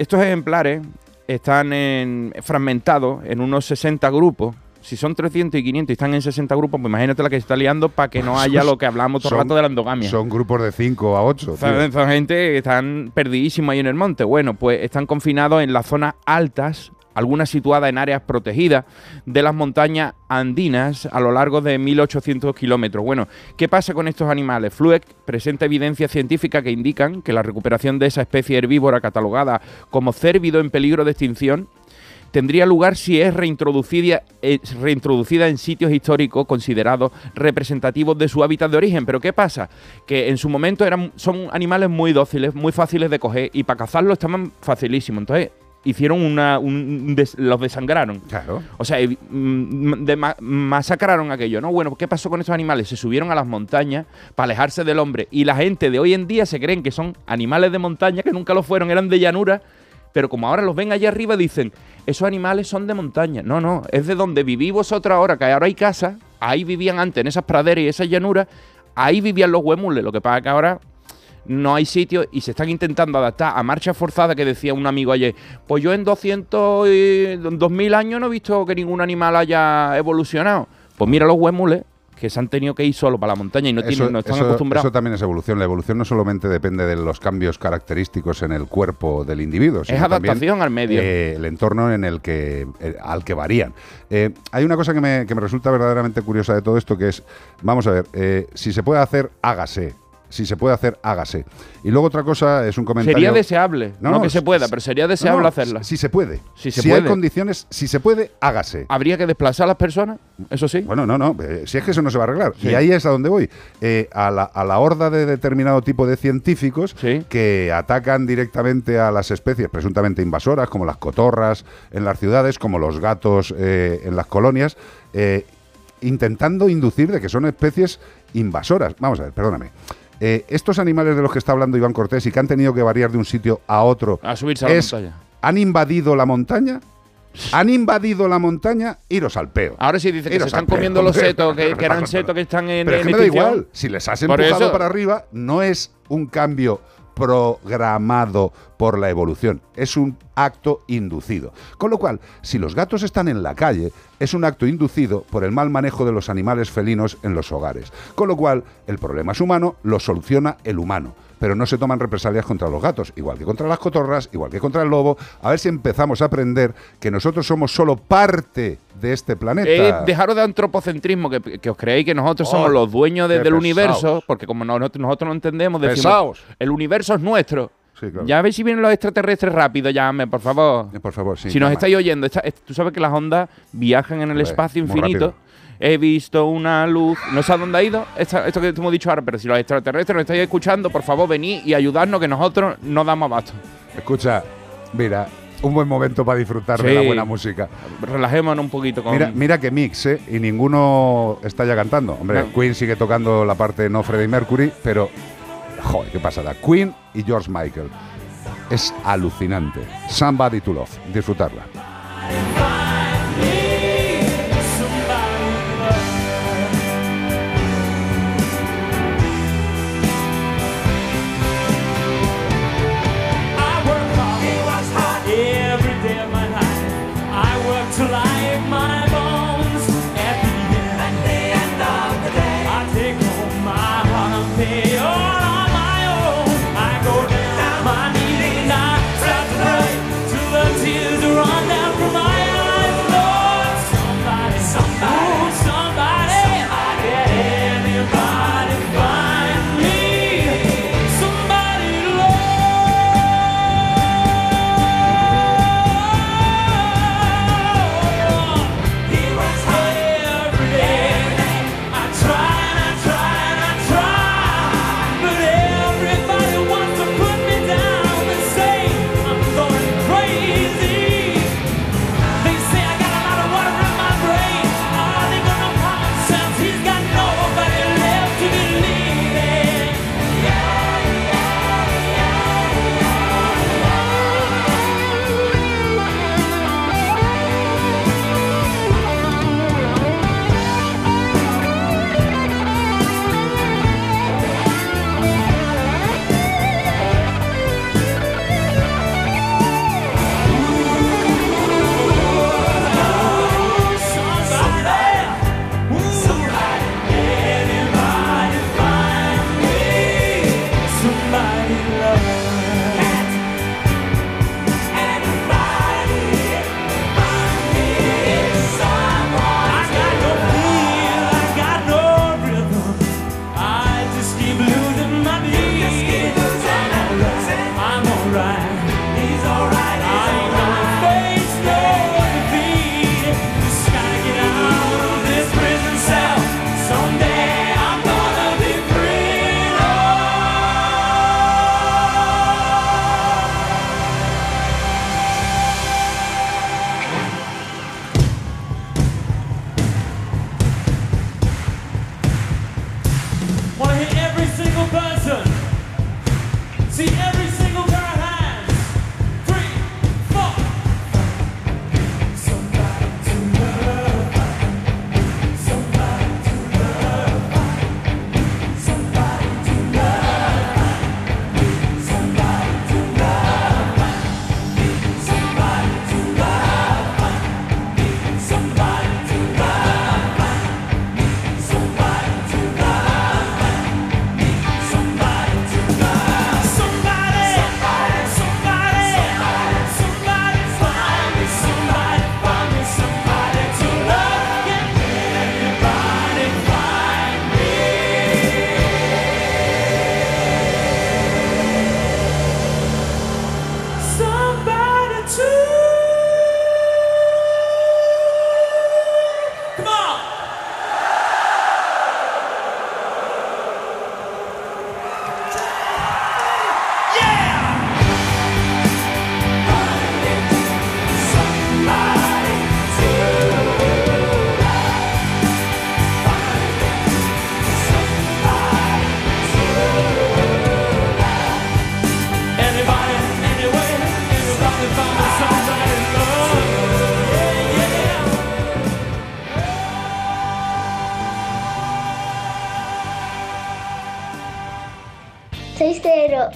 estos ejemplares están en- fragmentados en unos 60 grupos. Si son 300 y 500 y están en 60 grupos, pues imagínate la que se está liando para que no haya lo que hablamos todo el rato de la endogamia. Son grupos de 5 a 8. Son, son gente que están perdidísimos ahí en el monte. Bueno, pues están confinados en las zonas altas, algunas situadas en áreas protegidas de las montañas andinas a lo largo de 1800 kilómetros. Bueno, ¿qué pasa con estos animales? Flueck presenta evidencias científicas que indican que la recuperación de esa especie herbívora catalogada como cérvido en peligro de extinción tendría lugar si es reintroducida, es reintroducida en sitios históricos considerados representativos de su hábitat de origen. Pero ¿qué pasa? Que en su momento eran, son animales muy dóciles, muy fáciles de coger y para cazarlos estaban facilísimos. Entonces hicieron una... un des- los desangraron. Claro. O sea, mm, de ma- masacraron aquello, ¿no? Bueno, ¿qué pasó con estos animales? Se subieron a las montañas para alejarse del hombre. Y la gente de hoy en día se creen que son animales de montaña, que nunca lo fueron, eran de llanura. Pero como ahora los ven allá arriba, dicen, esos animales son de montaña. No, no, es de donde viví vosotros ahora, que ahora hay casa. Ahí vivían antes, en esas praderas y esas llanuras. Ahí vivían los huemules. Lo que pasa es que ahora no hay sitio y se están intentando adaptar a marcha forzada que decía un amigo ayer. Pues yo en 200 y 2000 años no he visto que ningún animal haya evolucionado. Pues mira los huemules que se han tenido que ir solo para la montaña y no, tienen, no están eso- acostumbrados. eso también es evolución. La evolución no solamente depende de los cambios característicos en el cuerpo del individuo, sino también, adaptación al medio. eh, el entorno en el que eh, al que varían. Eh, hay una cosa que me, que me resulta verdaderamente curiosa de todo esto, que es, vamos a ver, si se puede hacer, hágase. Si se puede hacer, hágase. Y luego otra cosa es un comentario. Sería deseable, no, que se pueda, pero sería deseable no, hacerla. Si se puede. Si se si hay condiciones, si se puede, hágase. ¿Habría que desplazar a las personas? Eso sí. Bueno, no, no. eh, si es que eso no se va a arreglar. Sí. Y ahí es a donde voy. Eh, a, la, a la horda de determinado tipo de científicos que atacan directamente a las especies presuntamente invasoras, como las cotorras en las ciudades, como los gatos eh, en las colonias, intentando inducir de que son especies invasoras. Vamos a ver, perdóname. Eh, estos animales de los que está hablando Iván Cortés y que han tenido que variar de un sitio a otro, A subirse a la es- montaña. ¿han invadido la montaña? ¿Han invadido la montaña? Iros al peo. Ahora sí dice que se están peo, comiendo los setos, que, que eran setos que están en, Pero es que me da igual. Si les has empujado para arriba, no es un cambio programado por la evolución, es un acto inducido. Con lo cual, si los gatos están en la calle, es un acto inducido por el mal manejo de los animales felinos en los hogares. Con lo cual, el problema es humano, lo soluciona el humano. Pero no se toman represalias contra los gatos, igual que contra las cotorras, igual que contra el lobo. A ver si empezamos a aprender que nosotros somos solo parte de este planeta. Eh, dejaros de antropocentrismo, que, que os creéis que nosotros Oh, somos los dueños de- del pesaos. universo, porque como no- nosotros no entendemos, decimos, Pesaos. el universo es nuestro. Claro. Ya veis si vienen los extraterrestres rápido, llame, por favor. por favor, sí. si nos estáis oyendo, esta- est- tú sabes que las ondas viajan en el espacio infinito. He visto una luz. No sé a dónde ha ido esta- esto que te hemos dicho ahora, pero si los extraterrestres nos estáis escuchando, por favor, venid y ayudadnos que nosotros no damos abasto. Escucha, mira, un buen momento para disfrutar de Sí. la buena música. Relajémonos un poquito con. Mira, mira que mix, ¿eh? Y ninguno está ya cantando. Hombre, No. Queen sigue tocando la parte no Freddie Mercury, pero. Joder, qué pasada. Queen y George Michael. Es alucinante. Somebody to Love. Disfrutarla.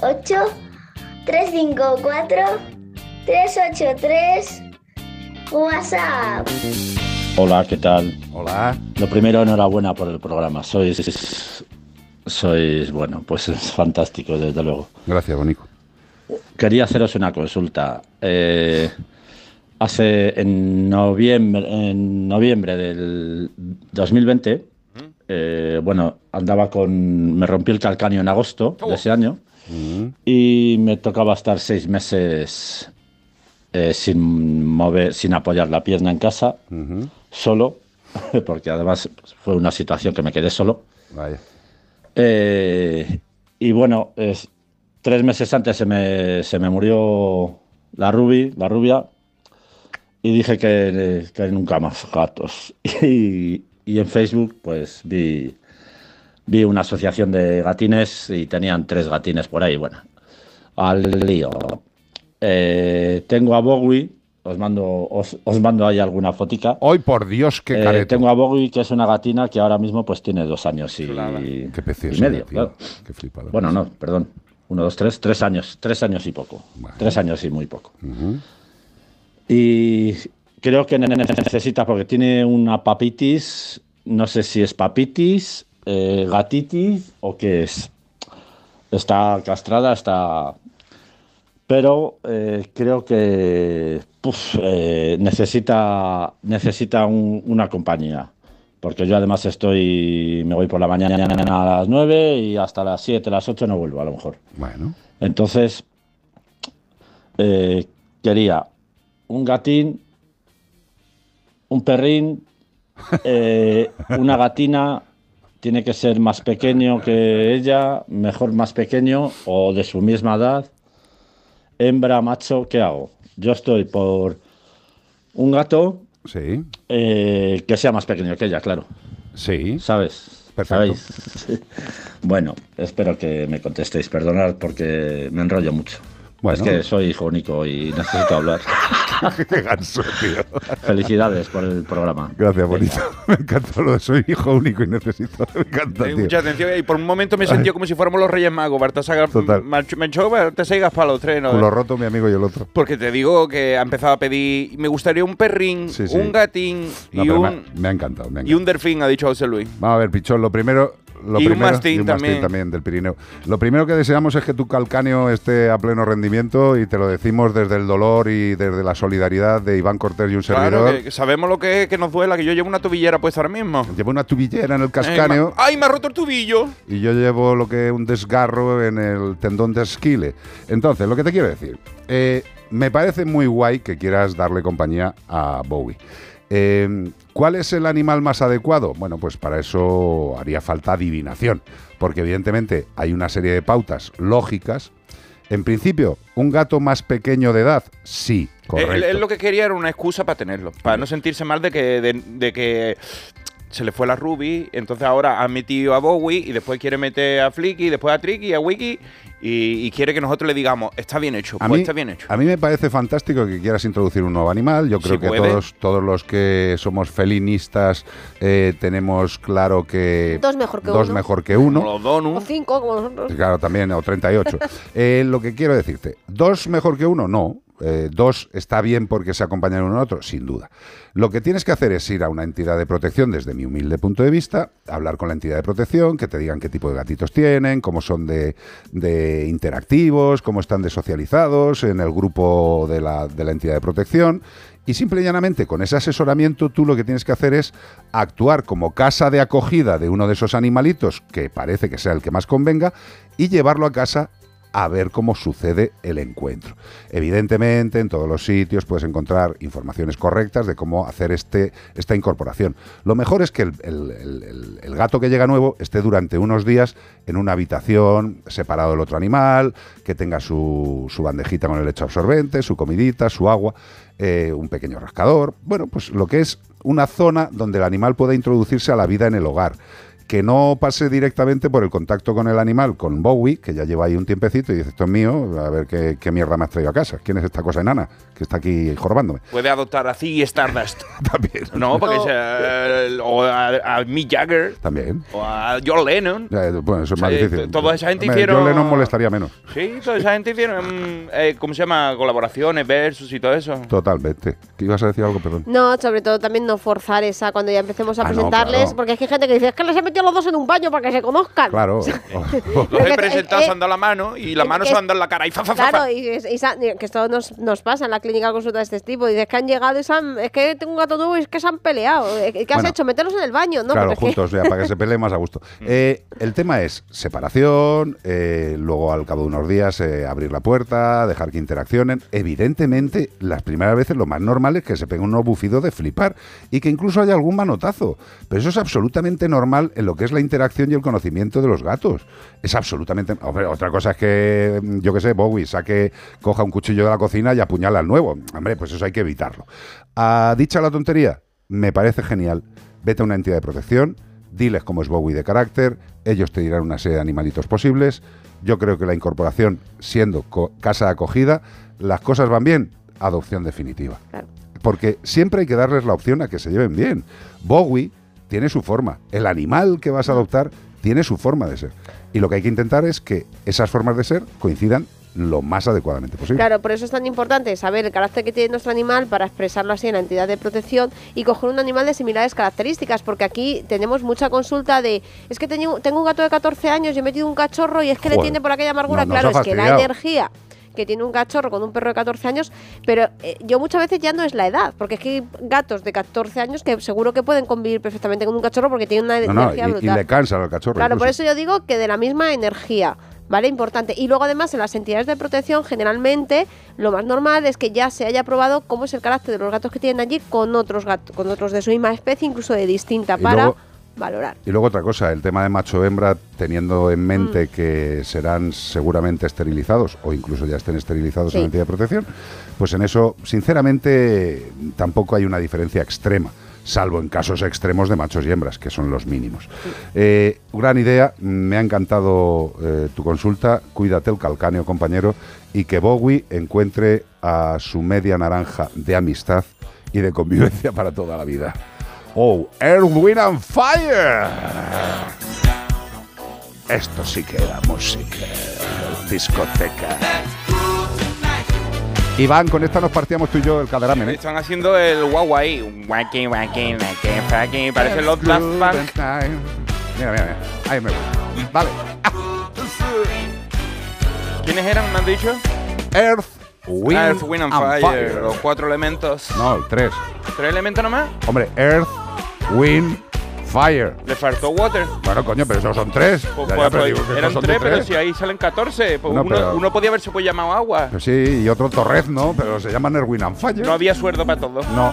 8 354 383 WhatsApp. Hola, ¿qué tal? Hola. Lo primero, enhorabuena por el programa. Sois, sois bueno, pues es fantástico, desde luego. Gracias, Bonico. Quería haceros una consulta. Eh, hace en noviembre, en noviembre del 2020, ¿Mm? eh, bueno, andaba con. Me rompí el calcáneo en agosto de oh. ese año y me tocaba estar seis meses eh, sin mover, sin apoyar la pierna en casa, solo, porque además fue una situación que me quedé solo. Vaya. Eh, y bueno, es- tres meses antes se me, se me murió la la rubia, y dije que, que nunca más gatos. Y, y en Facebook pues vi, vi una asociación de gatines y tenían tres gatines por ahí. Bueno, al lío. Eh, tengo a Bowie, os mando, os, os mando ahí alguna fotica. Hoy, por Dios, qué Eh, careto. tengo a Bowie, que es una gatina que ahora mismo pues tiene dos años y, Qué y medio. claro. Qué flipado. Bueno, no, perdón. Uno, dos, tres, tres años. Tres años y poco. Tres años y muy poco. Y creo que ne- ne- necesita, porque tiene una papitis, no sé si es papitis, eh, gatitis o qué es. Está castrada, está... Pero eh, creo que puf, eh, necesita, necesita un- una compañía. Porque yo además estoy, me voy por la mañana a las 9 y hasta las 7, las 8 no vuelvo a lo mejor. Bueno. Entonces, eh, quería un gatín, un perrín, una gatina, tiene que ser más pequeño que ella, mejor más pequeño o de su misma edad. Hembra, macho, ¿qué hago? Yo estoy por un gato Sí. eh, que sea más pequeño que ella, claro. Sí. ¿Sabes? Perfecto. ¿Sabéis? Bueno, espero que me contestéis. Perdonad porque me enrollo mucho. Bueno. Es que soy hijo único y necesito hablar. Qué ganso, tío. Felicidades por el programa. Gracias, bonito. Me encantó lo de soy hijo único y necesito. Me encanta, tío. mucha atención y por un momento me sentí como si fuéramos los Reyes Magos. Baltasar, te sigas para los tres. Culo roto, mi amigo y el otro. Porque te digo que ha empezado a pedir. Me gustaría un perrín, Sí, sí. un gatín No, y, un, me, me ha encantado. Me ha y un delfín, ha dicho José Luis. Vamos a ver, Pichón, lo primero. Lo Y un primero, mastín y un mastín también. del Pirineo. Lo primero que deseamos es que tu calcáneo esté a pleno rendimiento y te lo decimos desde el dolor y desde la solidaridad de Iván Cortés y un servidor. Claro, que sabemos lo que es que nos duela, que yo llevo una tobillera puesta ahora mismo. Llevo una tubillera en el Eh, cascáneo ma- ¡Ay, me ha roto el tubillo! y yo llevo lo que es un desgarro en el tendón de esquile. Entonces, lo que te quiero decir, eh, me parece muy guay que quieras darle compañía a Bowie. Eh, ¿Cuál es el animal más adecuado? Bueno, pues para eso haría falta adivinación, porque evidentemente hay una serie de pautas lógicas. En principio, ¿un gato más pequeño de edad? Sí, correcto. Él, él lo que quería era una excusa para tenerlo, para no sentirse mal de que, de, de que se le fue la Ruby, entonces ahora ha metido a Bowie y después quiere meter a Flicky, después a Tricky, a Wiki y, y quiere que nosotros le digamos, está bien hecho, A pues mí, está bien hecho. a mí me parece fantástico que quieras introducir un nuevo animal. Yo creo Sí que puede. todos, todos los que somos felinistas eh, tenemos claro que Dos mejor que dos uno. mejor que uno. O cinco, como nosotros. Claro, también, o 38. Eh, lo que quiero decirte, ¿dos mejor que uno? No. Eh, dos está bien porque se acompañan uno al otro, sin duda. Lo que tienes que hacer es ir a una entidad de protección desde mi humilde punto de vista, hablar con la entidad de protección, que te digan qué tipo de gatitos tienen, cómo son de, interactivos, cómo están de socializados en el grupo de la, de la entidad de protección. Y simple y llanamente, con ese asesoramiento, tú lo que tienes que hacer es actuar como casa de acogida de uno de esos animalitos, que parece que sea el que más convenga, y llevarlo a casa a ver cómo sucede el encuentro. Evidentemente, en todos los sitios puedes encontrar informaciones correctas de cómo hacer este, esta incorporación. Lo mejor es que el, gato que llega nuevo esté durante unos días en una habitación separado del otro animal, que tenga su, su bandejita con el lecho absorbente, su comidita, su agua, eh, un pequeño rascador. Bueno, pues lo que es una zona donde el animal pueda introducirse a la vida en el hogar que no pase directamente por el contacto con el animal, con Bowie, que ya lleva ahí un tiempecito y dice, esto es mío, a ver qué, mierda me has traído a casa. ¿Quién es esta cosa enana que está aquí jorobándome? Puede adoptar a Ziggy Stardust. También. No, porque sea, eh, o a, a Mick Jagger, También. o a John Lennon. Eh, bueno, eso es más difícil. toda esa gente hicieron- John Lennon molestaría menos. Sí, toda esa gente hicieron, mm, eh, ¿cómo se llama? Colaboraciones, versus y todo eso. Totalmente. ¿Qué ibas a decir algo, perdón? No, sobre todo también no forzar esa cuando ya empecemos a Ah, no, presentarles, claro. porque es que hay gente que dice, es que les he metido los dos en un baño para que se conozcan. Claro. Los he Eh, presentado, eh, se han dado la mano y la eh, mano es- se han dado en la cara y fa, fa, fa, fa. Claro, y, y sa- que esto nos, nos pasa en la clínica consulta de este tipo. Dices que han llegado y se han, es que tengo un gato nuevo y es que se han peleado. Eh, ¿Qué has Bueno. hecho? ¿Meterlos en el baño? No, claro, pero es que- juntos, ya, para que se peleen más a gusto. Eh, el tema es separación, eh, luego al cabo de unos días eh, abrir la puerta, dejar que interaccionen. Evidentemente, las primeras veces lo más normal es que se peguen unos bufidos de flipar y que incluso haya algún manotazo. Pero eso es absolutamente normal en lo que es la interacción y el conocimiento de los gatos. Es absolutamente... Otra cosa es que, mm, yo qué sé, Bowie saque, coja un cuchillo de la cocina y apuñala al nuevo. Hombre, pues eso hay que evitarlo. A dicha la tontería, me parece genial. Vete a una entidad de protección, diles cómo es Bowie de carácter, ellos te dirán una serie de animalitos posibles. Yo creo que la incorporación, siendo casa acogida, las cosas van bien, adopción definitiva. Porque siempre hay que darles la opción a que se lleven bien. Bowie tiene su forma, el animal que vas a adoptar tiene su forma de ser. Y lo que hay que intentar es que esas formas de ser coincidan lo más adecuadamente posible. Claro, por eso es tan importante saber el carácter que tiene nuestro animal para expresarlo así en la entidad de protección y coger un animal de similares características, porque aquí tenemos mucha consulta de, es que tengo, tengo un gato de 14 años y he metido un cachorro y es que le tiene por aquella amargura. no- claro, es que la energía que tiene un cachorro con un perro de 14 años, pero eh, yo muchas veces ya no es la edad, porque es que hay gatos de 14 años que seguro que pueden convivir perfectamente con un cachorro porque tienen una No, no, energía y, y brutal. le cansa al cachorro. Claro, por eso yo digo que de la misma energía, ¿vale? Importante. Y luego además en las entidades de protección generalmente lo más normal es que ya se haya probado cómo es el carácter de los gatos que tienen allí con otros gatos, con otros de su misma especie, incluso de distinta, Y para luego- valorar. Y luego otra cosa, el tema de macho-hembra, teniendo en Mm. mente que serán seguramente esterilizados o incluso ya estén esterilizados Sí. en la entidad de protección, pues en eso, sinceramente, tampoco hay una diferencia extrema, salvo en casos extremos de machos y hembras, que son los mínimos. Eh, gran idea, me ha encantado eh, tu consulta, cuídate el calcáneo, compañero, y que Bowie encuentre a su media naranja de amistad y de convivencia para toda la vida. Oh, Earth, Wind and Fire. Esto sí que era música, discoteca. Iván, con esta nos partíamos tú y yo el caderamen, ¿eh? Están haciendo el guau ahí. Wacky, wacky, wacky, wacky. Parece los Daft Punk. Mira, mira, mira. Ahí me voy. Vale. ¿Quiénes eran, me han dicho? Earth, Wind, Earth, Wind and, and Fire, Fire. Los cuatro elementos. No, el tres. ¿Tres elementos nomás? Hombre, Earth, Wind, Fire. Le faltó Water. Bueno, coño, pero esos son tres. Pues, Ya, ya, pero digo que estos eran son tres, pero si ahí salen 14. Pues No, uno, pero- uno podía haberse pues llamado agua. Pues sí, y otro Torrez, ¿no? Pero se llaman Earth, Wind and Fire. No había sueldo para todos. No.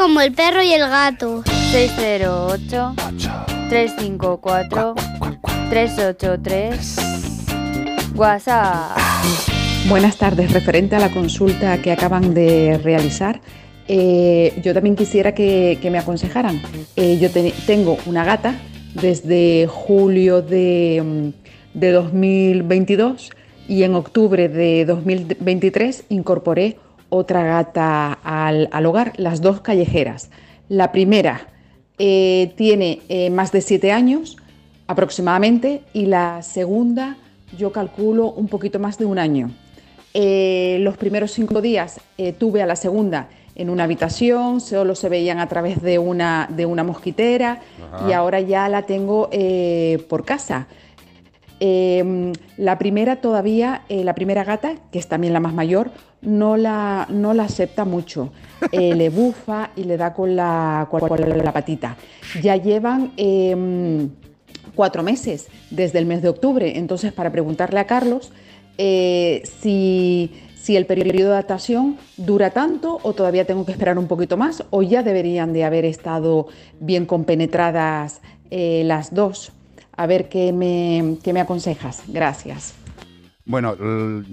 Como el perro y el gato. 608 354 383 WhatsApp. Buenas tardes, referente a la consulta que acaban de realizar. eh, yo también quisiera que, que me aconsejaran. Eh, yo te- tengo una gata desde julio de, mm, de 2022 y en octubre de 2023 incorporé otra gata al, al hogar, las dos callejeras. La primera eh, tiene eh, más de siete años aproximadamente y la segunda yo calculo un poquito más de un año. Eh, los primeros cinco días tuve a la segunda en una habitación, solo se veían a través de una, de una mosquitera Ajá. y ahora ya la tengo eh, por casa. Eh, la primera todavía, eh, la primera gata, que es también la más mayor, no la, no la acepta mucho. Eh, le bufa y le da con la, con la patita. Ya llevan eh, cuatro meses desde el mes de octubre, entonces para preguntarle a Carlos eh, si, si el periodo de adaptación dura tanto o todavía tengo que esperar un poquito más o ya deberían de haber estado bien compenetradas eh, las dos. A ver qué me, qué me aconsejas. Gracias. Bueno,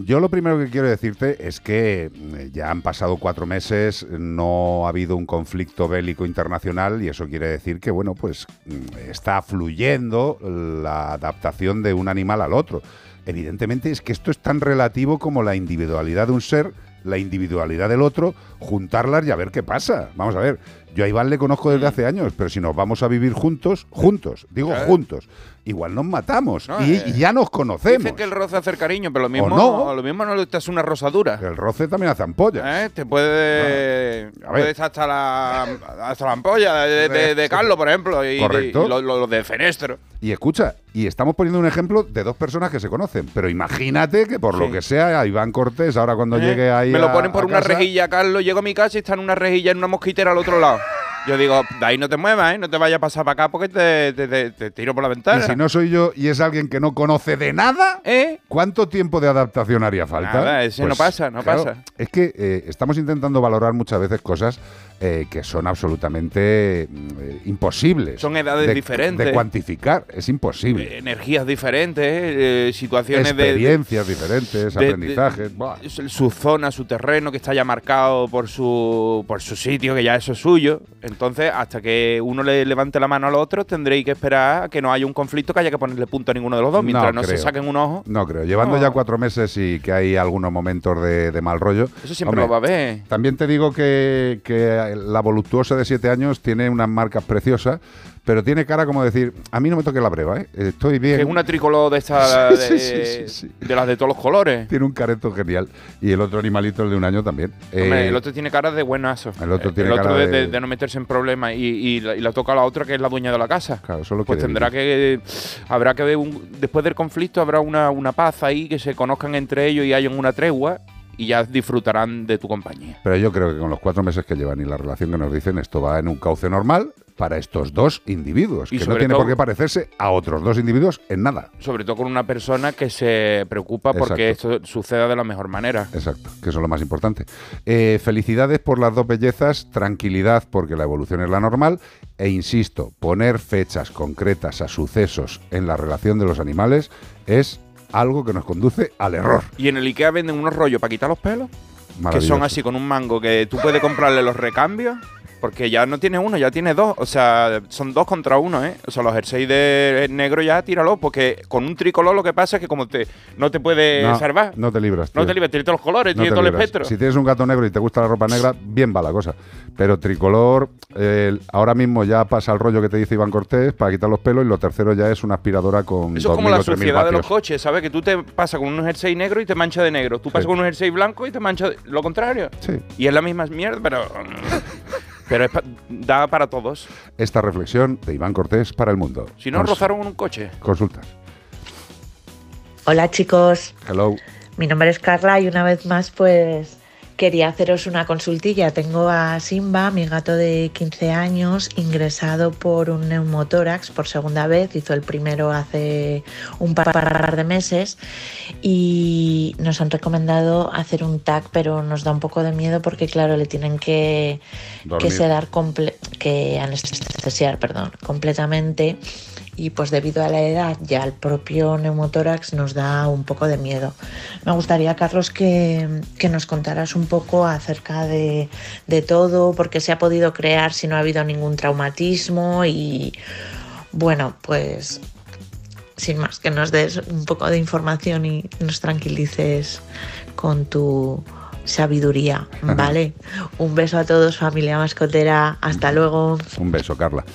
yo lo primero que quiero decirte es que mm, ya han pasado cuatro meses, no ha habido un conflicto bélico internacional y eso quiere decir que, bueno, pues mm, está fluyendo la adaptación de un animal al otro. Evidentemente es que esto es tan relativo como la individualidad de un ser, la individualidad del otro, juntarlas y a ver qué pasa. Vamos a ver, Yo a Iván le conozco Mm. desde hace años, pero si nos vamos a vivir juntos, juntos, digo juntos, igual nos matamos No, y, eh, y ya nos conocemos. Dicen que el roce hace cariño, pero lo mismo no. lo mismo no le estás una rosadura. El roce también hace ampollas. ¿Eh? Te puede, A ver. puede estar hasta la, hasta la ampolla de, de- de Carlos, por ejemplo, y, Correcto. y lo, lo- lo de Fenestro. Y escucha, y estamos poniendo un ejemplo de dos personas que se conocen, pero imagínate que por lo que sea, a Iván Cortés, ahora cuando ¿Eh? llegue ahí. Me lo ponen por a una casa, rejilla, Carlos. Llego a mi casa y está en una rejilla en una mosquitera al otro lado. Yo digo, de ahí no te muevas, ¿eh? No te vayas a pasar para acá porque te, te- te- te tiro por la ventana. Y si no soy yo y es alguien que no conoce de nada, ¿Eh? ¿cuánto tiempo de adaptación haría falta? Pues, Nada, ese no pasa, no pasa. Es que eh, estamos intentando valorar muchas veces cosas eh, que son absolutamente mm, eh, imposibles. Son edades de- diferentes. De cuantificar, es imposible. Energías diferentes, eh, situaciones de- de, Experiencias diferentes, de- de- aprendizajes. buah. su zona, su terreno que está ya marcado por su por su sitio, que ya eso es suyo. Entonces, hasta que uno le levante la mano al otro, tendréis que esperar a que no haya un conflicto que haya que ponerle punto a ninguno de los dos, mientras no, se saquen un ojo. No creo. Llevando No. ya cuatro meses y que hay algunos momentos de, de mal rollo. Eso siempre lo va a haber. También te digo que, que la voluptuosa de siete años tiene unas marcas preciosas, pero tiene cara como decir, a mí no me toque la breva, ¿eh? estoy bien. Es una tricolor de esta de, Sí, sí, sí, sí. de las de todos los colores. Tiene un careto genial. Y el otro animalito, el de un año también. Hombre, Eh, el otro tiene cara de buenazo. el otro tiene el otro cara de, de- de- de no meterse en problemas y, y la, y la toca la otra que es la dueña de la casa. Claro, solo Pues tendrá que habrá que ver un- después del conflicto habrá una, una paz ahí que se conozcan entre ellos y hayan una tregua y ya disfrutarán de tu compañía. Pero yo creo que con los cuatro meses que llevan y la relación que nos dicen, esto va en un cauce normal para estos dos individuos, Y que no tiene todo- por qué parecerse a otros dos individuos en nada. Sobre todo con una persona que se preocupa porque esto suceda de la mejor manera. Exacto, que eso es lo más importante. Eh, felicidades por las dos bellezas, tranquilidad porque la evolución es la normal e insisto, poner fechas concretas a sucesos en la relación de los animales es algo que nos conduce al error. Y en el IKEA venden unos rollos para quitar los pelos, que son así con un mango que tú puedes comprarle los recambios. Porque ya no tiene uno, ya tiene dos. O sea, son dos contra uno, ¿eh? O sea, los jerseys de negro ya tíralo. Porque con un tricolor lo que pasa es que como te no te puede No, salvar. no te libras. No tío. te libres, tiene todos los colores, No tiene todo el libras. espectro. Si tienes un gato negro y te gusta la ropa negra, bien va la cosa. Pero tricolor, eh, ahora mismo ya pasa el rollo que te dice Iván Cortés para quitar los pelos y lo tercero ya es una aspiradora con Eso es como 2.000 la o 3.000 suciedad de los coches, ¿sabes? Que tú te pasas con un jersey negro y te mancha de negro. Tú pasas Sí. con un jersey blanco y te mancha de- lo contrario. Sí. Y es la misma mierda, pero. pero es pa- da para todos. Esta reflexión de Iván Cortés para el mundo. Si no, Cons- rozaron en un coche. Consultas. Hola chicos, Hello. mi nombre es Carla y una vez más pues quería haceros una consultilla. Tengo a Simba, mi gato de 15 años, ingresado por un neumotórax por segunda vez. Hizo el primero hace un par de meses y nos han recomendado hacer un TAC, pero nos da un poco de miedo porque claro, le tienen que, que sedar que anestesiar, perdón, completamente y pues debido a la edad ya el propio neumotórax nos da un poco de miedo. Me gustaría, Carlos, que, que nos contaras un poco acerca de, de todo, por qué se ha podido crear si no ha habido ningún traumatismo y bueno, pues sin más, que nos des un poco de información y nos tranquilices con tu sabiduría, ¿vale? un beso a todos, familia mascotera, hasta luego. Un beso, Carla.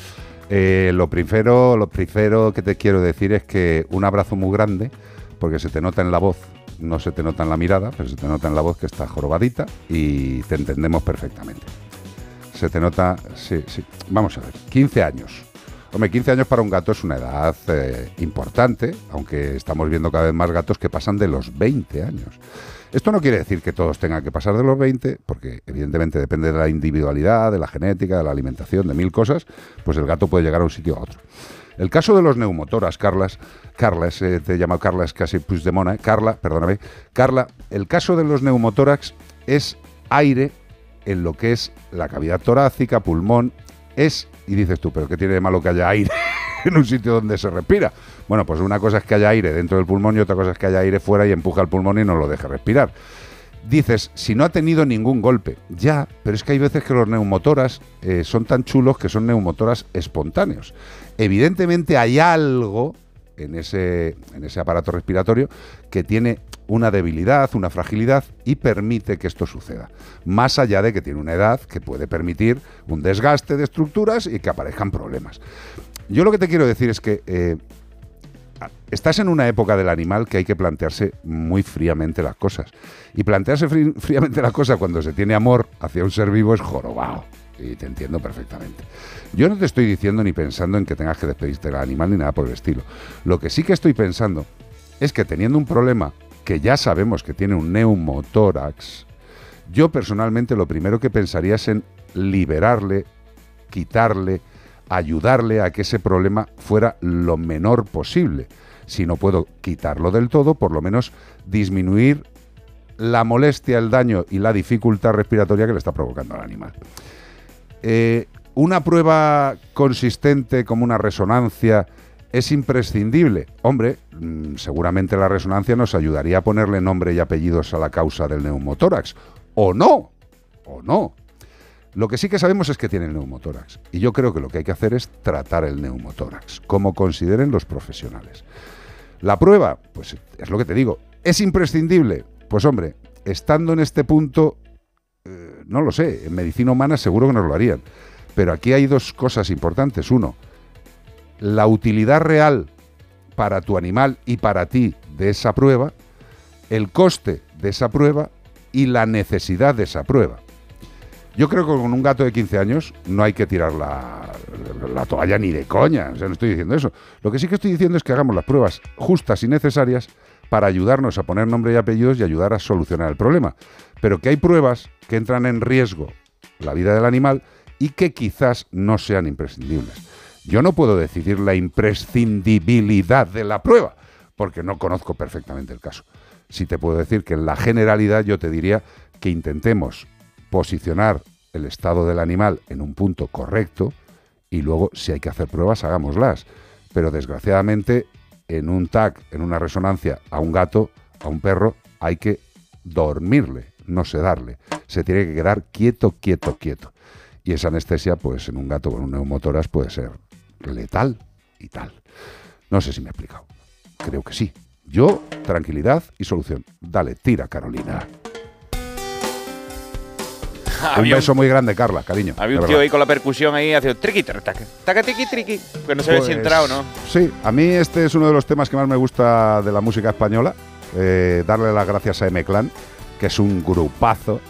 Eh, lo primero, lo primero que te quiero decir es que un abrazo muy grande, porque se te nota en la voz, no se te nota en la mirada, pero se te nota en la voz que está jorobadita y te entendemos perfectamente. Se te nota, sí, sí. Vamos a ver, 15 años. Hombre, 15 años para un gato es una edad eh, importante, aunque estamos viendo cada vez más gatos que pasan de los 20 años. Esto no quiere decir que todos tengan que pasar de los 20, porque evidentemente depende de la individualidad, de la genética, de la alimentación, de mil cosas, pues el gato puede llegar a un sitio a otro. El caso de los neumotoras, Carlas, Carla, es, eh, te he llamado Carla, es casi Puigdemont, ¿eh? Carla, perdóname, Carla, el caso de los neumotórax es aire en lo que es la cavidad torácica, pulmón, es, y dices tú, pero ¿qué tiene de malo que haya aire en un sitio donde se respira? Bueno, pues una cosa es que haya aire dentro del pulmón y otra cosa es que haya aire fuera y empuja el pulmón y no lo deje respirar. Dices, si no ha tenido ningún golpe, ya, pero es que hay veces que los neumotoras eh, son tan chulos que son neumotoras espontáneos. Evidentemente hay algo en ese, en ese aparato respiratorio que tiene una debilidad, una fragilidad y permite que esto suceda. Más allá de que tiene una edad que puede permitir un desgaste de estructuras y que aparezcan problemas. Yo lo que te quiero decir es que eh, estás en una época del animal que hay que plantearse muy fríamente las cosas. Y plantearse frí- fríamente las cosas cuando se tiene amor hacia un ser vivo es jorobado. Y te entiendo perfectamente. Yo no te estoy diciendo ni pensando en que tengas que despedirte del animal ni nada por el estilo. Lo que sí que estoy pensando es que teniendo un problema que ya sabemos que tiene un neumotórax, yo personalmente lo primero que pensaría es en liberarle, quitarle, ayudarle a que ese problema fuera lo menor posible. Si no puedo quitarlo del todo, por lo menos disminuir la molestia, el daño y la dificultad respiratoria que le está provocando al animal. Eh, ¿Una prueba consistente como una resonancia es imprescindible? Hombre, mm, seguramente la resonancia nos ayudaría a ponerle nombre y apellidos a la causa del neumotórax. ¿O no? ¿O no? Lo que sí que sabemos es que tiene el neumotórax. Y yo creo que lo que hay que hacer es tratar el neumotórax, como consideren los profesionales. La prueba, pues es lo que te digo, ¿es imprescindible? Pues hombre, estando en este punto, eh, no lo sé, en medicina humana seguro que nos lo harían. Pero aquí hay dos cosas importantes. Uno, la utilidad real para tu animal y para ti de esa prueba, el coste de esa prueba y la necesidad de esa prueba. Yo creo que con un gato de 15 años no hay que tirar la, la toalla ni de coña. No estoy diciendo eso. Lo que sí que estoy diciendo es que hagamos las pruebas justas y necesarias para ayudarnos a poner nombre y apellidos y ayudar a solucionar el problema. Pero que hay pruebas que entran en riesgo la vida del animal y que quizás no sean imprescindibles. Yo no puedo decidir la imprescindibilidad de la prueba, porque no conozco perfectamente el caso. Sí te puedo decir que en la generalidad yo te diría que intentemos posicionar el estado del animal en un punto correcto y luego si hay que hacer pruebas hagámoslas. Pero desgraciadamente en un TAC, en una resonancia a un gato, a un perro, hay que dormirle, no sedarle. Se tiene que quedar quieto, quieto, quieto. Y esa anestesia, pues en un gato con un neumotoras puede ser letal y tal. No sé si me he explicado. Creo que sí. Yo, tranquilidad y solución. Dale, tira, Carolina. Un beso muy grande, Carla, cariño. Había un tío verdad. ahí con la percusión ahí, haciendo triqui, taca, taca, tiqui, triqui. Que no se ve si Pues, entrado, ¿no? Sí, a mí este es uno de los temas que más me gusta de la música española. Eh, darle las gracias a M-Clan, que es un grupazo.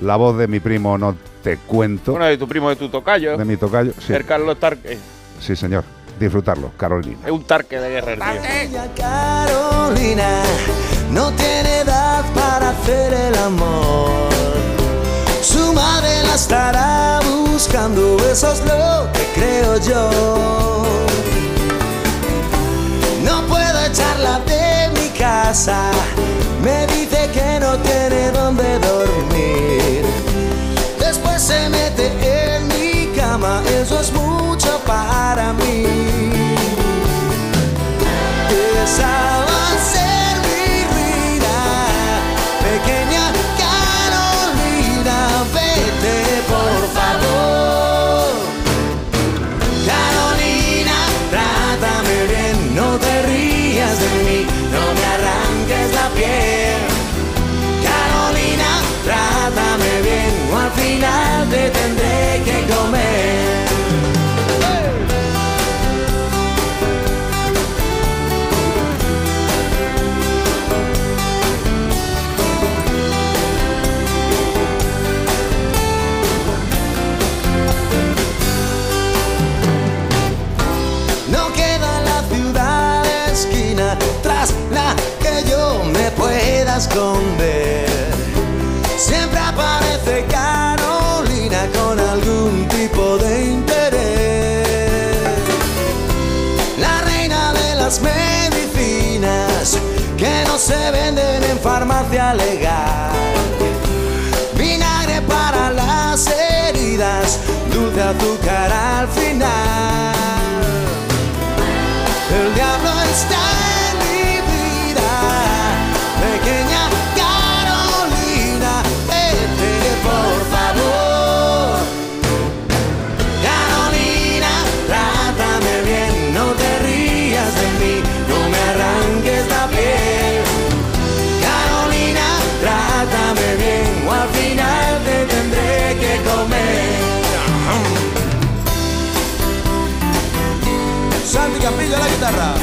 La voz de mi primo no te cuento. Bueno, de tu primo, de tu tocayo. de mi tocayo. Sí, El Carlos Tarque. sí, señor. Disfrutarlo, Carolina. Es un tarque de guerra. Carolina no tiene edad para hacer el amor. Su madre la estará buscando, eso es lo que creo yo. No puedo echarla de mi casa, me dice que no tiene dónde dormir. Después se mete en mi cama, eso es mucho para mí. Esa Siempre aparece Carolina con algún tipo de interés. La reina de las medicinas que no se venden en farmacia legal. Vinagre para las heridas, dulce azúcar al final. El diablo está Santi Campillo a la guitarra.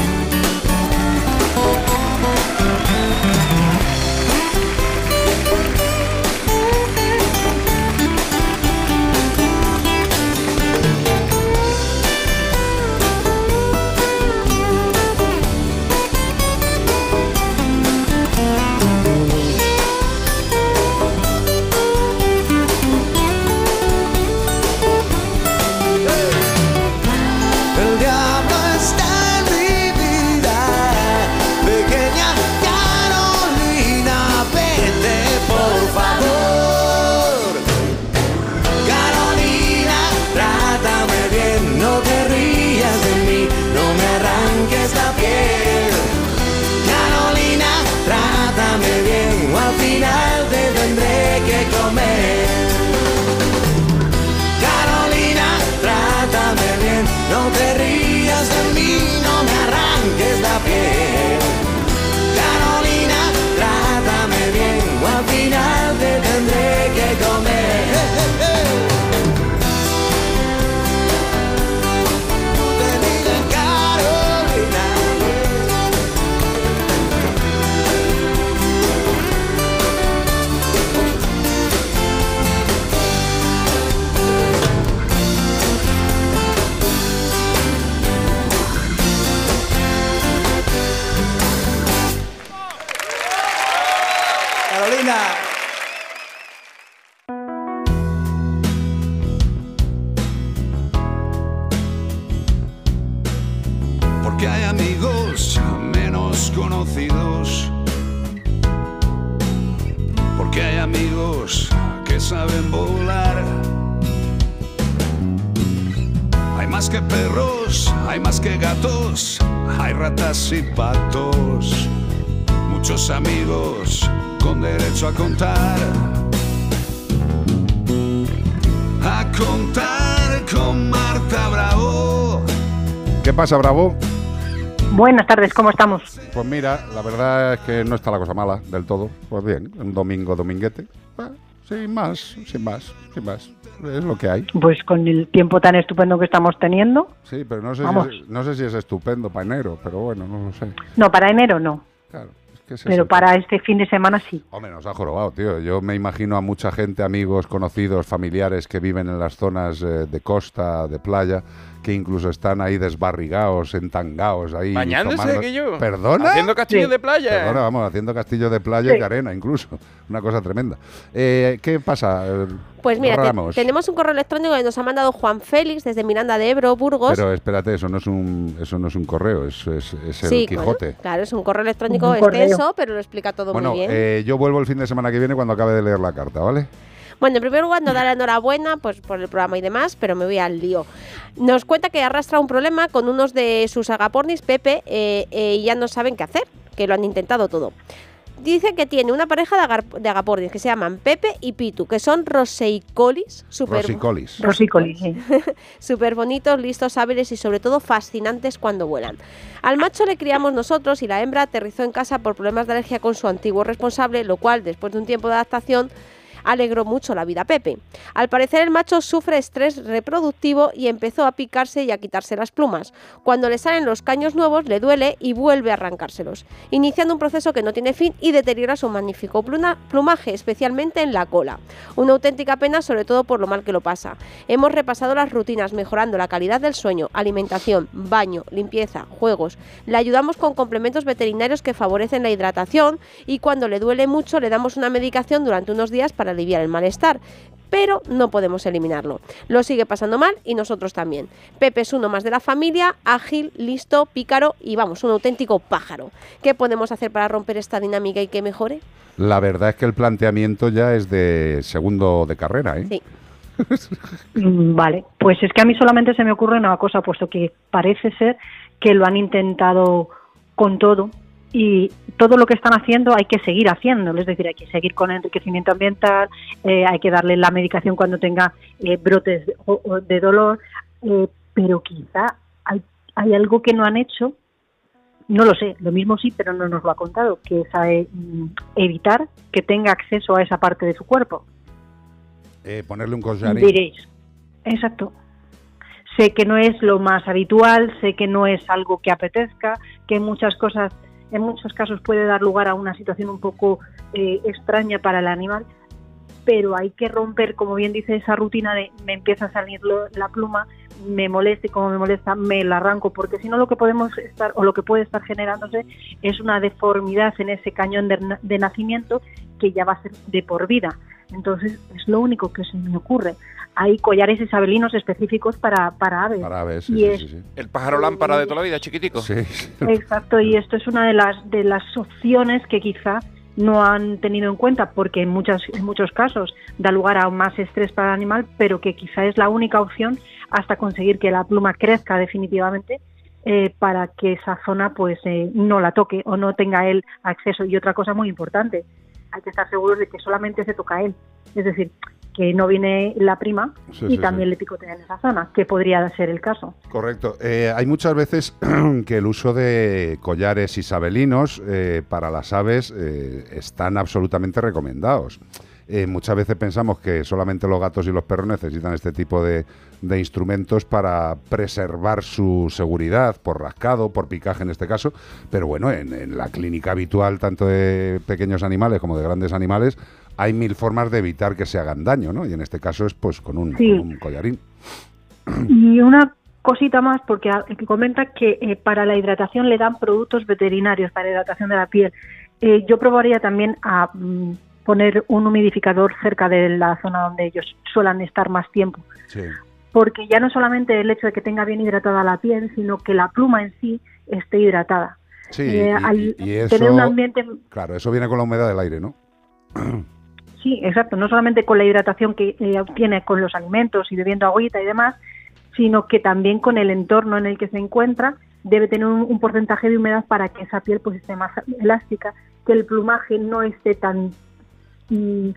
Saben volar. Hay más que perros, hay más que gatos, hay ratas y patos. Muchos amigos con derecho a contar. A contar con Marta Bravo. ¿Qué pasa, Bravo? Buenas tardes, ¿cómo estamos? Pues mira, la verdad es que no está la cosa mala del todo. Pues bien, un domingo dominguete. Ah, sin más, sin más, sin más. Es lo que hay. Pues con el tiempo tan estupendo que estamos teniendo. Sí, pero no sé, Vamos. si es, no sé si es estupendo para enero, pero bueno, no lo sé. No, para enero no. Claro, es Pero para este fin de semana sí. Hombre, nos ha jorobado, tío. Yo me imagino a mucha gente, amigos, conocidos, familiares que viven en las zonas eh, de costa, de playa, que incluso están ahí desbarrigados, entangados, ahí. Bañándose, yo. ¿Perdona? Haciendo castillo de playa. Perdona, vamos, haciendo castillo de playa Sí. y arena, incluso. Una cosa tremenda. Eh, ¿Qué pasa? Pues mira, te- tenemos un correo electrónico que nos ha mandado Juan Félix desde Miranda de Ebro, Burgos. Pero espérate, eso no es un, eso no es un correo, es, es, es el sí, bueno, Quijote. claro, es un correo electrónico Un correo. extenso, pero lo explica todo Bueno, muy bien. eh, yo vuelvo el fin de semana que viene cuando acabe de leer la carta, ¿vale? Bueno, en primer lugar, nos da la enhorabuena pues, por el programa y demás, pero me voy al lío. Nos cuenta que arrastra un problema con unos de sus agapornis, Pepe, eh, eh, y ya no saben qué hacer, que lo han intentado todo. Dice que tiene una pareja de, agar- de agapornis que se llaman Pepe y Pitu, que son roseicolis, super, Rosicolis. Rosícolis, sí. súper bonitos, listos, hábiles y sobre todo fascinantes cuando vuelan. Al macho le criamos nosotros y la hembra aterrizó en casa por problemas de alergia con su antiguo responsable, lo cual, después de un tiempo de adaptación, alegró mucho la vida a Pepe. Al parecer el macho sufre estrés reproductivo y empezó a picarse y a quitarse las plumas. Cuando le salen los caños nuevos le duele y vuelve a arrancárselos, iniciando un proceso que no tiene fin y deteriora su magnífico plumaje, especialmente en la cola. Una auténtica pena sobre todo por lo mal que lo pasa. Hemos repasado las rutinas mejorando la calidad del sueño, alimentación, baño, limpieza, juegos. Le ayudamos con complementos veterinarios que favorecen la hidratación y cuando le duele mucho le damos una medicación durante unos días para aliviar el malestar. Pero no podemos eliminarlo. Lo sigue pasando mal y nosotros también. Pepe es uno más de la familia, ágil, listo, pícaro y vamos, un auténtico pájaro. ¿Qué podemos hacer para romper esta dinámica y que mejore? La verdad es que el planteamiento ya es de segundo de carrera, ¿eh? Sí. Vale, pues es que a mí solamente se me ocurre una cosa, puesto que parece ser que lo han intentado con todo y todo lo que están haciendo hay que seguir haciéndolo, es decir, hay que seguir con el enriquecimiento ambiental, eh, hay que darle la medicación cuando tenga eh, brotes de, de dolor, eh, pero quizá hay, hay algo que no han hecho no lo sé, lo mismo sí, pero no nos lo ha contado, que es mm, evitar que tenga acceso a esa parte de su cuerpo. Ponerle un collarín. Diréis, exacto. Sé que no es lo más habitual, sé que no es algo que apetezca, que muchas cosas, en muchos casos puede dar lugar a una situación un poco eh, extraña para el animal, pero hay que romper, como bien dice, esa rutina de me empieza a salir la pluma, me molesta y como me molesta me la arranco, porque si no lo que podemos estar o lo que puede estar generándose es una deformidad en ese cañón de, de nacimiento que ya va a ser de por vida. Entonces es lo único que se me ocurre. Hay collares isabelinos específicos para, para aves. Para aves, Y sí, es- sí, sí. El pájaro lámpara de toda la vida, chiquitico. Sí. Exacto, y esto es una de las de las opciones que quizá no han tenido en cuenta porque en muchas en muchos casos da lugar a más estrés para el animal, pero que quizá es la única opción hasta conseguir que la pluma crezca definitivamente eh, para que esa zona pues eh, no la toque o no tenga él acceso. Y otra cosa muy importante, hay que estar seguros de que solamente se toca a él, es decir, que no viene la prima Sí, y sí, también le picotea en esa zona, que podría ser el caso. Correcto. Eh, hay muchas veces que el uso de collares isabelinos eh, para las aves eh, están absolutamente recomendados. Eh, muchas veces pensamos que solamente los gatos y los perros necesitan este tipo de, de instrumentos para preservar su seguridad, por rascado, por picaje en este caso, pero bueno, en, en la clínica habitual, tanto de pequeños animales como de grandes animales, hay mil formas de evitar que se hagan daño, ¿no? Y en este caso es pues con un, Sí. con un collarín. Y una cosita más, porque comenta que eh, para la hidratación le dan productos veterinarios para hidratación de la piel. Eh, yo probaría también a mm, poner un humidificador cerca de la zona donde ellos suelen estar más tiempo, Sí. porque ya no solamente el hecho de que tenga bien hidratada la piel, sino que la pluma en sí esté hidratada. Sí, Eh, y- al y, y eso, tener un ambiente claro, eso viene con la humedad del aire, ¿no? Sí, exacto. No solamente con la hidratación que eh, obtiene con los alimentos y bebiendo agüita y demás, sino que también con el entorno en el que se encuentra debe tener un, porcentaje de humedad para que esa piel pues esté más elástica, que el plumaje no esté tan mm,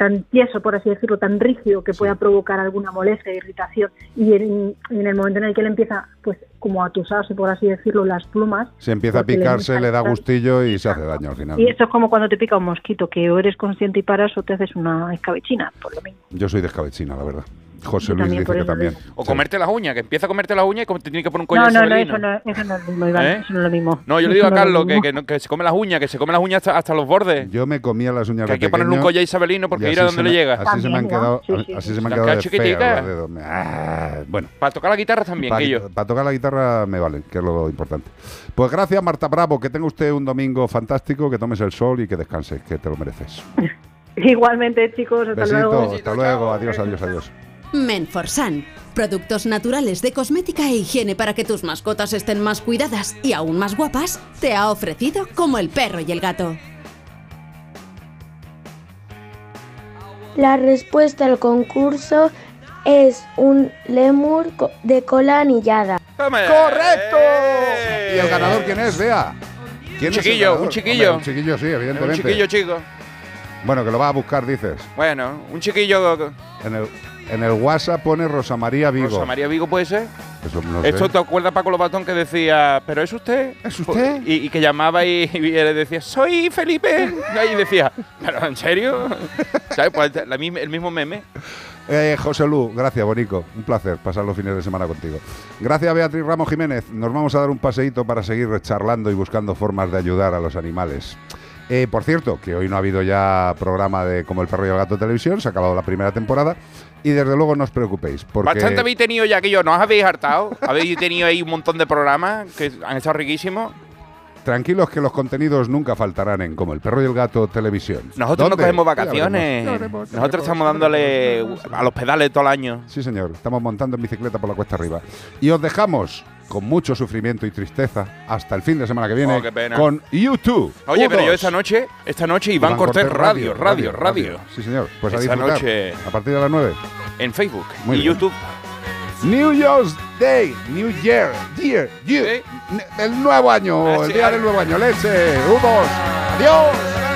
tan tieso, por así decirlo, tan rígido que pueda provocar alguna molestia, irritación. Y en, en el momento en el que él empieza, pues, como a tusarse, por así decirlo, las plumas, Si empieza a le picarse, le da gustillo y se hace daño al final. y esto es como cuando te pica un mosquito, que o eres consciente y paras o te haces una escabechina, por lo mismo. Yo soy de escabechina, la verdad. José Luis también, dice que también. O comerte las uñas, que empieza a comerte las uñas y te tiene que poner un No, collar no, no, eso no, eso no es lo mismo, Iván, ¿Eh? eso no es lo mismo. No, yo le digo a Carlos que, mismo. que, no- que se come las uñas, que se come las uñas hasta, hasta los bordes. Yo me comía las uñas Que hay que ponerle un collar isabelino porque así dónde se le llega. Así se me han También, quedado, ¿no? Sí, sí, así sí. se me han Las quedado de ah, bueno. Para tocar la guitarra también, que yo. Para tocar la guitarra me vale, que es lo importante. Pues gracias, Marta Bravo. Que tenga usted un domingo fantástico, que tomes el sol y que descanses, que te lo mereces. Igualmente, chicos, hasta Besito, luego. hasta luego. Adiós, adiós, adiós. Menforsan, productos naturales de cosmética e higiene para que tus mascotas estén más cuidadas y aún más guapas, te ha ofrecido como el perro y el gato. La respuesta al concurso es un lemur de cola anillada. ¡Correcto! ¿Y el ganador quién es, Bea? ¿Quién Un es chiquillo, ganador? un chiquillo. Hombre, un chiquillo, sí, Un evidentemente. chiquillo chico. Bueno, que lo va a buscar, dices. Bueno, un chiquillo. En el, en el WhatsApp pone Rosa María Vigo. Rosa María Vigo puede ser. Eso no Esto sé. te acuerdas, Paco Lobatón, que decía, ¿pero es usted? ¿Es usted? Y, y que llamaba y, y le decía, soy Felipe. Y decía, ¿pero en serio? ¿Sabes? Pues la el mismo meme. Eh, José Lu, gracias, Bonico. Un placer pasar los fines de semana contigo. Gracias, Beatriz Ramos Jiménez. Nos vamos a dar un paseíto para seguir charlando y buscando formas de ayudar a los animales. Eh, por cierto, que hoy no ha habido ya programa de Como el perro y el gato televisión, se ha acabado la primera temporada. Y desde luego no os preocupéis, porque Bastante habéis tenido ya que yo, ¿no os habéis hartado? Habéis tenido ahí un montón de programas que han estado riquísimos. tranquilos que los contenidos nunca faltarán en Como el perro y el gato televisión. Nosotros no ¿Dónde? cogemos Ya vacaciones. veremos, ya veremos, ya Nosotros estamos dándole a los pedales todo el año. Sí, señor. Estamos montando en bicicleta por la cuesta arriba. Y os dejamos con mucho sufrimiento y tristeza hasta el fin de semana que viene Oh, qué pena. con YouTube. Oye, pero yo U2. esta noche, esta noche Iván, Cortés, radio, radio, radio, Sí, señor. Pues Esta noche- A partir de las 9. En Facebook Muy y bien. YouTube. New Year's Day, New Year, Year, Year. ¿Sí? El nuevo año, Ah, el sí, día ah. del nuevo año. Leche, U2. Adiós.